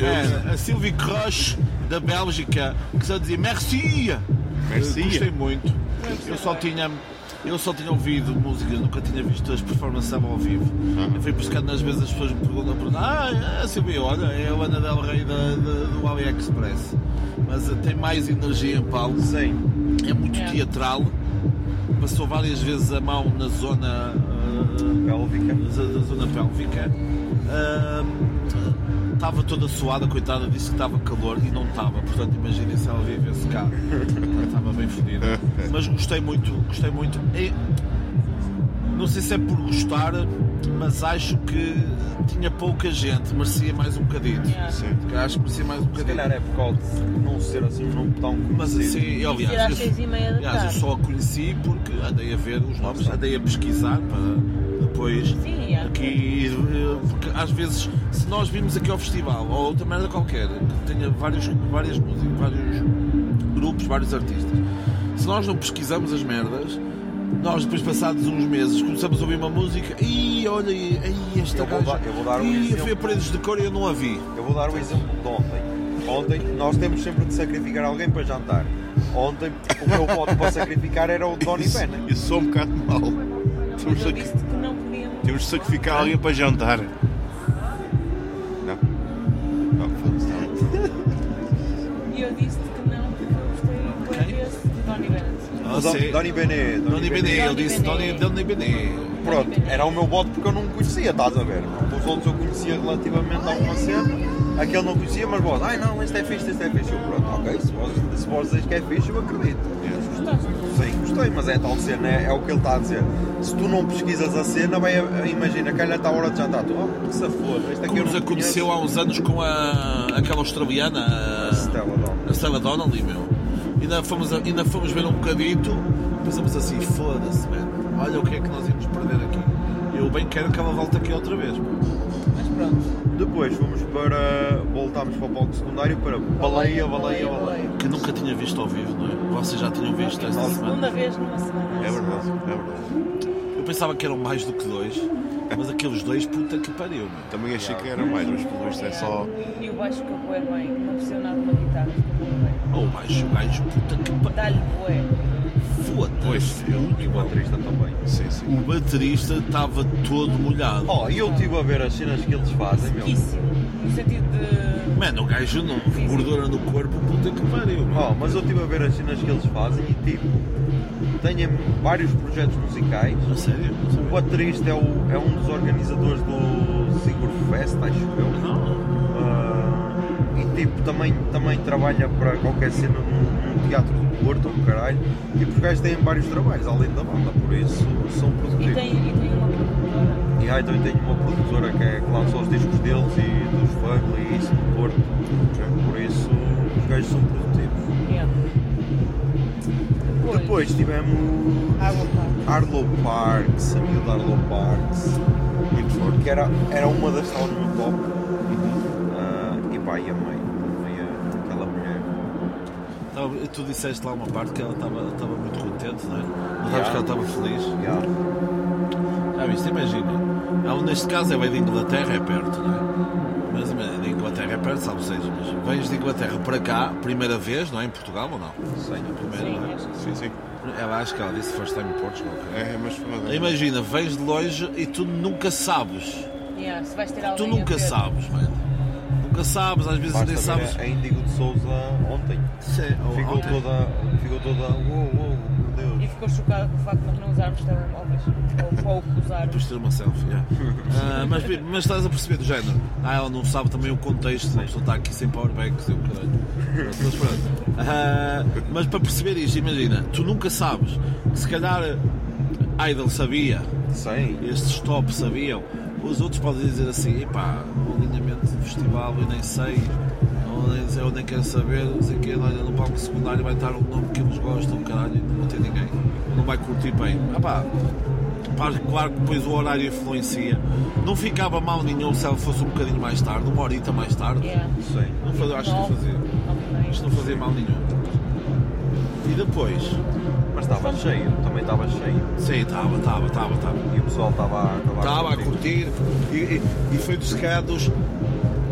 É, a Sylvie Crush da Bélgica, que só dizia merci. Merci. Gostei muito. Eu só tinha. Eu só tinha ouvido músicas, nunca tinha visto as performances ao vivo. Eu fui buscando às vezes as pessoas me perguntam, perguntam ah, a Silvia, olha, é a Ana Del Rey da, da- do AliExpress. Mas tem mais energia em palco, Sim. é muito teatral, passou várias vezes a mão na zona eh, Pélvica. da, da zona pélvica. Ahm, Estava toda suada, coitada, disse que estava calor e não estava, portanto imaginem se ela vivesse cá. Estava bem fodida. (laughs) Mas gostei muito, gostei muito. E Não sei se é por gostar, mas acho que tinha pouca gente, merecia mais um bocadinho. Sim. Acho que merecia mais um Se bocadinho. calhar é por causa de não ser assim não tão Mas conhecido. assim, Ir às aliás, eu, aliás, eu só a conheci porque andei a ver os nomes, andei a pesquisar para depois Sim, é. aqui. Porque às vezes, se nós vimos aqui ao festival ou outra merda qualquer, que tenha vários, várias músicas, vários grupos, vários artistas, se nós não pesquisamos as merdas. Nós depois passados uns meses começamos a ouvir uma música e olha aí, esta Eu vou gaja. dar- eu vou dar um Ih, exemplo. fui a paredes de cor e eu não a vi. Eu vou dar o exemplo de ontem. Ontem nós temos sempre de sacrificar alguém para jantar. Ontem o meu voto para sacrificar era o Donny Isso, Bennett. isso sou um bocado mal. Temos, eu podíamos. temos de sacrificar alguém para jantar. Bennett. O Don- sim. Donny Bennett. Doni Bené, eu Donny disse Bené. Doni Doni Bené. Pronto, era o meu voto porque eu não me conhecia, estás a ver? Os outros eu conhecia relativamente a alguma cena. Aquele não conhecia, mas vós, ai não, este é fixe, este é fixe. Eu, pronto, ok, se vós, se vós dizes que é fixe, eu acredito. Sim, gostei, mas é tal cena, é, é o que ele está a dizer. Se tu não pesquisas a cena, vai, a- imagina, calhar está a hora de jantar. Tu, oh, que se foda, este aqui Como nos aconteceu conheço. há uns anos com a, aquela australiana, a, Stella Donnelly. a Stella Donnelly, meu. Ainda fomos, a- ainda fomos ver um bocadito, pensamos assim, foda-se, mano. Olha o que é que nós íamos perder aqui. Eu bem quero que ela volte aqui outra vez. Mas pronto. Depois fomos para. voltámos para o palco secundário para baleia, baleia, baleia. Que nunca tinha visto ao vivo, não é? Vocês já tinham visto esta Segunda semana. vez numa semana. É verdade, é verdade. Eu pensava que eram mais do que dois, mas aqueles dois, puta que pariu, meu. Também achei que era mais, mas pelo visto é só. E o baixo que bué bem, não precisa nada de uma guitarra. bem. Oh, baixo, gajo, puta que pariu. Dá-lhe bué. Pois, Foda-se. ele E o baterista também. Sim, sim. O baterista estava todo molhado. Oh, e eu estive a ver as cenas que eles fazem, meu. Riquíssimo. No sentido de. Mano, o gajo não gordura no corpo, puta que pariu. meu. Oh, mas eu estive a ver as cenas que eles fazem e tipo, têm vários projetos musicais. A sério? Não O sabia. baterista é, o- é um dos organizadores do Sigur Fest, acho eu. Não. Ah, e tipo, também, também trabalha para qualquer cena num, teatro do Porto, ou caralho. Tipo, os gajos têm vários trabalhos além da banda, por isso são E produtivos. tem, e tem uma produtora. E aí também tenho uma produtora que, é, que lança os discos deles e dos Fugly e isso no Porto. Por isso os gajos são produtivos. Yeah. Depois, Depois tivemos Park. Arlo Parks, a miúda Arlo Parks, que era, era uma das estavam no meu top. Ah, e pá, e amei a- aquela mulher. Tava- Tu disseste lá uma parte que ela estava muito contente, não é? Mas Yeah. sabes que ela estava feliz. Yeah. Já viste, imagina. Ela neste caso é veio de Inglaterra, é perto, não é? Mas imagina, de Inglaterra é perto, sabe seja, mas vens de Inglaterra para cá, primeira vez, não é? Em Portugal ou não? Sim. A primeira, Sim, é? Sim, sim. Ela acho que ela disse first time in Portugal. É, mas mas- Imagina, vens de longe e tu nunca sabes. Yeah, se vais ter Tu nunca sabes, mano. Nunca sabes, às vezes nem Basta ver sabes. a Índigo de Souza ontem. Sim, ou Ficou ontem. toda, ficou toda, uou, uou, meu E Deus. ficou chocado com o facto de nós não usarmos telemóveis. Ou pouco usarmos. Depois de ter uma selfie, yeah. (laughs) Ah, mas, mas estás a perceber do género. Ah, ela não sabe também o contexto, uma pessoa está aqui sem powerbanks e o caralho. Mas pronto. Ah, mas para perceber isto, imagina, tu nunca sabes que se calhar Idol sabia, Sim. estes top sabiam, os outros podem dizer assim, epá, o alinhamento do festival eu nem sei, ou nem, sei, eu nem quero saber, não sei o quê, olha, no palco secundário vai estar um nome que eles gostam, caralho, e não ter ninguém, não vai curtir bem. Ah pá, claro que depois o horário influencia. Não ficava mal nenhum se ela fosse um bocadinho mais tarde, uma horita mais tarde. Yeah. Sim. Não fazia, acho que não fazia. e meia. Isto não fazia mal nenhum. E depois, Mas estava cheio, também estava cheio. sim, estava, estava, estava, estava. E o pessoal estava Estava a curtir e, e, e foi dos se calhar, dos,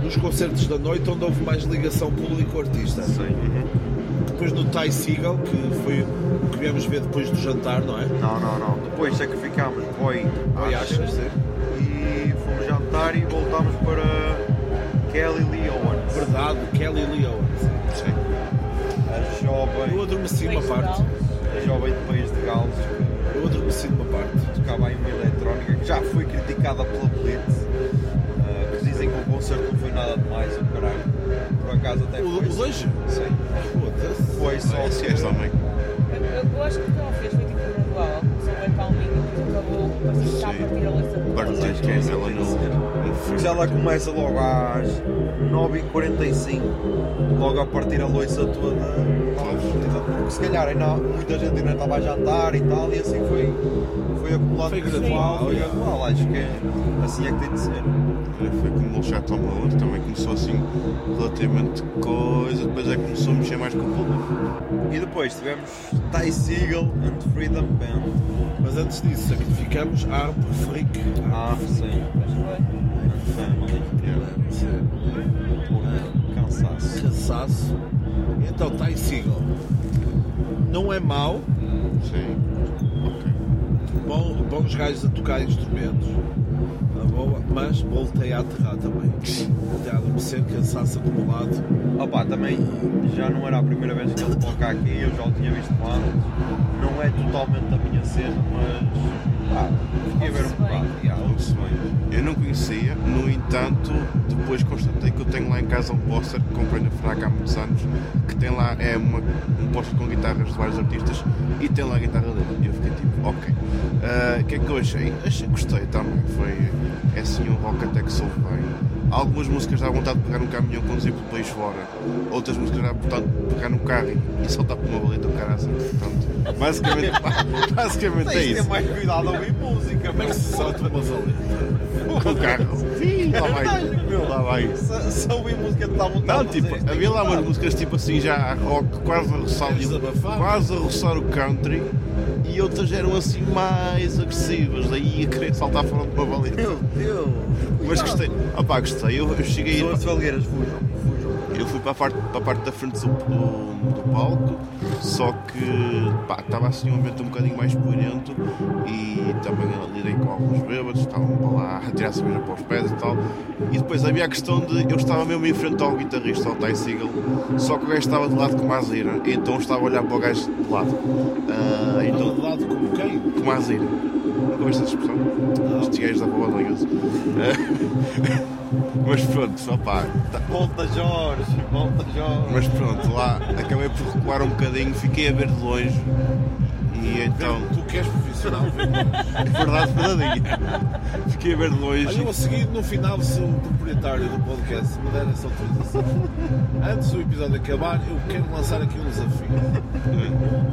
dos concertos da noite onde houve mais ligação público-artista. Sim. Uhum. Depois no Ty Seagal, que foi o que viemos ver depois do jantar, não é? Não, não, não. Depois sacrificámos Boy Oi, Asher achas? Sim. e fomos jantar e voltámos para Kelly Lee Owens. Verdade, Kelly Lee Owens. Sim. A Eu jovem, adormeci uma parte. De jovem de País de Gales que Eu adormeci numa parte. tocava aí uma eletrónica que já foi criticada pela Blitz. ah, que dizem que o concerto não foi nada demais, o caralho. Por acaso até O, foi. o dois? Sim. Foda-se. Foi só. Esse és também. Eu, eu acho que o que ela fez foi tipo gradual. Ela começou bem calminha, depois acho que essa ela não- Porque ela começa logo às 9h45, logo a partir a loiça toda. Porque se calhar ainda muita gente ainda estava a jantar e tal, e assim foi, foi acumulado Foi gradual, foi gradual, acho que é, assim é que tem de ser. Foi como o Chateau Malone, também começou assim relativamente coisa, depois é que começou a mexer mais com o público. E depois tivemos Ty Seagal and Freedom Band. Mas antes disso, sacrificamos Arp Freak. Ah, sim. Cansaço. Cansaço. Então, Ty Seagal. Não é mau. Sim. Bom, bons gajos a tocar instrumentos. A boa, mas voltei a aterrar também. Voltei a adormecer, cansaço acumulado. Opa, também já não era a primeira vez que ele toca aqui, eu já o tinha visto antes. Não é totalmente a minha cena, mas fiquei a ver. Yeah, ouve-se bem. Eu não conhecia, no entanto, depois constatei que eu tenho lá em casa um póster que comprei na FNAC há muitos anos, que tem lá é uma, um póster com guitarras de vários artistas e tem lá a guitarra dele. E eu fiquei tipo, ok. Ah, O que é que eu achei? Achei, gostei também. Foi é assim um rock até que soube bem. Algumas músicas dá vontade de pegar um caminhão e conduzir pelo país fora. Outras músicas dá vontade de pegar no carro e- soltar por uma baleta o cara assim. Pronto. Basicamente, (laughs) basicamente é Tens de ter isso. mais cuidado a ouvir música, é que se solta uma valeta? Com o carro. Sim, lá vai. Lá vai. Se, se ouvir música dá vontade Não, de tipo, havia lá tem umas músicas tipo assim já rock, quase a roçar, quase a roçar o country e outras eram assim mais agressivas, daí a querer saltar fora de uma valeta. Meu Deus! Mas gostei, opá, gostei, eu, eu cheguei a ir, Pessoas falgueiras, fujam, fujam. Eu fui para a parte, para a parte da frente do, do, do palco, só que pá, estava assim um ambiente um bocadinho mais poeirento e também lidei com alguns bêbados, estavam para lá a tirar cerveja para os pés e tal. E depois havia a questão de eu estava mesmo em frente ao guitarrista, ao Ty Seagal, só que o gajo estava de lado com a Azira, então eu estava a olhar para o gajo de lado. Ah, Então, de lado como quem? com a Azira. Nunca viste essa expressão? Estes gajos da boa ligas. (laughs) Mas pronto, opá, tá- Volta Jorge, volta Jorge. mas pronto, lá acabei por recuar um bocadinho, fiquei a ver de longe e então, que és profissional, é verdade, verdadeira. Fiquei a ver de Olha, eu longe. a seguir, no final, se o proprietário do podcast me der essa autorização, antes do episódio acabar, eu quero lançar aqui um desafio.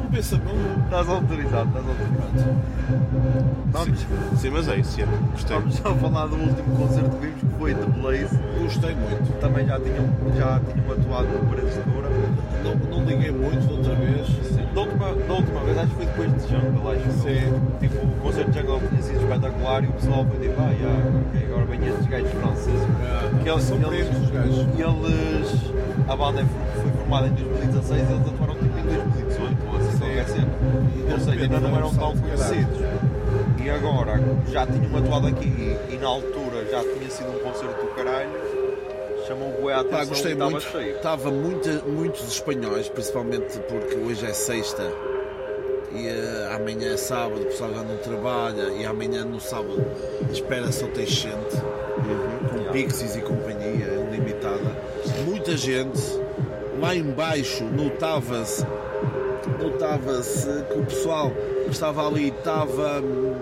Um pensamento. Estás autorizado, estás autorizado. Vamos, Sim, mas é isso, é. gostei. vamos só falar do último concerto que vimos, que foi The Blaze. Gostei muito. Também já tinham, já tinham atuado no Paredes de. Não, não liguei muito da outra vez. Da última, da última vez, acho que foi depois de Jungle, acho Sim. Tipo, o concerto de Jungle tinha sido espetacular e o pessoal foi tipo, ah, yeah, ok, agora vêm estes gajos franceses. Que eles, São eles, pretos os gajos. eles, a banda foi foi formada em 2016 e eles atuaram tipo em 2018 ou assim, qualquer cena. Ou seja, ainda não eram tão conhecidos. E agora, já tinham atuado aqui e, e na altura já tinha sido um concerto do caralho, chamou o bué a Pá, atenção gostei e estava muito. cheio. Estava muita, muitos espanhóis, principalmente porque hoje é sexta e eh, amanhã é sábado, o pessoal já não trabalha e amanhã no sábado espera só ter gente com Pixies e companhia limitada. Muita gente. Lá embaixo notava-se notava-se que o pessoal que estava ali estava hum,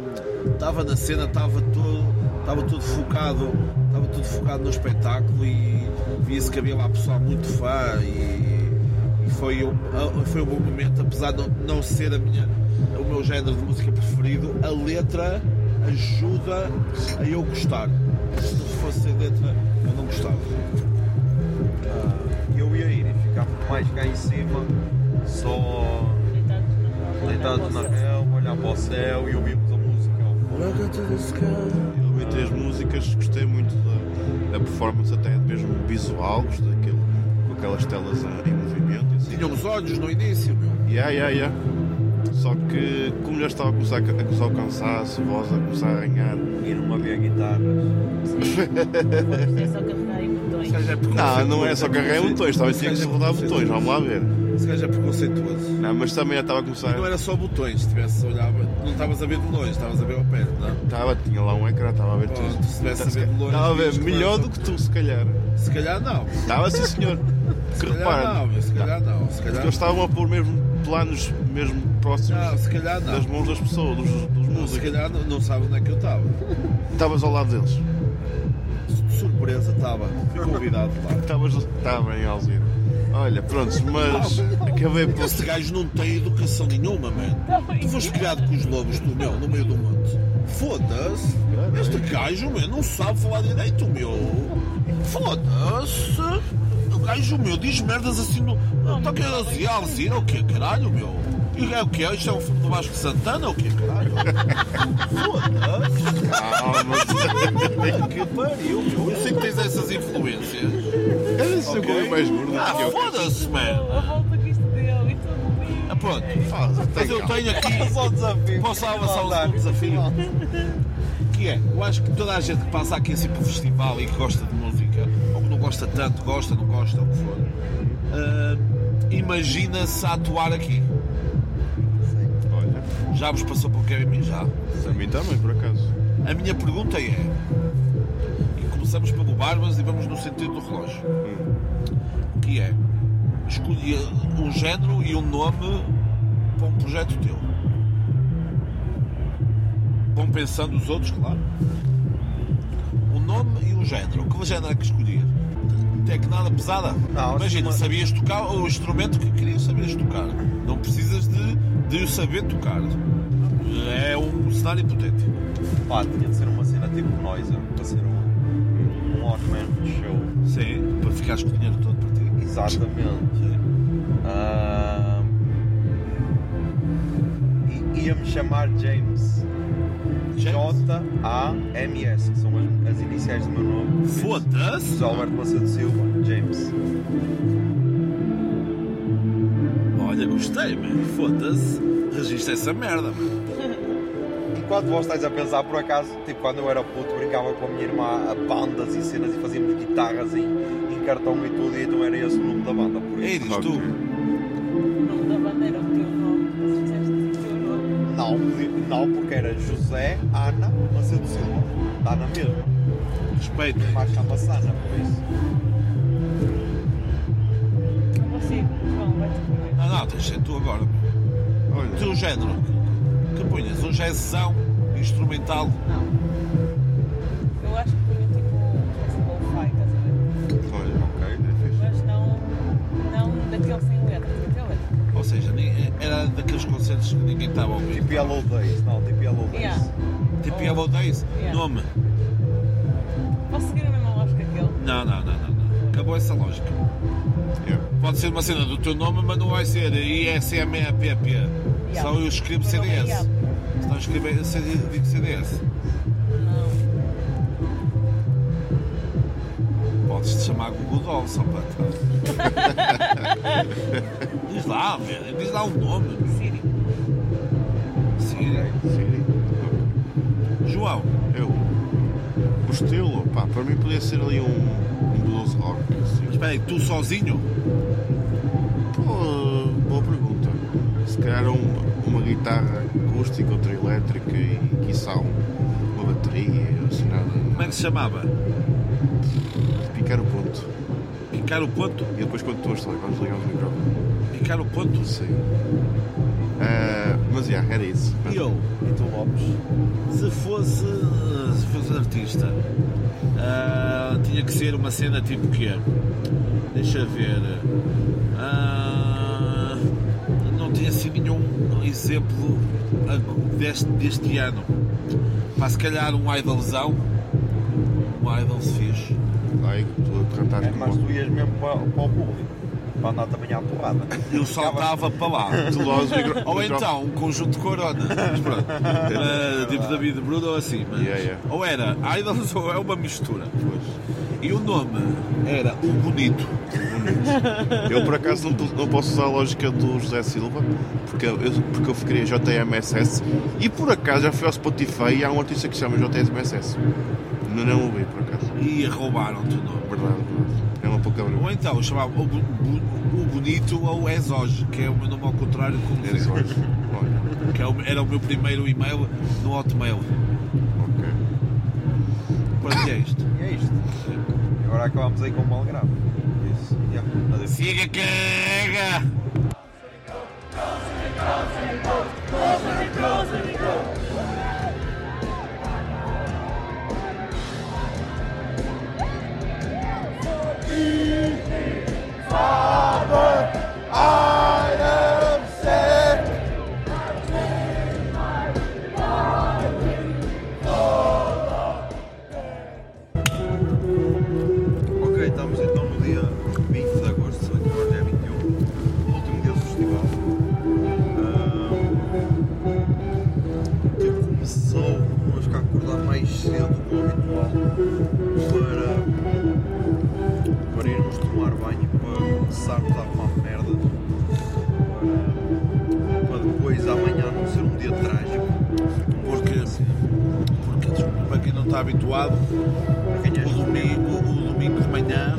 estava na cena, estava todo, estava todo focado, estava todo focado no espetáculo e via-se que havia lá pessoal muito fã e foi, um, foi um bom momento, apesar de não, ser a minha, o meu género de música preferido, a letra ajuda a eu gostar. Se não fosse a letra, eu não gostava. E eu ia ir e ficava mais cá em cima, só deitados na relva, olhar para o céu e ouvíamos a música. Eu ouvi três músicas, gostei muito da, da performance, até mesmo visual, gostei aquelas telas em movimento. e Assim. Tínhamos olhos no início, meu. Yeah, yeah, yeah. Só que, como já estava a começar a começar o cansaço, a voz a começar a arranhar. E não havia guitarras. É só carregar em botões. É Não, não é só carregar em botões, talvez tinha que se rodar botões, vamos lá ver. Esse gajo é preconceituoso. Não, mas também já estava a começar. Não era só botões, se tivesse olhava, não estavas a ver de longe, estavas a ver ao perto, não? Estava, tinha lá um ecrã, estava a ver tudo. se tivesse a ver de longe, Estava a ver melhor do que tu, se calhar. Se calhar não. Estava sim, senhor. Se Que repara, não, se calhar não. Se porque calhar eles estavam a pôr mesmo planos mesmo próximos Ah, se calhar não. das mãos das pessoas, dos, dos Se músicos. calhar não, não sabe onde é que eu estava. Estavas ao lado deles. De surpresa estava. Fui convidado lá. Estavas. Está bem, Alzira. Olha, pronto, mas acabei por. Este gajo não tem educação nenhuma, mano. Tu foste criado com os lobos do meu, no meio do monte. Foda-se. Este gajo, meu, não sabe falar direito, meu. Foda-se. O gajo, meu, diz merdas assim no. Está querendo assim, Alzira, o quê, caralho, meu? E é o quê? Isto é um filme do Vasco Santana, o quê, caralho? Foda-se. Ah, mas. (laughs) Que pariu, meu. Eu sei que tens essas influências. Era sempre Ok? mais gordo Ah, que eu. foda-se, man. A volta que isto deu e tudo. Ah, pronto. Ah, Mas eu tenho aqui. Só desafio. Posso avançar o segundo desafio? Que é, eu acho que toda a gente que passa aqui assim para o festival e que gosta de música, que não gosta tanto, gosta, não gosta, o que for, ah, imagina-se a atuar aqui. Olha, Já vos passou pelo caminho? Já. a mim também, por acaso. A minha pergunta é, e começamos pelo Barbas e vamos no sentido do relógio, que é, escolhi um género e um nome para um projeto teu. Vão pensando os outros, claro. Um nome e um género. Que género é que escolhias? Tecnada pesada? Não, Imagina, uma- sabias tocar o instrumento que querias saber tocar. Não precisas de, de o saber tocar. É um cenário hipotético. Pá, tinha de ser uma cena tipo Noiser, para ser um, um one-man show. Sim, para ficares com o dinheiro todo para ti. Exatamente. E ia-me chamar James. J-A-M-S, que são as, as iniciais do meu nome. Foda-se! José Alberto Macedo Silva, James. Olha, gostei, man. Foda-se. Registra essa merda, man. E quando vós estáis a pensar, por acaso, tipo, quando eu era puto, brincava com a minha irmã a bandas e cenas e fazíamos guitarras em, em cartão e tudo, e então era esse o nome da banda. Por Ei, isso. diz tu. O nome da bandeira, o teu nome. Não, não, porque era José Ana Macedo Silva. Está na mesma. Respeita. Mas chama-se Ana, por isso. Você, João, vai-te comer. Ah, não, tens de ser tu agora. Olha, Teu género. Que punhas? Um jazzão instrumental. Não. Seja, nem- era daqueles concertos que ninguém estava a ouvir. Tipo Yellow Days, não, tipo Yellow Days. Yeah. Tipo Oh. Yellow Days. Yeah. Nome. Posso seguir a mesma lógica que ele? Não, não, não, não, não. Acabou essa lógica. Yeah. Pode ser uma cena do teu nome, mas não vai ser ISMEPP. Yeah. Só eu escrevo é CDS. Iago. Se não escrever digo CDS. Não. Podes te chamar Google Doll só para (laughs) (laughs) Diz lá, velho. Diz lá um nome. Siri. Siri. Siri. João. Eu. O estilo, pá, para mim podia ser ali um, um blues rock. Assim. Mas espera aí, tu sozinho? Pô, boa pergunta. Se calhar um- uma guitarra acústica, outra elétrica e quiçá um- uma bateria, assim nada. Como é que se chamava? Picar o ponto. Picar o ponto? E depois quando estou a instalar, vamos ligar os microfones. Picar o ponto? Sim. Ah, mas já, era isso. E eu? E tu Lopes? Se fosse, se fosse artista, ah, tinha que ser uma cena tipo quê? Deixa ver. Ah, não tinha assim nenhum exemplo deste, deste ano. Pá, se calhar um idolzão. Um idol se fixe. Tu É, com mas tu ias mesmo para, para o público, para andar também à porrada. Eu saltava para lá. (laughs) Ou então um conjunto de corona. Mas pronto. (laughs) Ah, tipo David Bruno ou assim. Mas Yeah, yeah. Ou era Idols ou é uma mistura. E o nome era O Bonito. Eu por acaso não, não posso usar a lógica do José Silva, porque eu, porque eu queria JMSS e por acaso já fui ao Spotify e há um artista que se chama JMSS. Não, não ouvi por acaso e roubaram tudo. Verdade, é uma pouca Ou então chamava o, o, Bonito ou Exoge, que é o meu nome ao contrário como como Exoge. que é era o meu primeiro e-mail no Hotmail. Ok. Pronto, é isto. E é isto. Agora acabamos aí com o mal. Isso. Yeah. Siga carrega! Closer and closer and closer and closer and and closer. Father, I para começarmos a arrumar merda, para, para depois amanhã não ser um dia trágico. Porque, porque desculpa, para quem não está habituado, o domingo, o domingo de manhã,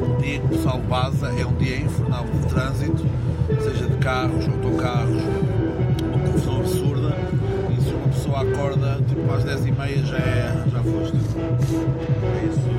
o dia que o pessoal vaza, é um dia infernal de trânsito, seja de carros, autocarros, uma confusão absurda. E se uma pessoa acorda tipo às 10h30 já, é, já foste. É isso.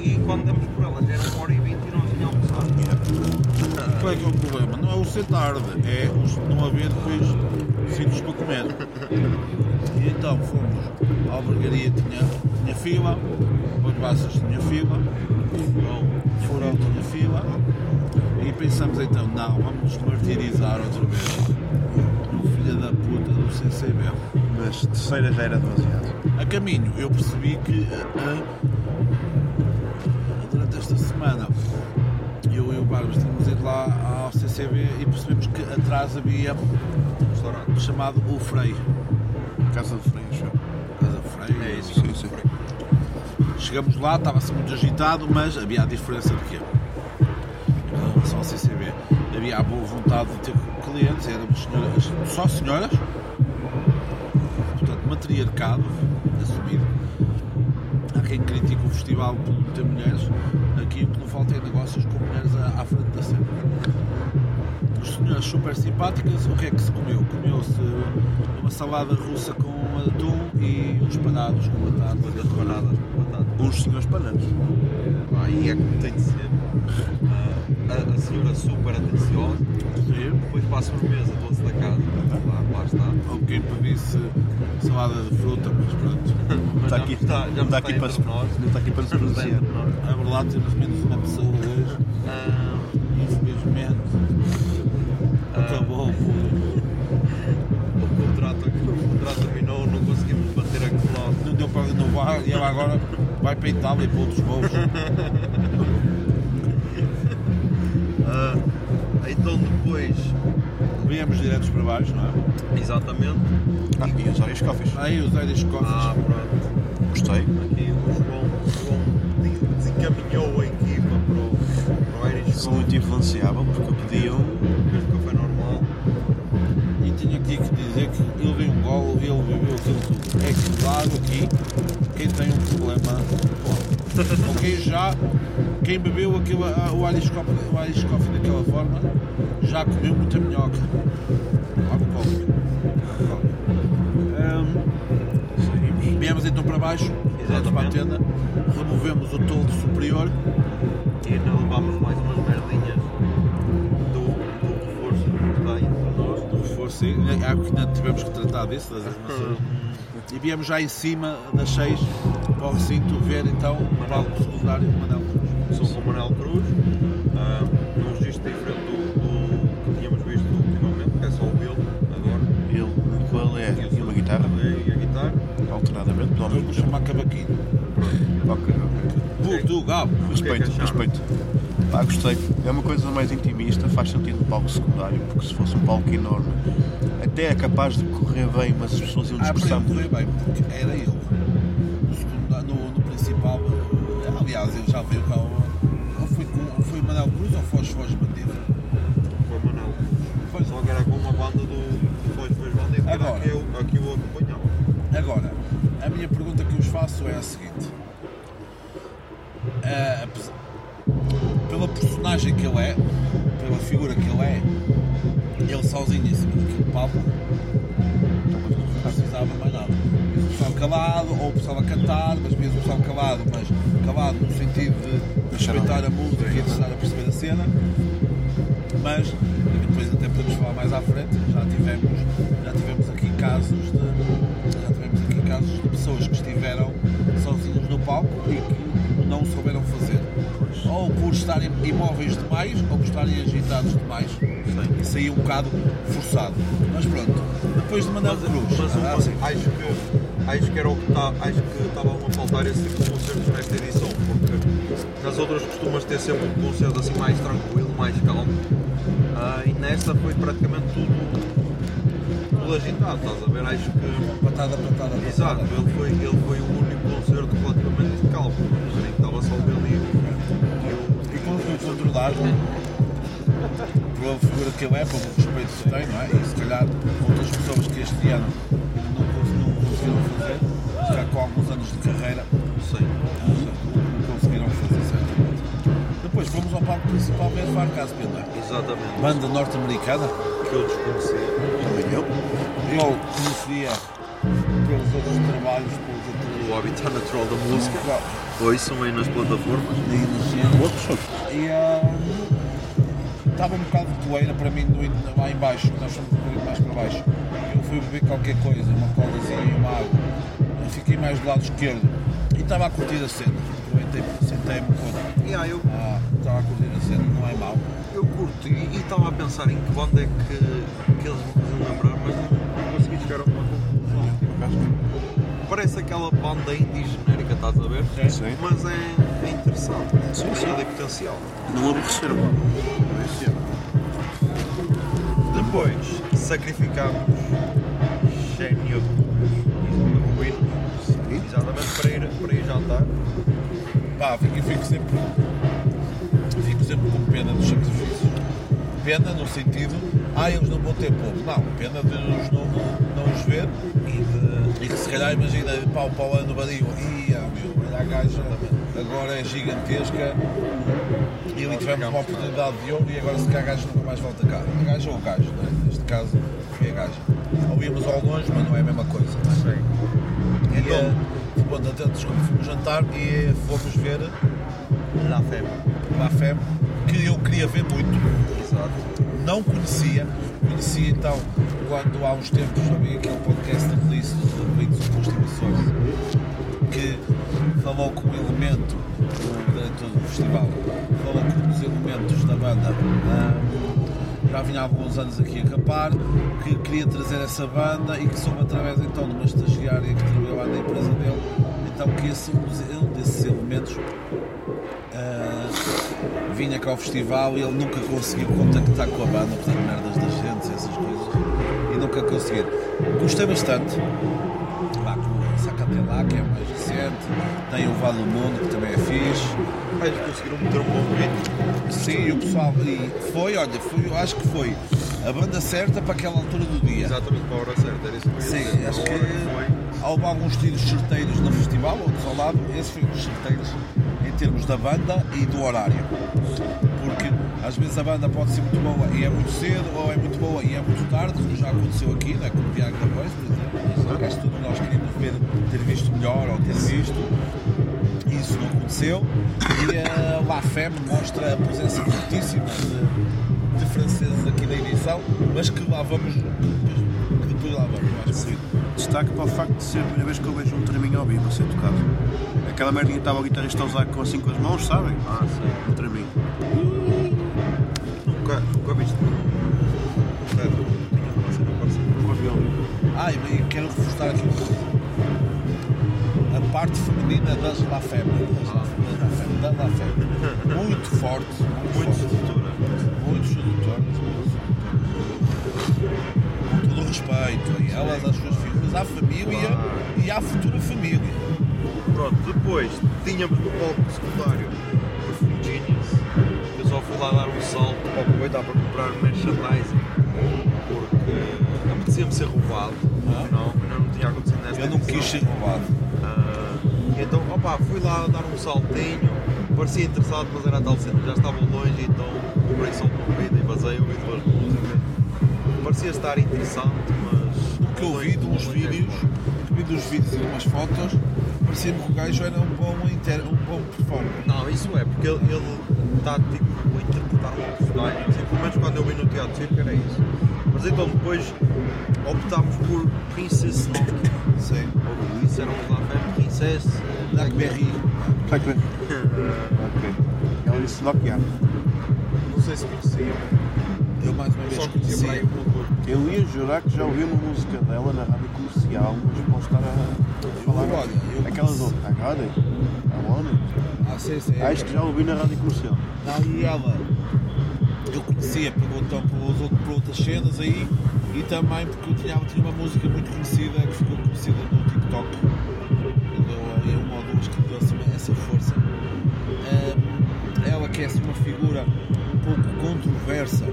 E quando demos por elas já era uma hora e vinte e não tinha almoçado. Qual é que é o problema? Não é o ser tarde, é os não haver depois sítios para comer. E então fomos à albergaria, tinha, tinha fila, os Baças tinha fila, o Furão tinha fila, e pensamos então, não, vamos nos martirizar outra vez. O filho da puta do CCB. Mas terceira já era demasiado. A caminho, eu percebi que ah, atrás havia um restaurante chamado O Frei. Casa de Freixo. Casa do Frei. É isso, Sim, sim. Chegamos lá, estava-se muito agitado, mas havia a diferença de quê? Em relação ao CCB. Havia a boa vontade de ter clientes, éramos senhoras, só senhoras, portanto, matriarcado assumido. Há quem critique o festival por não ter mulheres, aqui o que não falta é negócios com mulheres à, à frente da cena. As senhoras super simpáticas, o que é que se comeu? Comeu-se uma salada russa com atum e uns panados com batata. Banada, batata. Uns senhores pananos. Aí é como tem de ser. Ah, a, a senhora super atenciosa. Sim. Depois para a sobremesa, doce da casa. Lá, lá está. Quem pedisse salada de fruta, mas pronto. Mas Está aqui, está, já não está aqui para nós. não está aqui para está pronunciar. É verdade, temos menos uma pessoa e ela agora vai para a Itália e para outros voos. Ah, então depois, Viemos diretos para baixo, não é? exatamente. Ah, e os Irish Coffees. Aí os Irish Coffees. Ah, pronto. Gostei. Aqui o João, João de- desencaminhou a equipa para o, para o Irish Sou muito influenciável porque eu pedi um. Este café normal. E tinha aqui que dizer quem tem um problema, pô, ou quem já, quem bebeu aquilo, o Irish Coffee, o Irish Coffee daquela forma, já comeu muita minhoca. Alcoólica. Ahm, Viemos então para baixo, direto para a tenda, removemos o toldo superior, E ainda levámos mais umas merdinhas do, do reforço que está aí para nós. do reforço, e ainda- ainda tivemos que tratar disso, das (laughs) armações. E viemos já em cima das 6 para o recinto ver então o palco secundário de Manel Cruz. Sou com o Manuel Cruz, ah, num registro diferente do, do que tínhamos visto ultimamente, que é só o Will agora. Ele, o E é, o e uma guitarra, E a guitarra. alternadamente, pelo Vamos mesmo tempo. chamar cavaquinho. Ok, ok. Portugal! Respeito, que acharam? respeito. Pá, gostei. É uma coisa mais intimista, faz sentido no palco secundário, porque se fosse um palco enorme, até é capaz de correr bem, mas as pessoas iam Ah, dispersar muito. correr bem, porque era ele. No, secundário- no, no principal, eh, aliás, ele já veio cá. Ou foi, com, ou foi Manel Cruz ou Foz Foz Bandeira? Foi o Manuel Cruz. Foi só que era com uma banda do, Foz que era Agora. aqui eu, aqui eu acompanhava. Agora, é a seguinte. Apes- pela personagem que ele é, pela figura que ele é, ele sozinho não precisava mais nada. Mesmo o pessoal calado, ou o pessoal a cantar, mas mesmo o pessoal calado, mas calado no sentido de respeitar a música e estar a perceber a cena. Mas depois até podemos falar mais à frente, já tivemos, já tivemos aqui casos de. Já tivemos aqui casos de pessoas que estiveram sozinhas no palco e que. Ou por estarem imóveis demais, ou por estarem agitados demais. Isso aí é um bocado forçado. Mas pronto, depois de mandar cruz. Mas uma- ah, sim. acho que acho que era o que tá, acho que estavam a faltar esse tipo de concertos nesta edição, porque nas outras costumas ter sempre um concerto assim mais tranquilo, mais calmo. Ah, e nesta foi praticamente tudo, tudo agitado, estás a ver? Acho que. Patada, patada, patada. Exato, ele foi, ele foi o único concerto relativamente calmo, em que estava só E conseguiu controlar pela figura que ele é, pelo respeito que tem, não é? E se calhar outras pessoas que este ano não, cons- não conseguiram fazer, já com alguns anos de carreira, Sim. não conseguiram fazer certamente. Depois fomos ao palco principal ver Farcas Pena, Exatamente. banda norte-americana, Que eu desconhecia. também eu. Eu conhecia pelos outros trabalhos. O habitat natural da música. Ouçam aí nas plataformas. E ah, estava um bocado de poeira para mim no in- lá em baixo, nós fomos um bocadinho mais para baixo. Eu fui beber qualquer coisa, uma colazinha e uma água. Eu fiquei mais do lado esquerdo e estava a curtir a cena. Aproveitei, sentei-me quando. Yeah, eu, Ah, estava a curtir a cena, não é mau. eu curti e estava a pensar em que banda é que, que eles me faziam lembrar, mas não, Parece aquela banda indie genérica, estás a ver? Sim. Mas é, é interessante. Sim, sim. De potencial. Não aborreceram. Depois, sacrificámos Xenio e. Exatamente, para ir, para ir jantar. Pá, fico, fico sempre. Fico sempre com pena dos sacrifícios. Pena no sentido, ah, eles não vão ter povo. Não, pena de os não, não os ver e, que se calhar imagina pau para o ano vadio. Ia, meu, olha a gaja, agora é gigantesca e ali tivemos uma oportunidade de ouro e agora se calhar a gaja nunca mais volta cá. A gaja ou o gajo, não é? neste caso foi a gaja. Ou íamos ao longe, mas não é a mesma coisa. Não é? E, eh, bom, até desculpa, fomos jantar e fomos ver La Femme. La Femme, que eu queria ver muito. Exato. Não conhecia, conhecia então quando há uns tempos ouvi aquele podcast de release de Blinks Constipações que falou com um elemento do diretor do festival, falou com dos elementos da banda. ahm, já vinha há alguns anos aqui a acampar, que queria trazer essa banda e que soube através então de uma estagiária que trabalhava na empresa dele, então que esse, um desses elementos ah, vinha cá ao festival e ele nunca conseguiu contactar com a banda por causa de merdas das gentes, essas coisas, e nunca conseguiu. Gostei bastante. Lá com o Sacatelá, que é mais recente, tem o Vale do Mundo, que também é fixe. Eles conseguiram meter um bom ritmo. Sim, o pessoal. E foi, olha, foi, eu acho que foi a banda certa para aquela altura do dia. Exatamente para a hora certa, era isso que eu Sim, dizer. acho que houve alguns tiros certeiros no festival, outros ao lado, esse foi um dos certeiros em termos da banda e do horário. Porque às vezes a banda pode ser muito boa e é muito cedo, ou é muito boa e é muito tarde, como já aconteceu aqui, né? como o Tiago da Voz, por exemplo. O resto tudo nós queríamos ver, ter visto melhor ou ter visto. Isso não aconteceu. E a La Femme mostra a presença fortíssima de, de franceses aqui na edição, mas que lá vamos, que depois lá vamos mais para Destaque para o facto de ser a primeira vez que eu vejo um traminho ao vivo a ser tocado. Aquela merdinha que estava o guitarrista a usar com, assim com as mãos, sabem? Ah, sim. Nunca, nunca viste uma cena parecida. Ao vivo. Ah, e quero reforçar aqui uma coisa. A parte feminina das La Femme. Das La da La Femme. Muito forte. Muito, Muito forte. sedutora. Muito sedutora. Com todo o respeito. E elas, às suas filhas, à família e à futura família. Pronto, depois tínhamos no palco secundário só fui lá dar um salto para aproveitar para comprar merchandising porque apetecia-me ser roubado. Ah. Não, não, não tinha acontecido nesta Eu não quis ser roubado. Ah, então, opa, fui lá dar um saltinho, parecia interessado, mas era a tal cena, já estava longe, então comprei só uma bebida e basei, ouvi duas músicas. Parecia estar interessante, mas. O que eu vi uns vídeos, vi dos vídeos e de umas fotos, parecia-me que o gajo era um bom, inter, um bom performer. Não, isso é, porque ele, ele está tipo a interpretar uma personagem, assim, pelo menos quando eu vi no teatro circo era isso. Mas então depois optámos por Princess Nokia. Sim. Ou disseram lá, é Princess Blackberry. Blackberry. (laughs) ok. Ela disse Nokia. Não sei se conhecia. Eu mais uma vez conhecia. Eu ia jurar que já ouvi uma música dela na rádio comercial, mas posso estar a falar. Eu Aquelas do I got Ah, sim, sim. Acho que já ouvi na rádio comercial. Não, e ela, eu conhecia então, pelos outros- por outras cenas aí e também porque eu tinha, tinha uma música muito conhecida que ficou conhecida no TikTok. E deu aí uma ou duas que deu assim essa força. Ahm, ela que é assim uma figura um pouco controversa,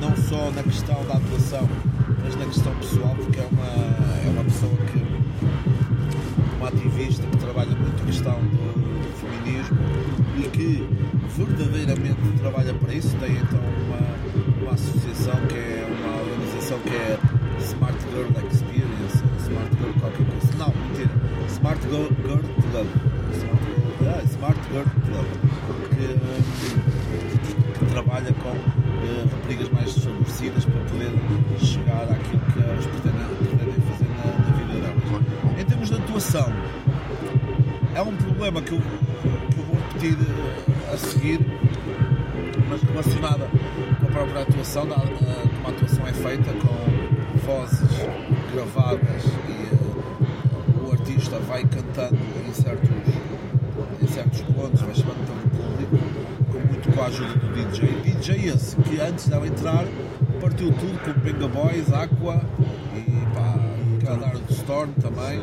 não só na questão da atuação, mas na questão pessoal, porque é uma, é uma pessoa que uma ativista que trabalha muito a questão do, que Boys, Aqua e pá, do Storm também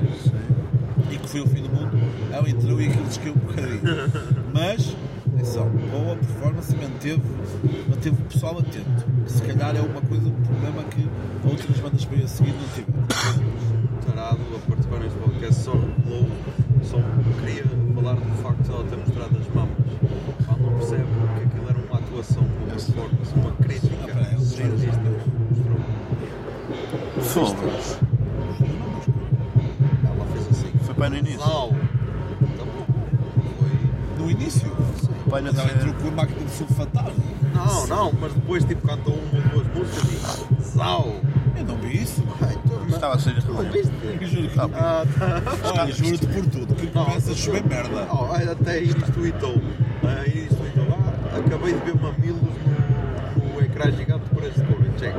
e que foi o fim do mundo, ela entrou e aquilo desceu um bocadinho. (laughs) Mas, atenção, boa performance manteve, manteve o pessoal atento. Que se calhar é uma coisa, um problema que outras bandas não juro que não. Ah, tá. Olha, juro-te por tudo, que começa a chover merda. Oh, olha, até a Iris tweetou. A Iris tweetou. Ah, acabei de ver mamilos no, no ecrã gigante por este cor. Check.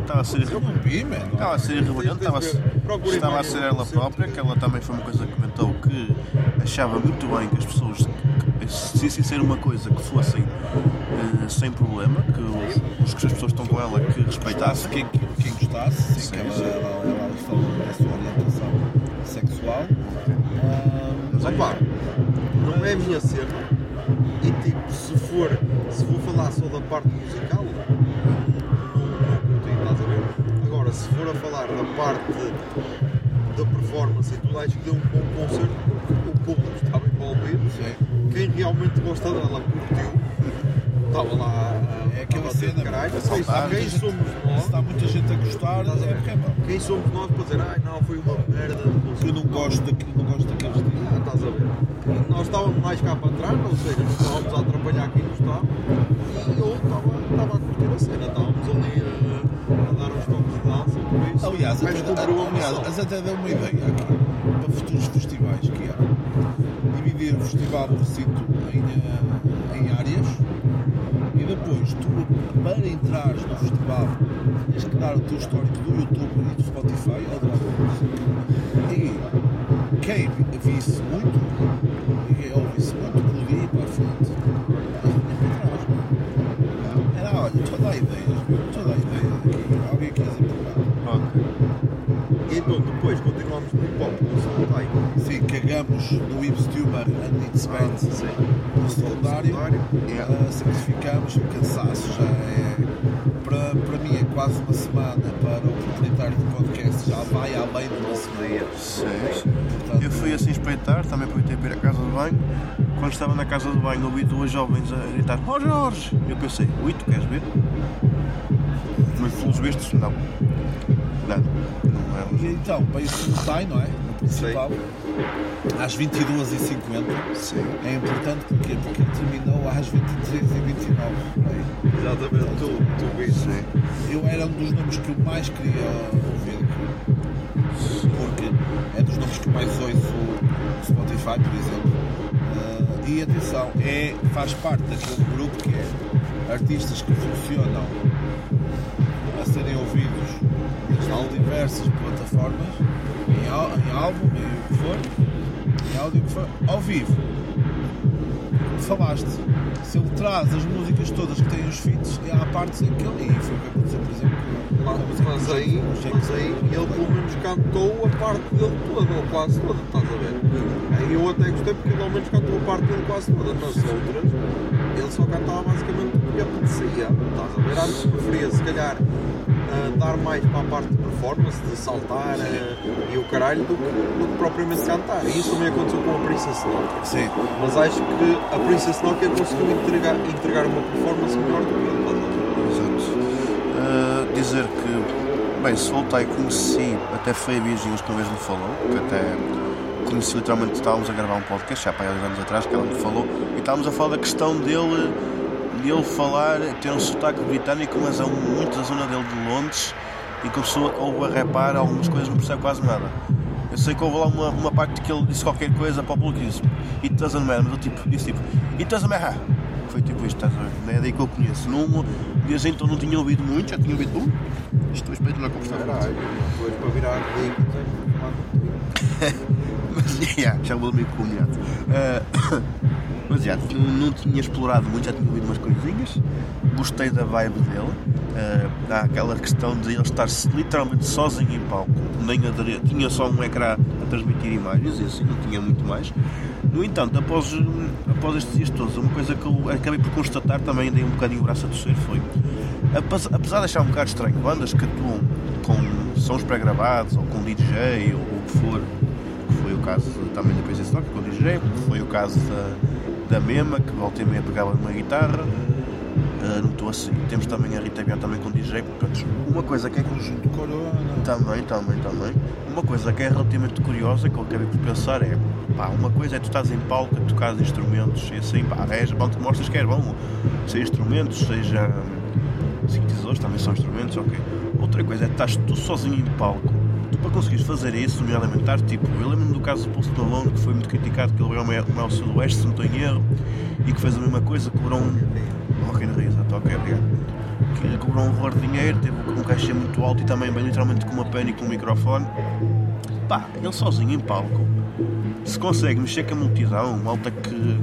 Estava a ser mano. Estava a ser irrelevante, estava a ser, ela própria, que ela também foi uma coisa que comentou que achava muito bem que as pessoas que decidissem ser uma coisa que fossem eh, sem problema, que os que as pessoas estão com ela que respeitassem. Quem, quem gostasse, sim, Sim, que ela, ela, a cena. E tipo, se for, se for falar só da parte musical, estás a ver? Agora, se for a falar da parte da performance e tudo, acho que deu um bom concerto porque o público estava envolvido. sim. Quem realmente gosta dela curtiu. Estava lá a, É aquela cena, caralho. meu. Quem, quem somos Se nós? está muita gente a gostar, a é porque é. Quem somos nós para dizer, ai não, foi uma merda de Que concerto. eu não gosto daquilo, não gosto daqueles dias. Ah, estás a ver? Nós estávamos mais cá para trás, ou seja, não estávamos a atrapalhar quem não estava. E eu estava, a curtir a cena, estávamos ali a, a dar uns toques de dança, por isso. Aliás, até, aliás, deu uma ideia aqui para futuros festivais, que é dividir o festival por sítio em, eh, em áreas e depois tu, para entrares no festival, tens que dar o teu histórico cagamos no Ibs Tumor and It's Band no secundário, Yeah. uh, sacrificamos o cansaço, já é para, para mim é quase uma semana, para o proprietário do podcast já vai além de uma semana. Sim, sim. Portanto, Eu fui assim espreitar, também aproveitei para ir à casa de banho. Quando estava na casa de banho, ouvi duas jovens a gritar: Ó Jorge! E eu pensei: Ui, tu queres ver? Mas pelos vistos, não. Nada. Não é E então, para isso no time, não é? No principal, às 22h50. É importante porquê? porque terminou às 23h29. Exatamente, tu, tu viste. Eu era um dos nomes que eu mais queria ouvir. Porque é dos nomes que mais ouço no Spotify, por exemplo. Ah, e atenção, é, faz parte daquele grupo que é artistas que funcionam a serem ouvidos em diversas plataformas, em, ál- em álbum, em o que for, em áudio o que for, ao vivo. Falaste, se ele traz as músicas todas que têm os feats, há partes em que ele. E foi o que aconteceu, por exemplo, com a música Mas do aí, mas aí ele pelo menos cantou a parte dele toda, ou quase toda, estás a ver? Aí eu até gostei porque ele ao menos cantou a parte dele quase toda, nas outras ele só cantava basicamente o que apetecia, estás a ver? Antes preferia se calhar ah, dar mais para a parte de performance, de saltar ah, e o caralho, do que, do que propriamente cantar. E isso também aconteceu com a Princess Nokia. Sim. Mas acho que a Princess Nokia conseguiu entregar, entregar uma performance melhor do que ele, estás a ver? Exato. Uh, dizer que, bem, se voltei conheci, até foi a Virgínia que uma vez me falou, que até conheci literalmente, estávamos a gravar um podcast já para há anos atrás, que ela me falou, e estávamos a falar da questão dele, dele falar, ter um sotaque britânico, mas é muito da zona dele de Londres, e começou ou a repar algumas coisas, não percebe quase nada. Eu sei que houve lá uma, uma parte que ele disse qualquer coisa para o público e disse It doesn't matter, mas eu tipo, disse tipo It doesn't matter. Foi tipo isto, estás a ver? Não é daí que eu conheço. Não, desde então não tinha ouvido muito, já tinha ouvido um. Estou esperando na conversa. Caralho, depois para virar (laughs) (laughs) já vou meio comunidade. Uh, mas já, não, não tinha explorado muito, já tinha ouvido umas coisinhas. Gostei da vibe dele. Uh, há aquela questão de ele estar literalmente sozinho em palco, nem aderir, tinha só um ecrã a transmitir imagens e assim, não tinha muito mais. No entanto, após, após estes dias todos, uma coisa que eu acabei por constatar, também dei um bocadinho o braço a torcer, foi apes- apesar de achar um bocado estranho bandas que atuam com sons pré-gravados ou com DJ ou o que for, caso também da Princess Nokia com o DJ, foi o caso da, da Mema, que volta e meia pegava numa guitarra. Uh, não estou assim. Temos também a Rita Bian também com DJ. Portanto, uma coisa que é Conjunto Corona. também, também, também. Uma coisa que é relativamente curiosa que eu acabei por pensar é pá, uma coisa é tu estás em palco a tocar instrumentos e assim, pá, és bom, te mostras que és bom, seja instrumentos, seja sintetizadores, também são instrumentos, ok. Outra coisa é que estás tu sozinho em palco. Tu para conseguires fazer isso, nomeadamente tipo, eu lembro-me do caso do Post Malone que foi muito criticado que ele ao Mel- Mel Sudoeste, se não estou em erro, e que fez a mesma coisa, cobrou um. Rock in ok, obrigado que cobrou um horror de dinheiro, teve um cachê muito alto e também bem literalmente com uma pena e com um microfone. Pá, ele sozinho em palco, se consegue mexer com a multidão, malta que,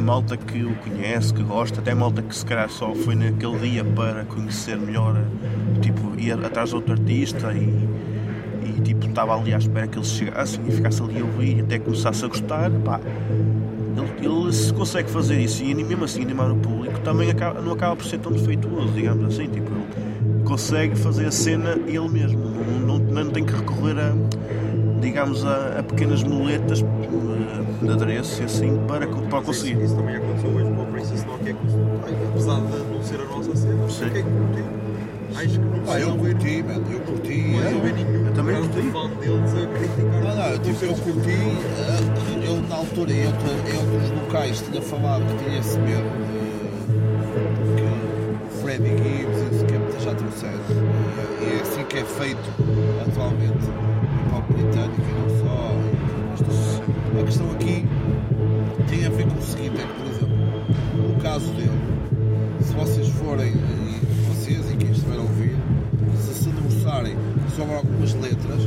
malta que o conhece, que gosta, até malta que se calhar só foi naquele dia para conhecer melhor, tipo, ir atrás de outro artista e, estava ali à espera que eles chegassem e ficasse ali a ouvir até começasse a gostar, pá. Ele, ele se consegue fazer isso e mesmo assim animar o público, também acaba- não acaba por ser tão defeituoso, digamos assim. Tipo, ele consegue fazer a cena ele mesmo, não, não, não tem que recorrer a, digamos, a, a pequenas muletas eh, de adereço e assim para, para conseguir. Isso também aconteceu hoje com a Princess Nokia apesar de não ser a nossa cena, Sim. fiquei curtindo. Acho que não Ah, eu curti, mano, eu curti. não é. é nenhum também curti. fã deles a criticar. Não, não, eu, tipo, eu curti, eh, eu na altura outro- em outros locais tinha falado que tinha esse medo de que Freddie Gibbs e o Skepta já trouxeram. E é assim que é feito atualmente no pop britânico e não só. mas. A questão aqui tem a ver com o seguinte, é que, por exemplo, no caso dele, se vocês forem, sobre algumas letras,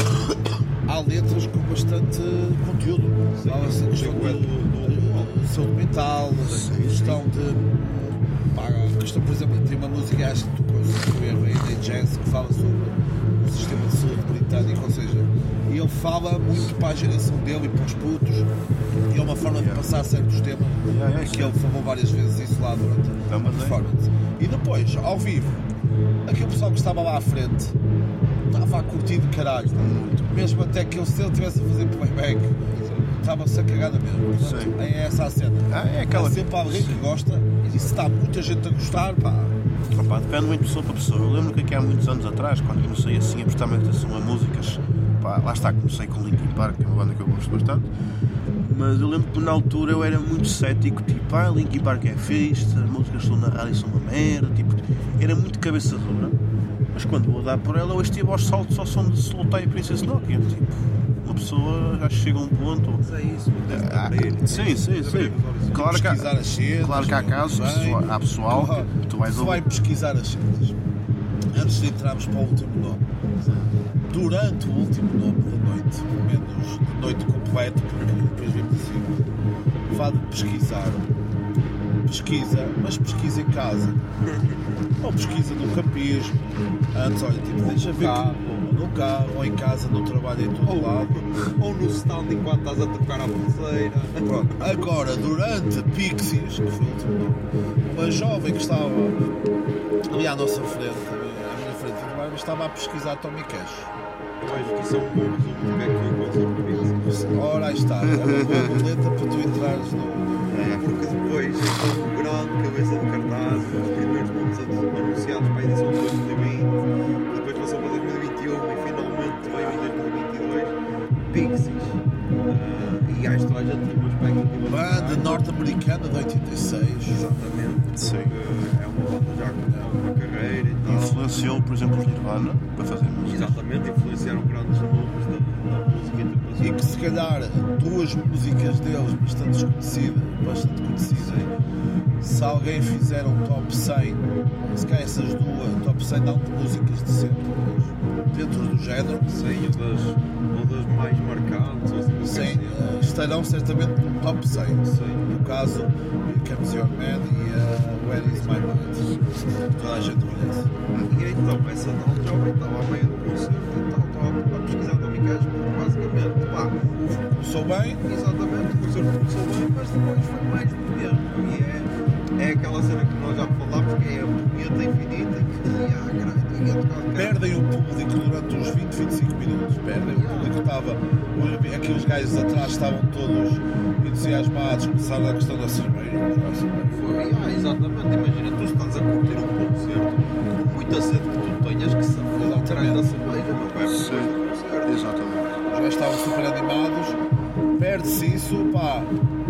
há letras com bastante conteúdo. Fala-se a questão do, do, do saúde mental, a questão de. Pá, a questão, por exemplo, tem uma música, acho que tu consegues ver bem, da Jazz, que fala sobre o sistema de saúde britânico, ou seja, e ele fala muito para a geração dele e para os putos, e é uma forma de passar certos temas, yeah, que ele falou várias vezes isso lá durante a Também. performance. E depois, ao vivo, aquele pessoal que estava lá à frente estava a curtir de caralho. Mesmo até que ele, se ele estivesse a fazer playback, estava-se a cagar na mesma. Portanto, Sim. É essa a cena. Ah, é aquela- Há sempre alguém que gosta e se está muita gente a gostar, pá. Opa, depende muito de pessoa para pessoa. Eu lembro que aqui há muitos anos atrás, quando comecei assim a prestar atenção a músicas, pá, lá está, comecei com Linkin Park, que é uma banda que eu gosto bastante, mas eu lembro que na altura eu era muito cético, tipo, ah, Linkin Park é fixe, as músicas estão na rádio são uma merda, tipo, era muito cabeça dura. Mas quando vou dar por ela, eu estive aos saltos ao som de Slow e Princess Nokia, tipo, uma pessoa já chega a um ponto. Mas é isso, Ah, sim, sim, sim. Claro que, há, pesquisar as cenas. claro que há casos, bem. pessoa- há pessoal que tu vais ouvir. vai pesquisar as cenas. Antes de entrarmos para o último nome. Durante o último nome da noite, menos de noite completa, porque depois vimos assim, vá de pesquisar. Pesquisa, mas pesquisa em casa. (laughs) Ou pesquisa no campismo. Antes, olha, tipo, deixa ver. carro. que- no carro, ou em casa, no trabalho, em todo lado. (laughs) Ou no stand enquanto estás a tocar a pulseira. Pronto. Agora, durante Pixies, que foi o último nome, uma jovem que estava ali à nossa frente, à minha frente do bar, estava a pesquisar Tommy Cash. Eu acho que isso é um bom resumo do que é que foi o concerto de Pixie. Ora, aí está. É uma boa boleta para tu entrares no. Porque depois, o grande cabeça de cartaz, os primeiros nomes anunciados para a edição de 2020, depois passou para 2021 e finalmente veio em 2022 Pixies. Ah, e acho que toda a gente tem uma expectativa. Banda norte-americana de 86. Exatamente. Sim. porque É uma banda já com uma carreira e tal. Influenciou, por exemplo, os Nirvana para fazer música. Exatamente, influenciaram grandes nomes E que se calhar duas músicas deles bastante desconhecidas, bastante conhecidas, se alguém fizer um top 100, se calhar essas duas, top 100 não de músicas de sempre, dentro do género, Sim, ou das, ou das mais marcantes. ou assim, sim, assim. eh, estarão certamente no top 100. No caso, Comes Your Man e uh, Where Is My Mind. Toda a gente conhece. E então, essa tal jovem estava a meio do concerto e tal, estava a pesquisar Começou bem, exatamente, o começou bem, mas depois foi mais do mesmo. E é, é aquela cena que nós já falámos, que é a punheta infinita, que, cá. perdem o público durante uns 20, 25 minutos. Perdem. O público estava. Aqueles gajos atrás estavam todos entusiasmados, começaram a questão da cerveja. Foi, ah, exatamente, imagina, tu estás a curtir um concerto, com muita sede que tu tenhas que saber o caralho da cerveja, Estavam super animados, perde-se isso, pá.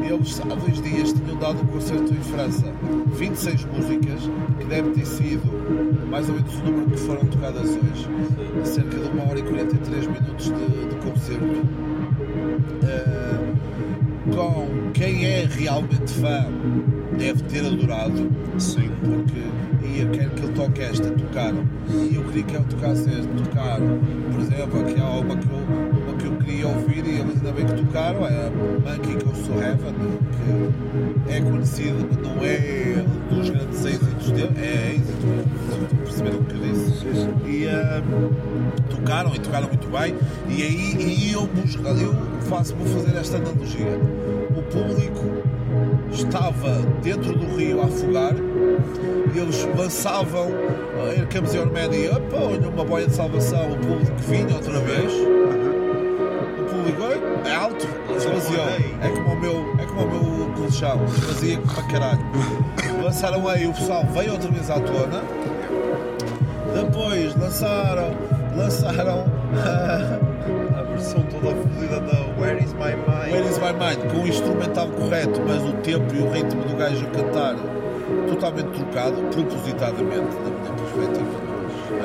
Eles há dois dias tinham dado um concerto em França, 26 músicas, que deve ter sido mais ou menos o número que foram tocadas hoje, cerca de 1 hora e 43 minutos de, de concerto. Eh, com quem é realmente fã deve ter adorado, Sim. porque eu quero que ele toque esta, tocaram. E eu queria que ele tocasse esta, tocaram. Por exemplo, aqui há uma que eu, queria ouvir e eles ainda bem que tocaram, é a Monkey Goes to Heaven, que é conhecida, mas não é um dos grandes êxitos dele, é êxito, estou a perceber o que eu disse. E ah, tocaram e tocaram muito bem, e aí e eu, busco- eu faço, vou fazer esta analogia. O público estava dentro do rio a afogar e eles lançavam uh, Here Comes Your Man e opa, olha uma boia de salvação, o público vinha outra vez. Alto, esvaziou. É como o meu, é como o meu colchão, esvazia para caralho. Lançaram aí, o pessoal veio outra vez à tona. Depois lançaram, lançaram A versão toda fodida da Where Is My Mind. Where is my mind? Com o instrumental correto, mas o tempo e o ritmo do gajo a cantar totalmente trocado, propositadamente, da minha perspectiva.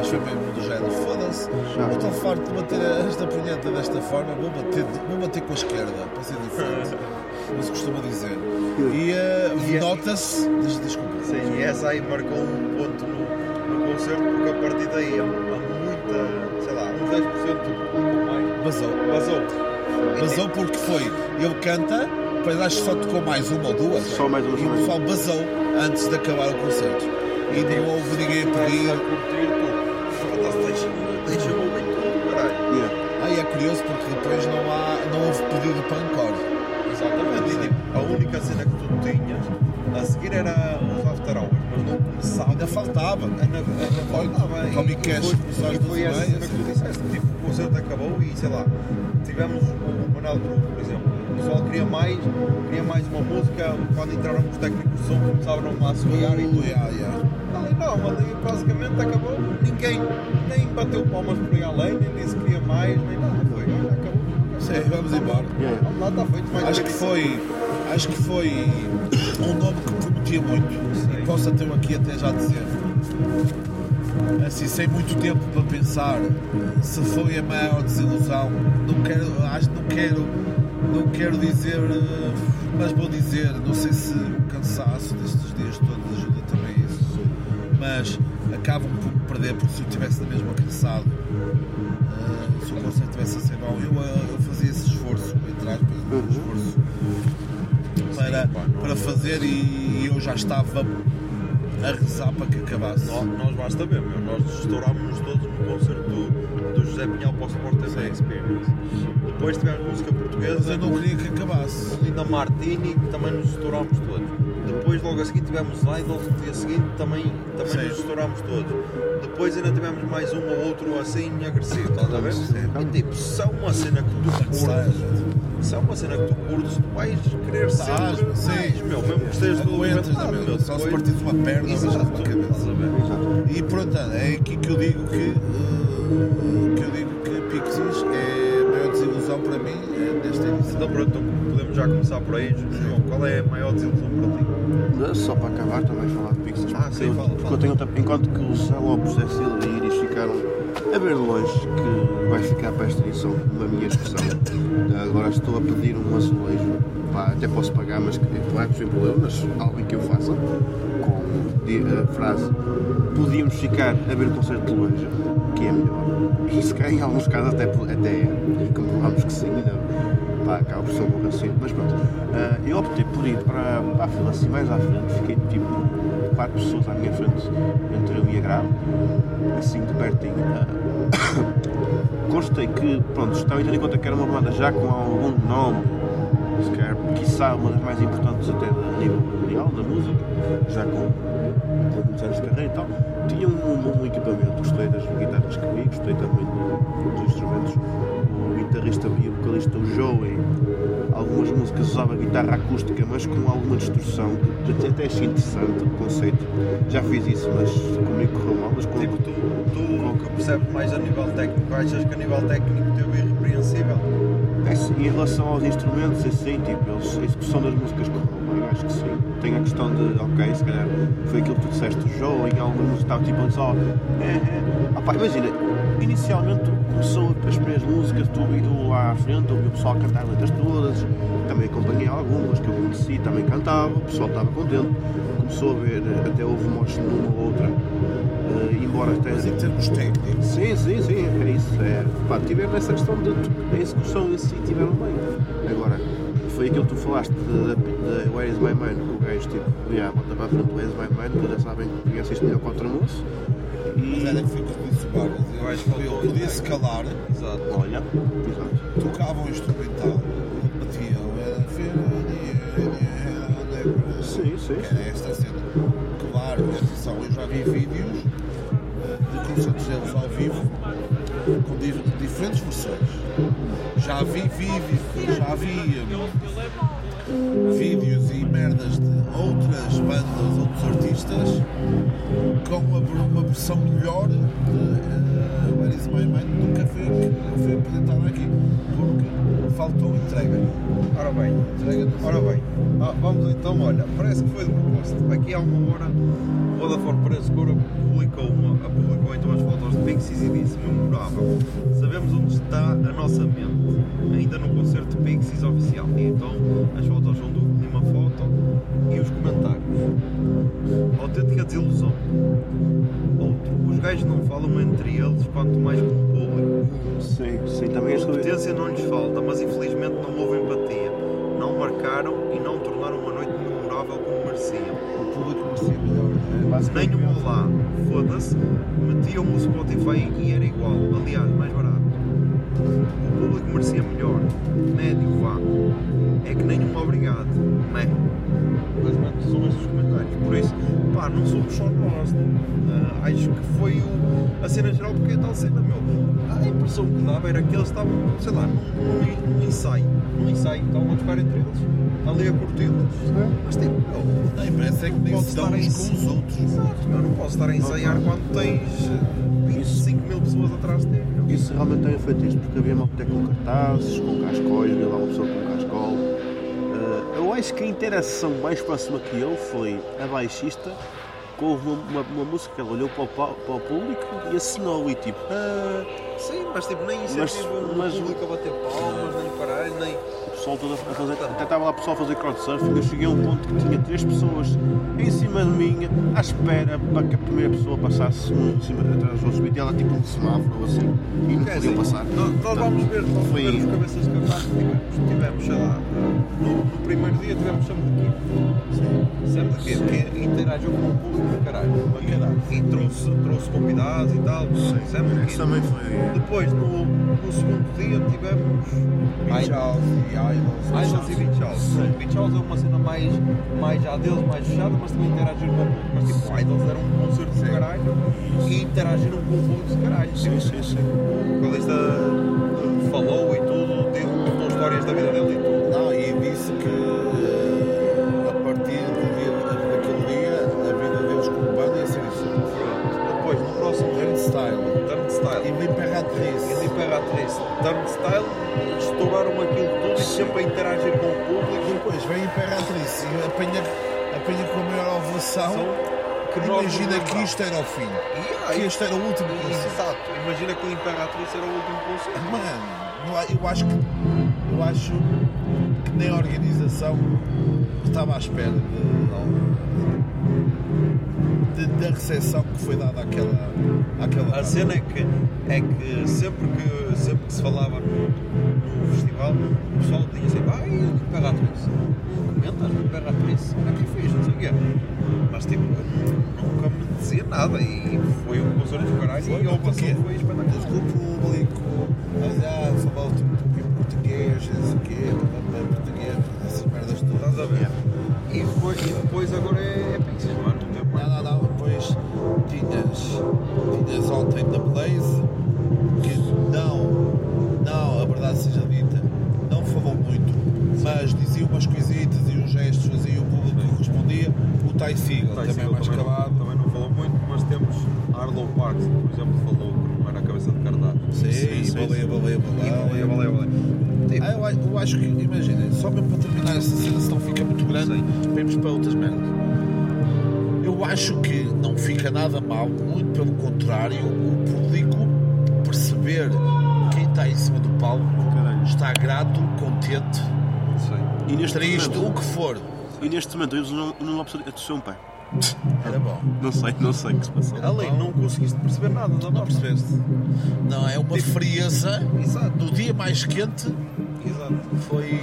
Acho que foi mesmo do género. Foda-se, eu estou farto de bater esta punheta desta forma, vou bater, vou bater com a esquerda, para ser diferente. Como se costuma dizer. E é- nota-se. Des- Desculpa. Sim, e essa aí marcou um ponto no, no concerto, porque a partir daí há, muita, sei lá, uns 10% do público mais Basou. Basou porque foi. Ele canta, depois acho que só tocou mais uma ou duas. Só mais uma, E o pessoal basou antes de acabar o concerto. E não houve ninguém a pedir. Curioso porque depois não, há, não houve pedido para encore. Exatamente, tipo, a única cena que tu tinhas a seguir era os after hours, mas não começava. Ainda faltava. Ainda, ainda faltava. Tommy E Cash começou às duas cena que tu disseste. Tipo, o concerto acabou e sei lá, tivemos o Manel Cruz, por exemplo, pessoal queria mais, queria mais uma música. Quando entraram os técnicos de som, começaram a assobiar e tudo. Yeah, yeah. Ali não, ali basicamente acabou. Ninguém nem bateu palmas por aí além, nem disse que queria mais, nem nada. Foi, olha, acabou. Sim, vamos embora. Vamos lá, está feito mais Acho que foi, acho que foi um nome que prometia muito. E posso até aqui até já dizer. Assim, sem muito tempo para pensar se foi a maior desilusão. Não quero, acho, não quero, não quero dizer, mas vou dizer, não sei se o cansaço destes dias todos ajuda também a isso. Mas acabo um pouco por perder porque se eu estivesse na mesma cansado, eh, se o concerto tivesse a ser bom, eu, eh, eu fazia esse esforço, entre aspas, um esforço para, para fazer e eu já estava a rezar para que acabasse. Nós, nós basta ver, meu. Nós estourámos-nos todos no concerto do, do José Pinhal Sport Experience. Depois tivemos música portuguesa. Mas eu não queria que acabasse. Linda Martini, que também nos estourámos todos. Depois, logo a seguir, tivemos Idols, no dia seguinte também, também Sim. nos estourámos todos. Depois ainda tivemos mais um ou outro assim agressivo, estás a ver? E tipo, se é uma cena que tu curtes, se é uma cena que tu curtes, tu vais querer Estás, sempre sim. meu, mesmo que estejas todo Aguentas, arrebentado, meu, Só se partires uma perna, de uma cabeça. E pronto, é aqui que eu digo que, eh, que eu digo Pixies é a maior desilusão para mim é desta edição. Então pronto, então podemos já começar por aí. João, qual é a maior desilusão para ti? Só para acabar também falar de Pixies. Ah, sim, eu- fala, porque fala. eu tenho outra- enquanto que o Zé Lopes, Zé Silva e Iris ficaram a ver de longe que vai ficar para esta edição uma minha expressão. (laughs) Agora estou a pedir um azulejo. Pá, até posso pagar, mas que não é sem problema, mas algo em que eu faça com a frase podíamos ficar a ver o concerto de longe, que é melhor. E se calhar em alguns casos até, até comprovamos que sim, ainda pá, acaba por ser um assim, mas pronto. Ah, eu optei por ir para, para a fila assim mais à frente, fiquei tipo quatro pessoas à minha frente, entre eu e a grave, assim de pertinho. Ah, (coughs) Constei que, pronto, estava ter em conta que era uma banda já com algum nome, se calhar, quiçá uma das mais importantes até a nível mundial da música, já com, com muitos anos de carreira e tal. Tinha um, um, equipamento, gostei das guitarras que vi, gostei também do- dos instrumentos. O guitarrista e o vocalista, o Joey, algumas músicas usava guitarra acústica, mas com alguma distorção, até achei interessante o conceito. Já fiz isso, mas comigo correu mal, mas com Tipo, tu, tu que percebes mais a nível técnico, achas que a nível técnico teu é irrepreensível? É em relação aos instrumentos, é sim, tipo, eles, a execução das músicas correu bem, acho que sim. Tem a questão de, ok, se calhar foi aquilo que tu disseste do Joe, em músicas estava tipo só. É, é. Pá, imagina, inicialmente começou as primeiras músicas, tu indo lá à frente, ouvi o pessoal cantar as letras todas, também acompanhei algumas que eu conheci, também cantava, o pessoal estava contente, começou a ver, eh, até houve moches numa ou outra, eh, embora até. Mas em termos técnicos. Sim, sim, sim, é isso. É, pá, tiveram essa questão de da execução em si, tiveram bem. Agora, foi aquilo que tu falaste de Where is My Mind, que o gajo tipo, yeah, bota para a frente Where is My Mind, tu já sabem que conheces isto melhor que o almoço. Mas era que foi o que eu acho que ele podia-se calar, Exato. Olha, exato. tocava um instrumental, ele batia, era feira, Sim, sim. Era esta cena. Claro, atenção, eu já vi vídeos eh, de concertos deles ao vivo com di- diferentes versões. Já vi vídeos, já vi eh, vídeos e merdas de outras bandas, outros artistas com uma, uma versão melhor de uh, Where is My Mind nunca foi, nunca foi apresentada aqui porque faltou entrega. Ora bem, Entrega ora bem, Ah, vamos então, olha, parece que foi de propósito. Aqui há uma hora, o Vodafone Preço Cora publicou, uma, publicou então as fotos de Pixies e disse memorável. Sabemos onde está a nossa mente, ainda no concerto de Pixies oficial. E então as fotos são do Lima Foto e os comentários. Autêntica desilusão. Outro, os gajos não falam entre eles, quanto mais com o público. Sim, sim, também as Competência não lhes falta, mas infelizmente não houve empatia. Não marcaram e não tornaram uma noite memorável como mereciam. O público merecia melhor, não é? Nem um olá, foda-se, metiam-me o Spotify e era igual, aliás, mais barato. O público merecia melhor, médio vá. É que nem um obrigado, né? basicamente são esses os comentários. Por isso, pá, não somos só nós. Ah, acho que foi o- a cena geral, porque é tal cena, meu. A impressão que dava era que eles estavam, sei lá, num, num- ensaio. Num ensaio, estavam a tocar entre eles, ali a curti-los. Mas tipo, meu, Não, parece é que nem pode se dão uns com os outros. Exato, meu, não posso estar a ensaiar quando tens eh, 25 mil pessoas atrás de ti. meu. Isso realmente tem feito isto, porque havia malta com cartazes, com cascóis, havia lá uma pessoa com cascol. Eh, eu acho que a interação mais próxima que eu foi a baixista, que houve uma, uma, uma música que ela olhou para o, pa- para o público e assinou e tipo, ah, Sim, mas tipo, nem Mas- incentivo o mas- público a bater palmas, nem caralho, nem. Pessoal todo a fazer. Até estava lá o pessoal a fazer crowdsurfing. Eu cheguei a um ponto que tinha três pessoas em cima de mim, à espera para que a primeira pessoa passasse um em cima atrás do outro. E ela tipo um semáforo ou assim. E não podiam dizer, passar. Nós, nós Portanto, vamos ver, vamos foi- ver os cabeças de cartaz que tivemos. Tivemos, sei lá, no, no primeiro dia tivemos sempre daqui. Sempre daqui, porque interagiu com o público de caralho. E, e trouxe, trouxe convidados e tal. Sempre daqui. Isso também foi. Depois, no, no segundo dia, tivemos. Beach House e Idols e Beach House. Beach House é uma cena mais, mais já deles, mais fechada, mas também interagir com o público. Mas tipo, Idols deram um concerto de caralho e interagiram com o público de caralho. Sim, sim, sim. O vocalista falou e tudo, contou histórias da vida dele e tudo. Não, e disse que eh, a partir do dia, daquele dia a vida deles como banda ia ser diferente. Depois, no próximo Turnstile. Turnstile. E L'Imperatrice. E Imperatriz. Turnstile, estouraram aquilo sempre a interagir com o público. Depois vem Imperatrice e apanha, apanha com a maior ovulação. que Imagina que isto era o fim. E aí- Que este era o último concerto. Exato. Imagina que o Imperatriz era o último concerto. Mano, eu a- acho que eu acho que nem a organização estava à espera de, de- da recepção que foi dada àquela, àquela A cena é que, é que sempre que sempre que se falava festival, o pessoal tinha sempre, ai, Imperatriz. Comentas no Imperatriz. Era que fiz, não sei o quê. Mas tipo, nunca me dizia nada e foi um concerto de caralho e a ovação foi espetacular. O público, mas ah, falava tipo em português, não sei o quê, português, essas merdas todas. Estás a ver? E, foi, e depois agora é, é Pixies, é? Não. Não, não. Depois tinhas, tinhas ontem da Blaze, contrário, o público perceber quem está em cima do palco está grato, contente, E neste triste, momento, o que for. e neste momento eu não, não Lopes atosseu um pé. Era bom. Não sei, não sei o que se passou. Além, não conseguiste perceber nada da Não morte. percebeste? Não, é uma frieza Exato. no dia mais quente Foi,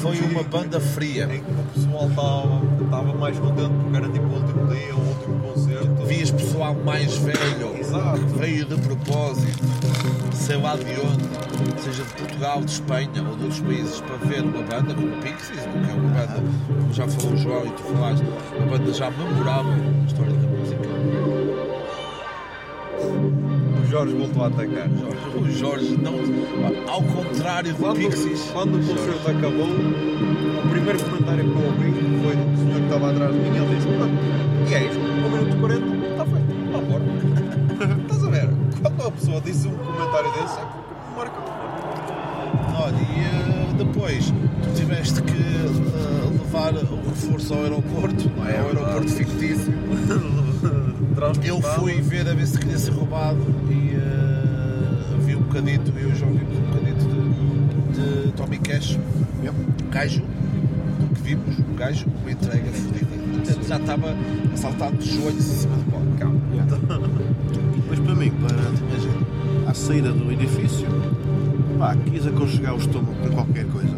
foi uma banda fria. Em que o pessoal estava estava mais contente porque era tipo o último dia, o último concerto. Vias pessoal mais velho Exato. veio de propósito, sei lá de onde, seja de Portugal, de Espanha ou de outros países, para ver uma banda como Pixies, que é uma banda, como já falou o João e tu falaste, uma banda já memorável na história da música. Jorge voltou a atacar. O Jorge, não, ao contrário do Quando, Pixies, quando o concerto acabou, o primeiro comentário que eu ouvi foi do senhor que estava atrás de mim. Ele disse: Pronto, e é isto, 1 minuto 40, está feito, vá embora. (laughs) Estás a ver? Quando a pessoa disse um comentário desse, é porque marca. Olha, e eh, depois tu tiveste que eh, levar o reforço ao aeroporto, não é? Ao aeroporto fictício. (laughs) Eu fui ver a ver se queria ser roubado e eh, vi um bocadito, eu e o João vimos um bocadito de, de Tommy Cash, um gajo que vimos, um gajo com uma entrega fodida. Portanto, Já estava assaltado de joelhos em cima do palco. Calma. Depois para mim, para à saída do edifício, pá, quis aconchegar o estômago com qualquer coisa.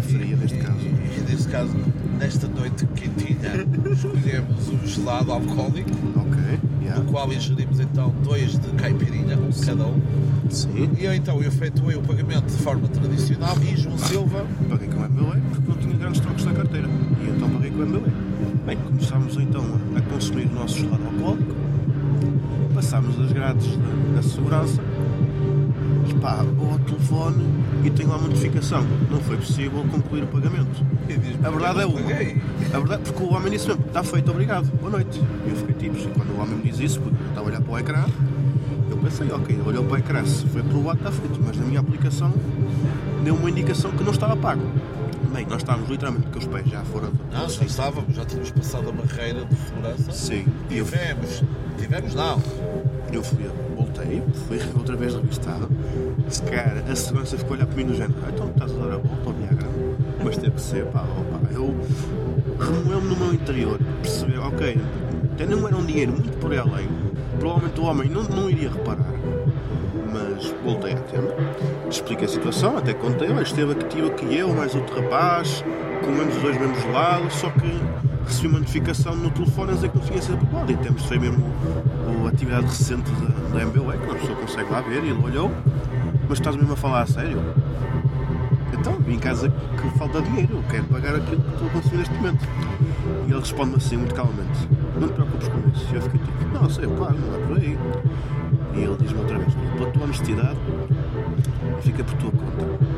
Fria neste caso. E, e neste caso, nesta noite quentinha, escolhemos um gelado alcoólico. Ok. do qual ingerimos então dois de caipirinha, um cada um. Sim. E eu então efetuei o pagamento de forma tradicional e João Silva. Paguei com o MBA porque não tinha grandes trocos na carteira. E então paguei com o MBA. Bem, começámos então a consumir o nosso gelado alcoólico. Passámos as grades da, da segurança. Pá, vou ao telefone e tenho lá uma notificação. Não foi possível concluir o pagamento. A verdade é uma. A verdade, porque o homem disse mesmo, está feito, obrigado, boa noite. E eu fiquei tipo, e quando o homem me diz isso, porque eu estava a olhar para o ecrã, eu pensei, ok, olhou para o ecrã, se foi aprovado, está feito. Mas na minha aplicação deu uma indicação que não estava pago. Bem, nós estávamos literalmente com os pés já fora do. Não, já estávamos, já tínhamos passado a barreira de segurança. Sim. E eu- Tivemos, tivemos não. Eu fui, voltei, fui (laughs) outra vez revistado. Se cara, a segurança ficou a olhar para mim género, ah, então estás a dar a volta ao Viagra. Mas teve que ser, pá, pá, eu remoeu-me no meu interior, perceber, ok, até não era um dinheiro muito por aí além, provavelmente o homem não, não iria reparar. Mas voltei à tenda, expliquei a situação, até contei, olha, esteve aqui, tive aqui eu, mais outro rapaz, comemos os dois mesmos gelados, só que recebi uma notificação no telefone a dizer que não tinha sido aprovado. E temos foi mesmo a atividade recente da, da MBUE, que uma pessoa consegue lá ver, e ele olhou, mas estás mesmo a falar a sério? Então, vim em casa que falta dinheiro, eu quero pagar aquilo que estou a consumir neste momento. E ele responde-me assim, muito calmamente: Não te preocupes com isso. E eu fiquei tipo: Não, sei, pago, não é por aí. E ele diz-me outra vez: Pela tua honestidade, fica por tua conta.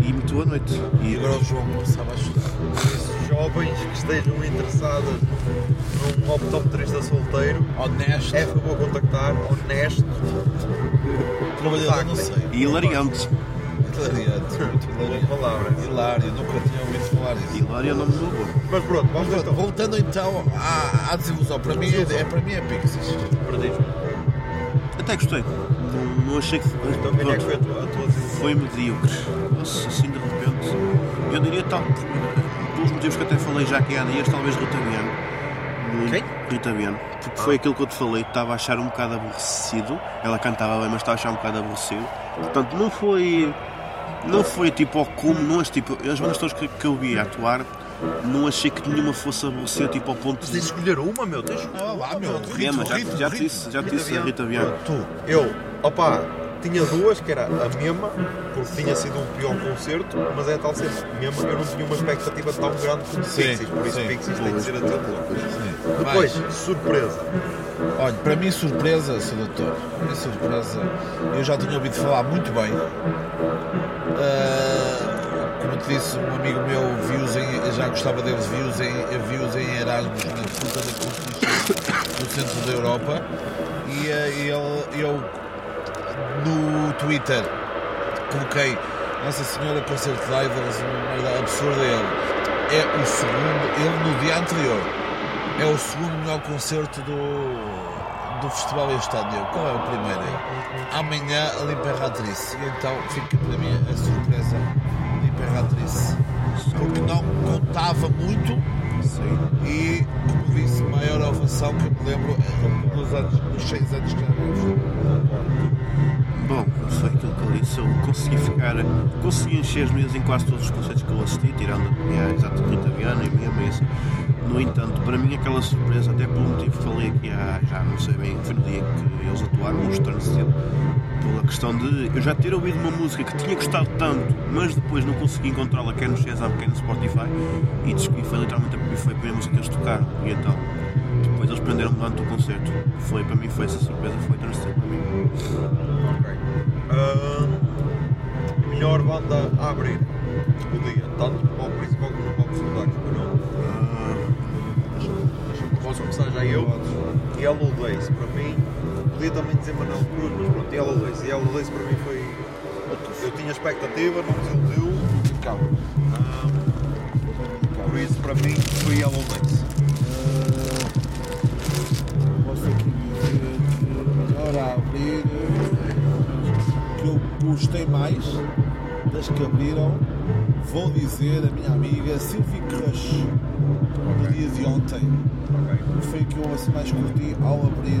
E muito boa noite. E agora o João começava a chorar. Jovens que estejam interessadas num optometrista solteiro, honesto, é favor contactar, honesto, Trabalhador, não sei. E hilariante. Hilariante, (laughs) muito hilariante. palavra. Hilário, nunca tinha ouvido falar disso. Hilário é o nome do avô. Mas pronto, vamos Mas, Voltando então à, à desilusão, para mim é, é- para mim é Pixies. Até gostei. Não, não achei que. Então, quem é que foi a tua, a tua? Foi medíocre. Assim de repente. Eu diria tal. Pelos motivos que até falei já aqui há dias, talvez Rita Viana. No- Quem? Rita Viana. Porque foi aquilo que eu te falei, estava a achar um bocado aborrecido. Ela cantava bem, mas estava a achar um bocado aborrecido. Portanto, não foi. Não foi tipo ao cume, não as, tipo, as bandas todas que, que eu vi atuar, não achei que nenhuma fosse aborrecida tipo ao ponto Tens de escolher uma, meu, tens de escolher Ah, lá, meu. É, mas já, já te disse, já te disse a Rita Viana. Tu, eu, opá, tinha duas, que era a mesma, porque tinha sido um pior concerto, mas é tal cena, mesmo eu não tinha uma expectativa tão grande como Pixies, por isso sim. Pixies tem de ser a tua Sim. Depois, surpresa. Olha, para mim surpresa, Sr. Doutor, para mim surpresa, eu já tinha ouvido falar muito bem. Ah, como te disse, um amigo meu viu-os em, já gostava deles, viu-os em, viu em Erasmus na Puta da Constituição no centro da Europa e ah, ele, eu no Twitter coloquei Nossa Senhora Concerto de Idols, uma merda absurda ele. É o segundo, ele no dia anterior, é o segundo melhor concerto do, do festival. Eu, Qual é o primeiro? Amanhã a L'Imperatrice. E então fica para mim a surpresa L'Imperatrice. Porque não contava muito e, como disse, maior ovação que eu me lembro é dos, anos, seis anos que vimos. Bom, foi aquilo que eu disse, eu consegui ficar, consegui encher as mesas em quase todos os concertos que eu assisti, tirando a exato Rita Viana e a minha mesa. No entanto, para mim aquela surpresa, até pelo motivo que falei aqui há, já não sei bem, foi no dia que eles atuaram, os Turnstile, pela questão de eu já ter ouvido uma música que tinha gostado tanto, mas depois não consegui encontrá-la quer no Shazam, quer no Spotify, e descobri, foi literalmente a, primeira música que eles tocaram, e então depois eles prenderam-me durante o concerto. Foi, para mim foi essa surpresa, foi Turnstile para mim. Ahn, melhor banda a abrir o dia, tanto para o principal como para o secundário, escolham. Posso começar já eu? Yellow Days, para mim, podia também dizer Manuel Cruz, mas pronto, Yellow Days. Yellow Days para mim foi. Eu tinha expectativa, não desiludiu. Calma. Ahm, por isso, para mim, foi Yellow Days. Gostei mais das que abriram, vou dizer a minha amiga Sylvie Crush no dia de ontem. Foi que eu assim mais curti ao abrir.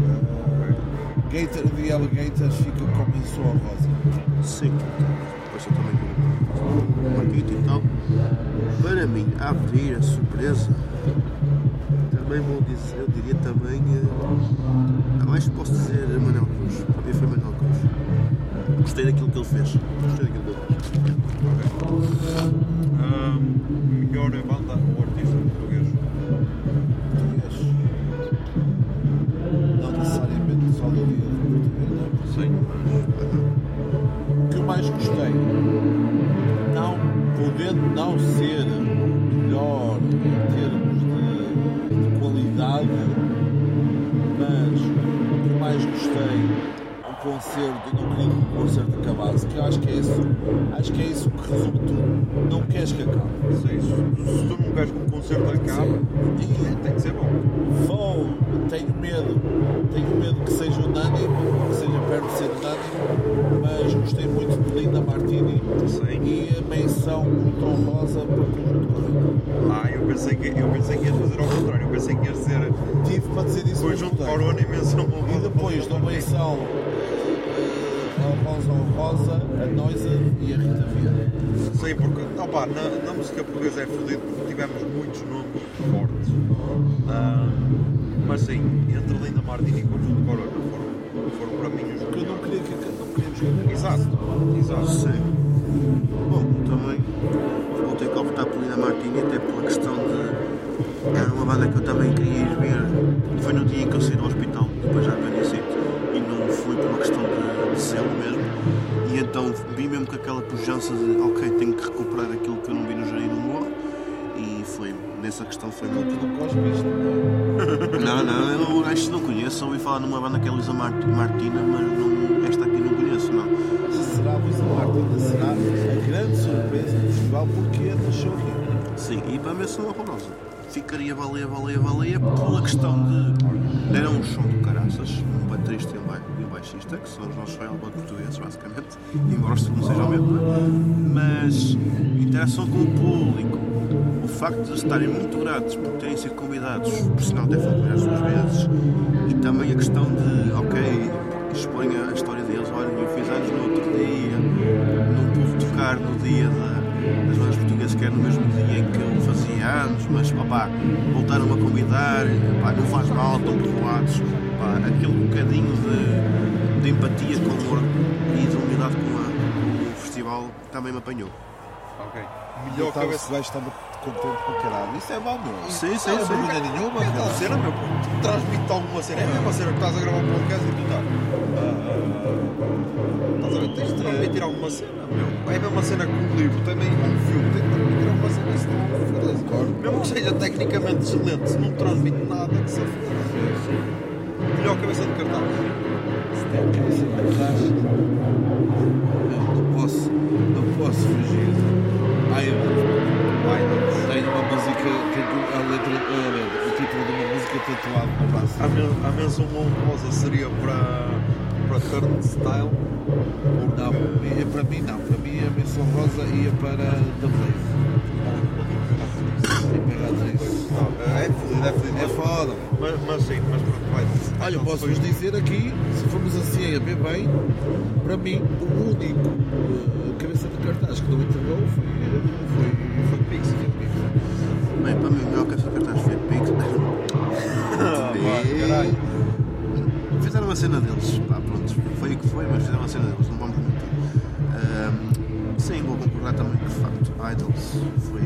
Uh, Gator de Alligators fica com menção rosa. Sim, depois eu também marquei e tal. Para mim, a abrir a surpresa, também vou dizer, eu diria também. acho que posso dizer Manuel Cruz. Para mim foi Manuel Cruz. Gostei daquilo que ele fez. Gostei daquilo que ele fez. Que é isso que resume tudo. Não queres que acabe. Sim, se, se tu não queres que um concerto acabe, tem que ser bom. Vou, tenho medo, tenho medo que seja unânime, que seja perto de ser unânime, mas gostei muito de Linda Martini e a menção muito honrosa para o conjunto Corona. Ah, eu pensei que, eu pensei que ias fazer ao contrário. Eu pensei que ias dizer Tive para dizer isso conjunto. Corona e menção E depois da menção eh, honrosa honrosa, a Noisa porque opa, na, na música portuguesa é fodido porque tivemos muitos nomes fortes. Ah, mas sim, entre Linda Martini e Conjunto Corona foram, foram para mim os Porque eu não queria que não queríamos que Exato, exato. Sim. Bom, também vou ter que optar por Lina Martini, até pela questão de. Era uma banda que eu também queria ir ver. Foi no dia em que eu saí do hospital, aquela pujança de, ok, tenho que recuperar aquilo que eu não vi no Jair do Morro. E foi, nessa questão foi muito. não gosto (laughs) Não, não, eu acho que não conheço. Ouvi falar numa banda que é Luísa Mart- Martina, mas não, esta aqui não conheço, não. será Luísa Martina, será a grande surpresa do festival porque nasceu aqui. Sim, e para mim são horrorosa. Ficaria baleia, baleia, baleia pela questão de. Deram um som de caraças, um baterista e um, ba baixista, que são os nossos Railbot portugueses, basicamente, embora o segundo seja o mesmo. Mas interação com o público, o facto de estarem muito gratos por terem sido convidados, por sinal até foram as duas vezes, e também a questão de, ok, expõem a história deles, olha, eu fiz anos no outro dia, não pude tocar no dia da das bandas portuguesas que era no mesmo dia em que eu fazia anos, mas opá, voltaram-me a convidar, opá, não faz mal, estão perdoados. Opá, aquele bocadinho de, de empatia com o e de unidade com, a, com o festival também me apanhou. Ok. Melhor cabeça. gajo estava contente para caralho. Isso é mau, meu. Sim, sim, não é sim. vergonha nenhuma. É aquela cena, meu, tu transmite alguma cena. É a mesma cena que estás a gravar um podcast e tu estás. Tens de transmitir alguma cena, meu. É a mesma cena que um livro, também um filme. Tem de transmitir alguma cena. Isso não foda Mesmo que seja tecnicamente excelente, se não transmite nada, que se foda. Melhor cabeça de cartaz. Se tem cabeça de cartaz, não posso, não posso fugir. Idol. Tem uma música, tem a letra, o título de uma música tatuado no braço. A, men a menção honrosa seria para, para Turnstile. Não, é para mim não. Para mim a menção rosa ia para The Blaze. É fodido, é fodido. É foda. Mas, mas sim, mas pronto, vai. Olha, posso-vos dizer aqui, se formos assim a ver bem, para mim o único eh, cabeça de cartaz que não entregou foi, foi, foi Pix. Foi Pix. Bem, para mim o melhor que essa cartaz foi Fizeram a cena deles, pá, pronto, foi o que foi, mas fizeram a cena deles, não vamos mentir. Ahm, sim, vou concordar também que de facto, Idols foi.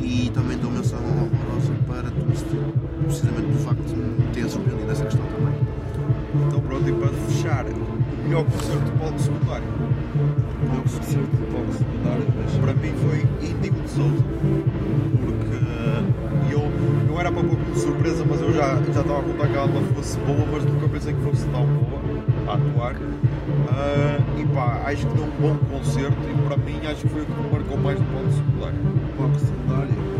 E também dou menção horrorosa para Twisted, precisamente pelo facto de ter surpreendido essa questão também. Então pronto, e para fechar, o melhor concerto de palco secundário. O melhor concerto de palco secundário, mas Para mim foi Índigo de Souza, porque eu, eu era para pôr como surpresa, mas eu já, já estava a contar que ela fosse boa, a atuar. Ah, e pá, acho que deu um bom concerto e para mim acho que foi o que me marcou mais no palco secundário. palco secundário.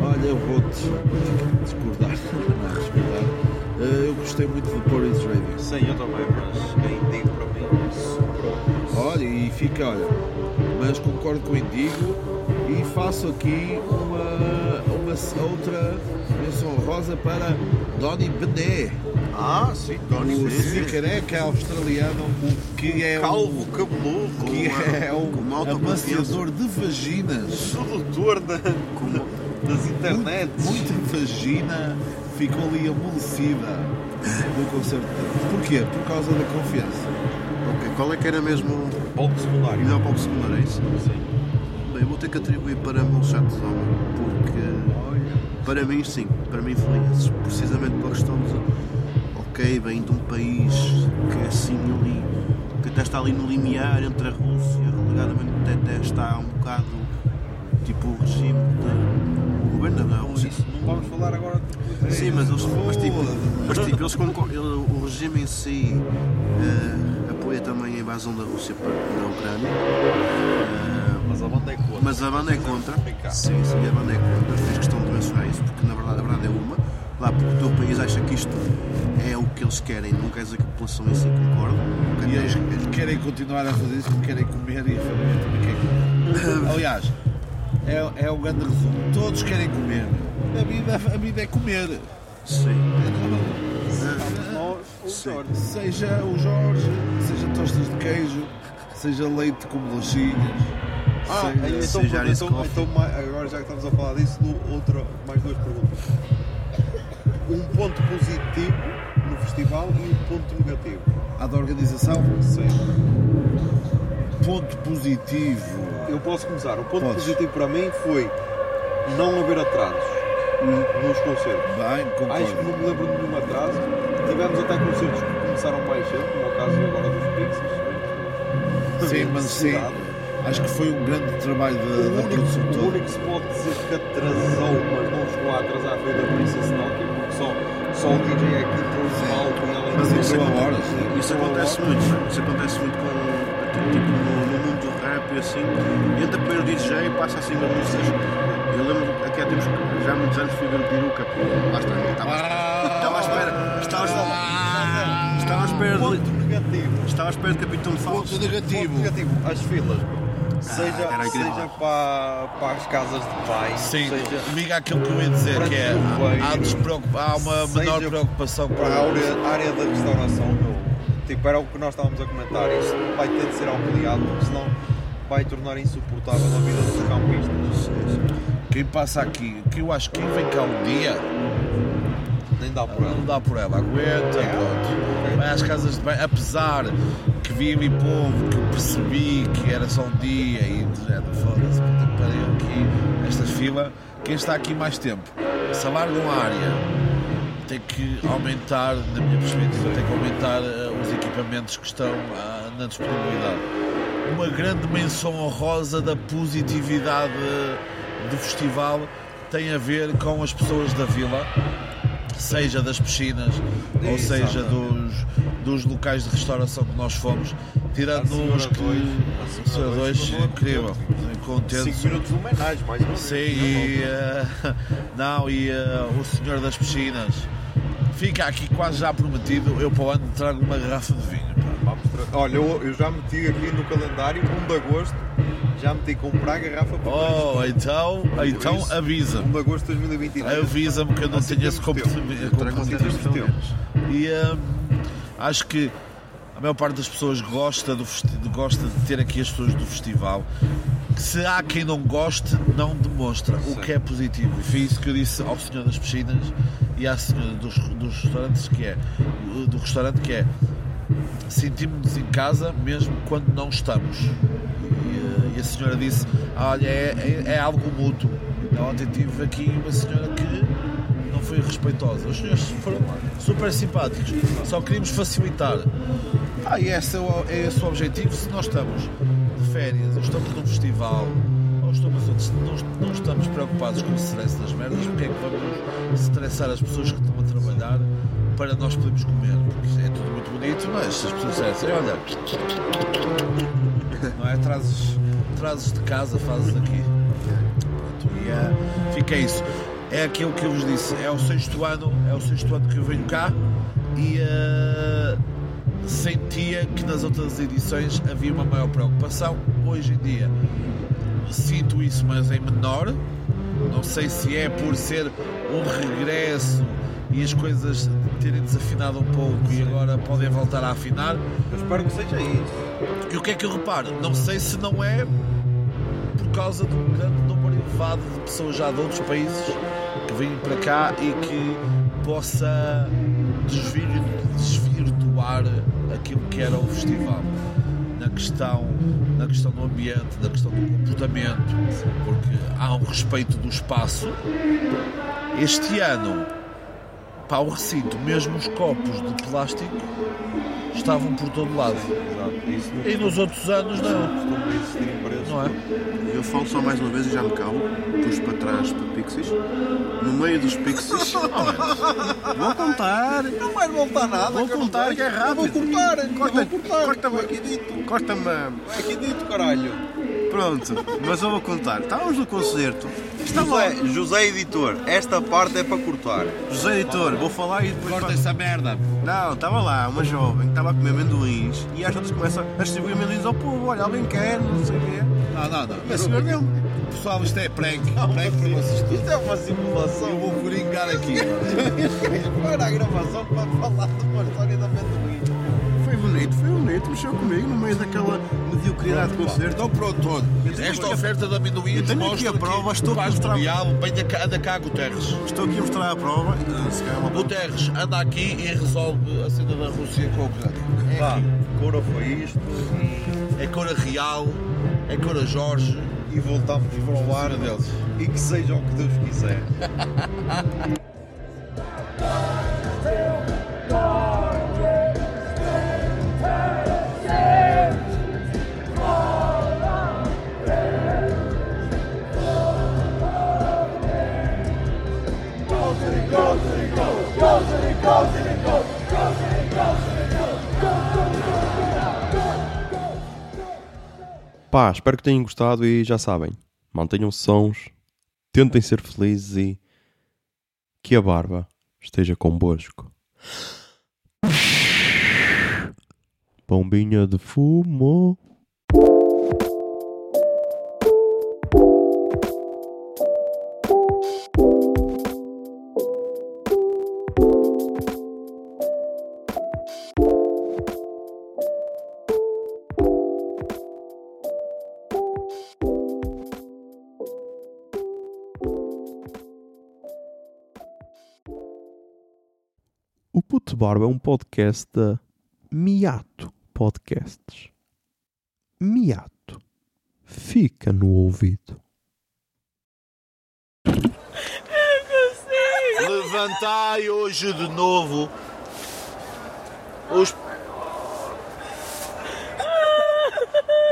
Olha, eu vou-te vou discordar. (laughs) Não, discordar. Eh, eu gostei muito do Porridge Radio. Sim, eu também, mas a Índigo para mim superou. Olha, e fica, olha, mas concordo com o Indigo e faço aqui uma, uma outra menção rosa para Donny Bené. O Bené. careca australiano que é Calvo, um, cabeludo, que é com um autoconfiança. amaciador de vaginas. sedutor da. das internets. Muita vagina ficou ali amolecida no concerto. Porquê? Por causa da confiança. Ok, qual é que era mesmo o palco secundário? Melhor palco secundário, é isso? Sim. Bem, eu vou ter que atribuir para Monsanto Zona, porque para mim sim, para mim foi esse, precisamente pela questão de ok, vem de um país que é assim ali, que até está ali no limiar entre a Rússia, alegadamente até está um bocado tipo o regime de, o governo da Rússia. Não vamos falar agora de Sim, mas, eles, mas, tipo, mas tipo, eles o regime em si eh, apoia também a invasão da Rússia para, Ucrânia. Eh, Mas a banda é contra. Mas a banda é contra. Sim, sim, a banda é contra. Fiz questão de mencionar isso, porque na verdade a verdade é uma. Lá porque o teu país acha que isto é o que eles querem, não quer dizer que a população em si concorda. E eles querem continuar a fazer isso porque querem comer e a família também quer comer. (laughs) Aliás, é, é o grande resumo. Todos querem comer. A vida, a vida é comer. Sim. Sim. Seja o Jorge, seja tostas de queijo, seja leite com bolachinhas. Ah, seja, então, pronto, então, então, agora já que estamos a falar disso, outra, mais duas perguntas. Um ponto positivo no festival e um ponto negativo. A da organização? Sim. Ponto positivo. Eu posso começar. O ponto Podes. positivo para mim foi não haver atrasos nos concertos. Bem, concordo. Acho que não me lembro de nenhum atraso. Tivemos até concertos que começaram mais cedo, como é o caso agora dos Pixies. Sim, mas sim. Acho que foi um grande trabalho da, da único, produção o único que se pode dizer que atrasou, mas não chegou a atrasar foi da Princess Nokia, só, só o DJ é que entrou no palco e ela Mas isso, acontece- horas. isso a acontece horas. muito, isso acontece muito com tipo no, no mundo do rap e assim, entra primeiro o DJ e passa assim as músicas. Eu lembro que há tempos, já há muitos anos fui ver o peruca, lá está, estava à espera, estava à espera, estava à espera, estava à espera Ponto de, negativo. estava à espera de Capitão Fausto. Ponto negativo. Ponto negativo. As filas. Seja, incrível. seja para, para as casas de pais, Sim, seja liga aquilo que eu ia dizer, que é há, há uma menor preocupação para a área, área da restauração, meu. Tipo, era o que nós estávamos a comentar. Isto vai ter de ser ampliado, porque senão vai tornar insuportável a vida dos campistas. Quem passa aqui, que eu acho que quem vem cá um dia Nem dá por ela. não dá por ela, aguenta, pronto. Às casas de banho, apesar que vi ali povo que percebi que era só um dia e de foda-se, que pariu aqui, esta fila, quem está aqui mais tempo, se alargam a área, tem que aumentar, na minha perspectiva, tem que aumentar eh, os equipamentos que estão ah, na disponibilidade. Uma grande menção honrosa da positividade do festival tem a ver com as pessoas da vila, seja das piscinas ou seja dos, dos locais de restauração que nós fomos, tirando uns que. dois, a senhora senhora dois 2, ficou incrível, contente. 5 minutos de homenagem, mais uma vez. Sim, e, eh, (laughs) não, e eh, o senhor das piscinas fica aqui quase já prometido. Eu para o ano trago uma garrafa de vinho. Olha, eu, eu já meti aqui no calendário, 1 de agosto, já meti comprar a garrafa para Oh, então, então avisa-me. 1 de agosto de 2023. Avisa-me que eu não Assim tenho esse compromisso. E hum, acho que a maior parte das pessoas gosta, do gosta de ter aqui as pessoas do festival. Que se há quem não goste, não demonstra, o que é positivo. E foi isso que eu disse ao senhor das piscinas e à senhora dos, dos restaurantes, que é do restaurante que é sentimos-nos em casa mesmo quando não estamos. E, a senhora disse, olha, é, é, é algo mútuo. Ontem tive aqui uma senhora que não foi respeitosa. Os senhores foram super simpáticos. Só queríamos facilitar. Ah, e esse é, o, é esse o objetivo. Se nós estamos de férias, ou estamos num festival, ou estamos outros, não, não estamos preocupados com o stress das merdas, porque é que vamos estressar as pessoas que estão a trabalhar para nós podermos comer? Porque é tudo muito bonito, mas as pessoas dissessem, olha, não é? Trazes, trazes de casa, fazes aqui. E eh, fica isso. É aquilo que eu vos disse, é o sexto ano, é o sexto ano que eu venho cá e eh, sentia que nas outras edições havia uma maior preocupação. Hoje em dia sinto isso, mas em menor. Não sei se é por ser um regresso e as coisas terem desafinado um pouco e agora podem voltar a afinar. Eu espero que seja isso. E o que é que eu reparo? Não sei se não é por causa do grande número elevado de pessoas já de outros países que vêm para cá e que possa desvir- desvirtuar aquilo que era o festival na questão, na questão do ambiente, na questão do comportamento, porque há um respeito do espaço. Este ano, para o recinto, mesmo os copos de plástico estavam por todo lado. E nos outros anos não. Não é? Eu falo só mais uma vez e já me calo. Pus para trás para Pixies. No meio dos Pixies. (laughs) Vou contar. Não vai voltar nada. Vou contar que é rápido. Vou cortar. Corta, vou cortar. corta-me Aqui dito. Corta-me. Aqui dito, caralho. Pronto, mas eu vou contar. Estávamos no concerto. José, José Editor, esta parte é para cortar. José Editor, vou falar e depois. Corta essa merda. Não, estava lá uma jovem que estava a comer amendoins e às vezes começa a distribuir amendoins ao povo. Olha, alguém quer, não sei o quê. Não, não, não. A senhora deu Pessoal, isto é prank. Prank para vocês. Isto é uma simulação. Eu vou coringar aqui. (laughs) Para a gravação para falar de uma história da amendoim. Foi bonito, foi bonito, mexeu comigo no meio daquela mediocridade de concerto. Então pronto, olha, esta oferta de amendoim tenho aqui a prova, que estou a faz mostrar- do diabo, venha cá, anda cá, Guterres. Estou aqui a mostrar a prova. Calhar é uma- Guterres, anda aqui e resolve a cena da Rússia com a Ucrânia. Pá, Cora foi isto É Cora Real, é Cora Jorge. e voltamos para o ar deles. e que seja o que Deus quiser. (laughs) Pá, espero que tenham gostado e já sabem, mantenham sons, tentem ser felizes e que a barba esteja convosco. Bombinha de fumo. Barba é um podcast da Miato Podcasts. Miato. Fica no ouvido. Levantai hoje de novo os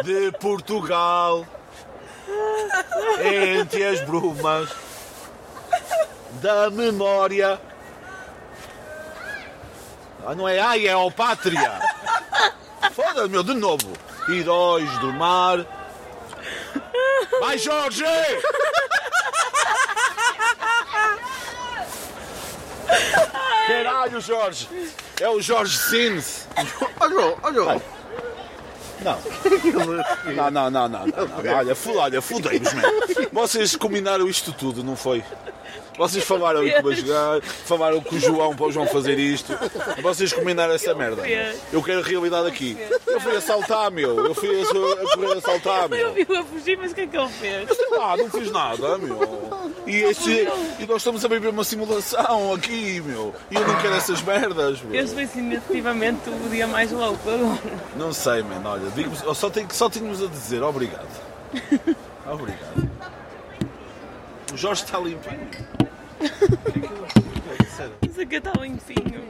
de Portugal entre as brumas da memória. Ah, não é ai, é ao pátria. Foda-se, meu, de novo. Heróis do mar. Vai, Jorge! Caralho, Jorge! É o Jorge Sins! Olha, olha. Não. Não, não, não, não, não, não. Olha, fudei-vos, man. Vocês combinaram isto tudo, não foi? Vocês falaram que vai jogar, falaram com o João para o João fazer isto. Vocês combinaram essa merda. Eu quero realidade aqui. Eu fui assaltar, meu. Eu fui a, a correr assaltar, meu. Eu vi-o a fugir, mas o que é que ele fez? Ah, não fiz nada, meu. E, este, e nós estamos a viver uma simulação aqui, meu. E eu não quero essas merdas, meu. Este foi definitivamente o dia mais louco agora. Não sei, mano. Olha, digo eu só, tenho, só tínhamos a dizer obrigado. (laughs) Obrigado. O Jorge está limpinho. Isso aqui está limpinho.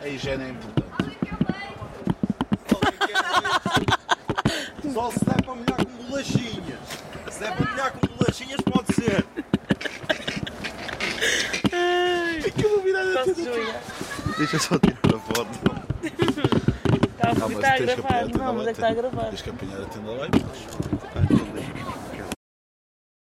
A higiene é importante. Só se der para molhar com bolachinhas. Se der para molhar com bolachinhas, pode ser. que eu vou virar a Posso jogar? Deixa só tirar a foto. Está, mas está a gravar, não, mas é que está a gravar. Tens que apanhar a tenda lá e mais.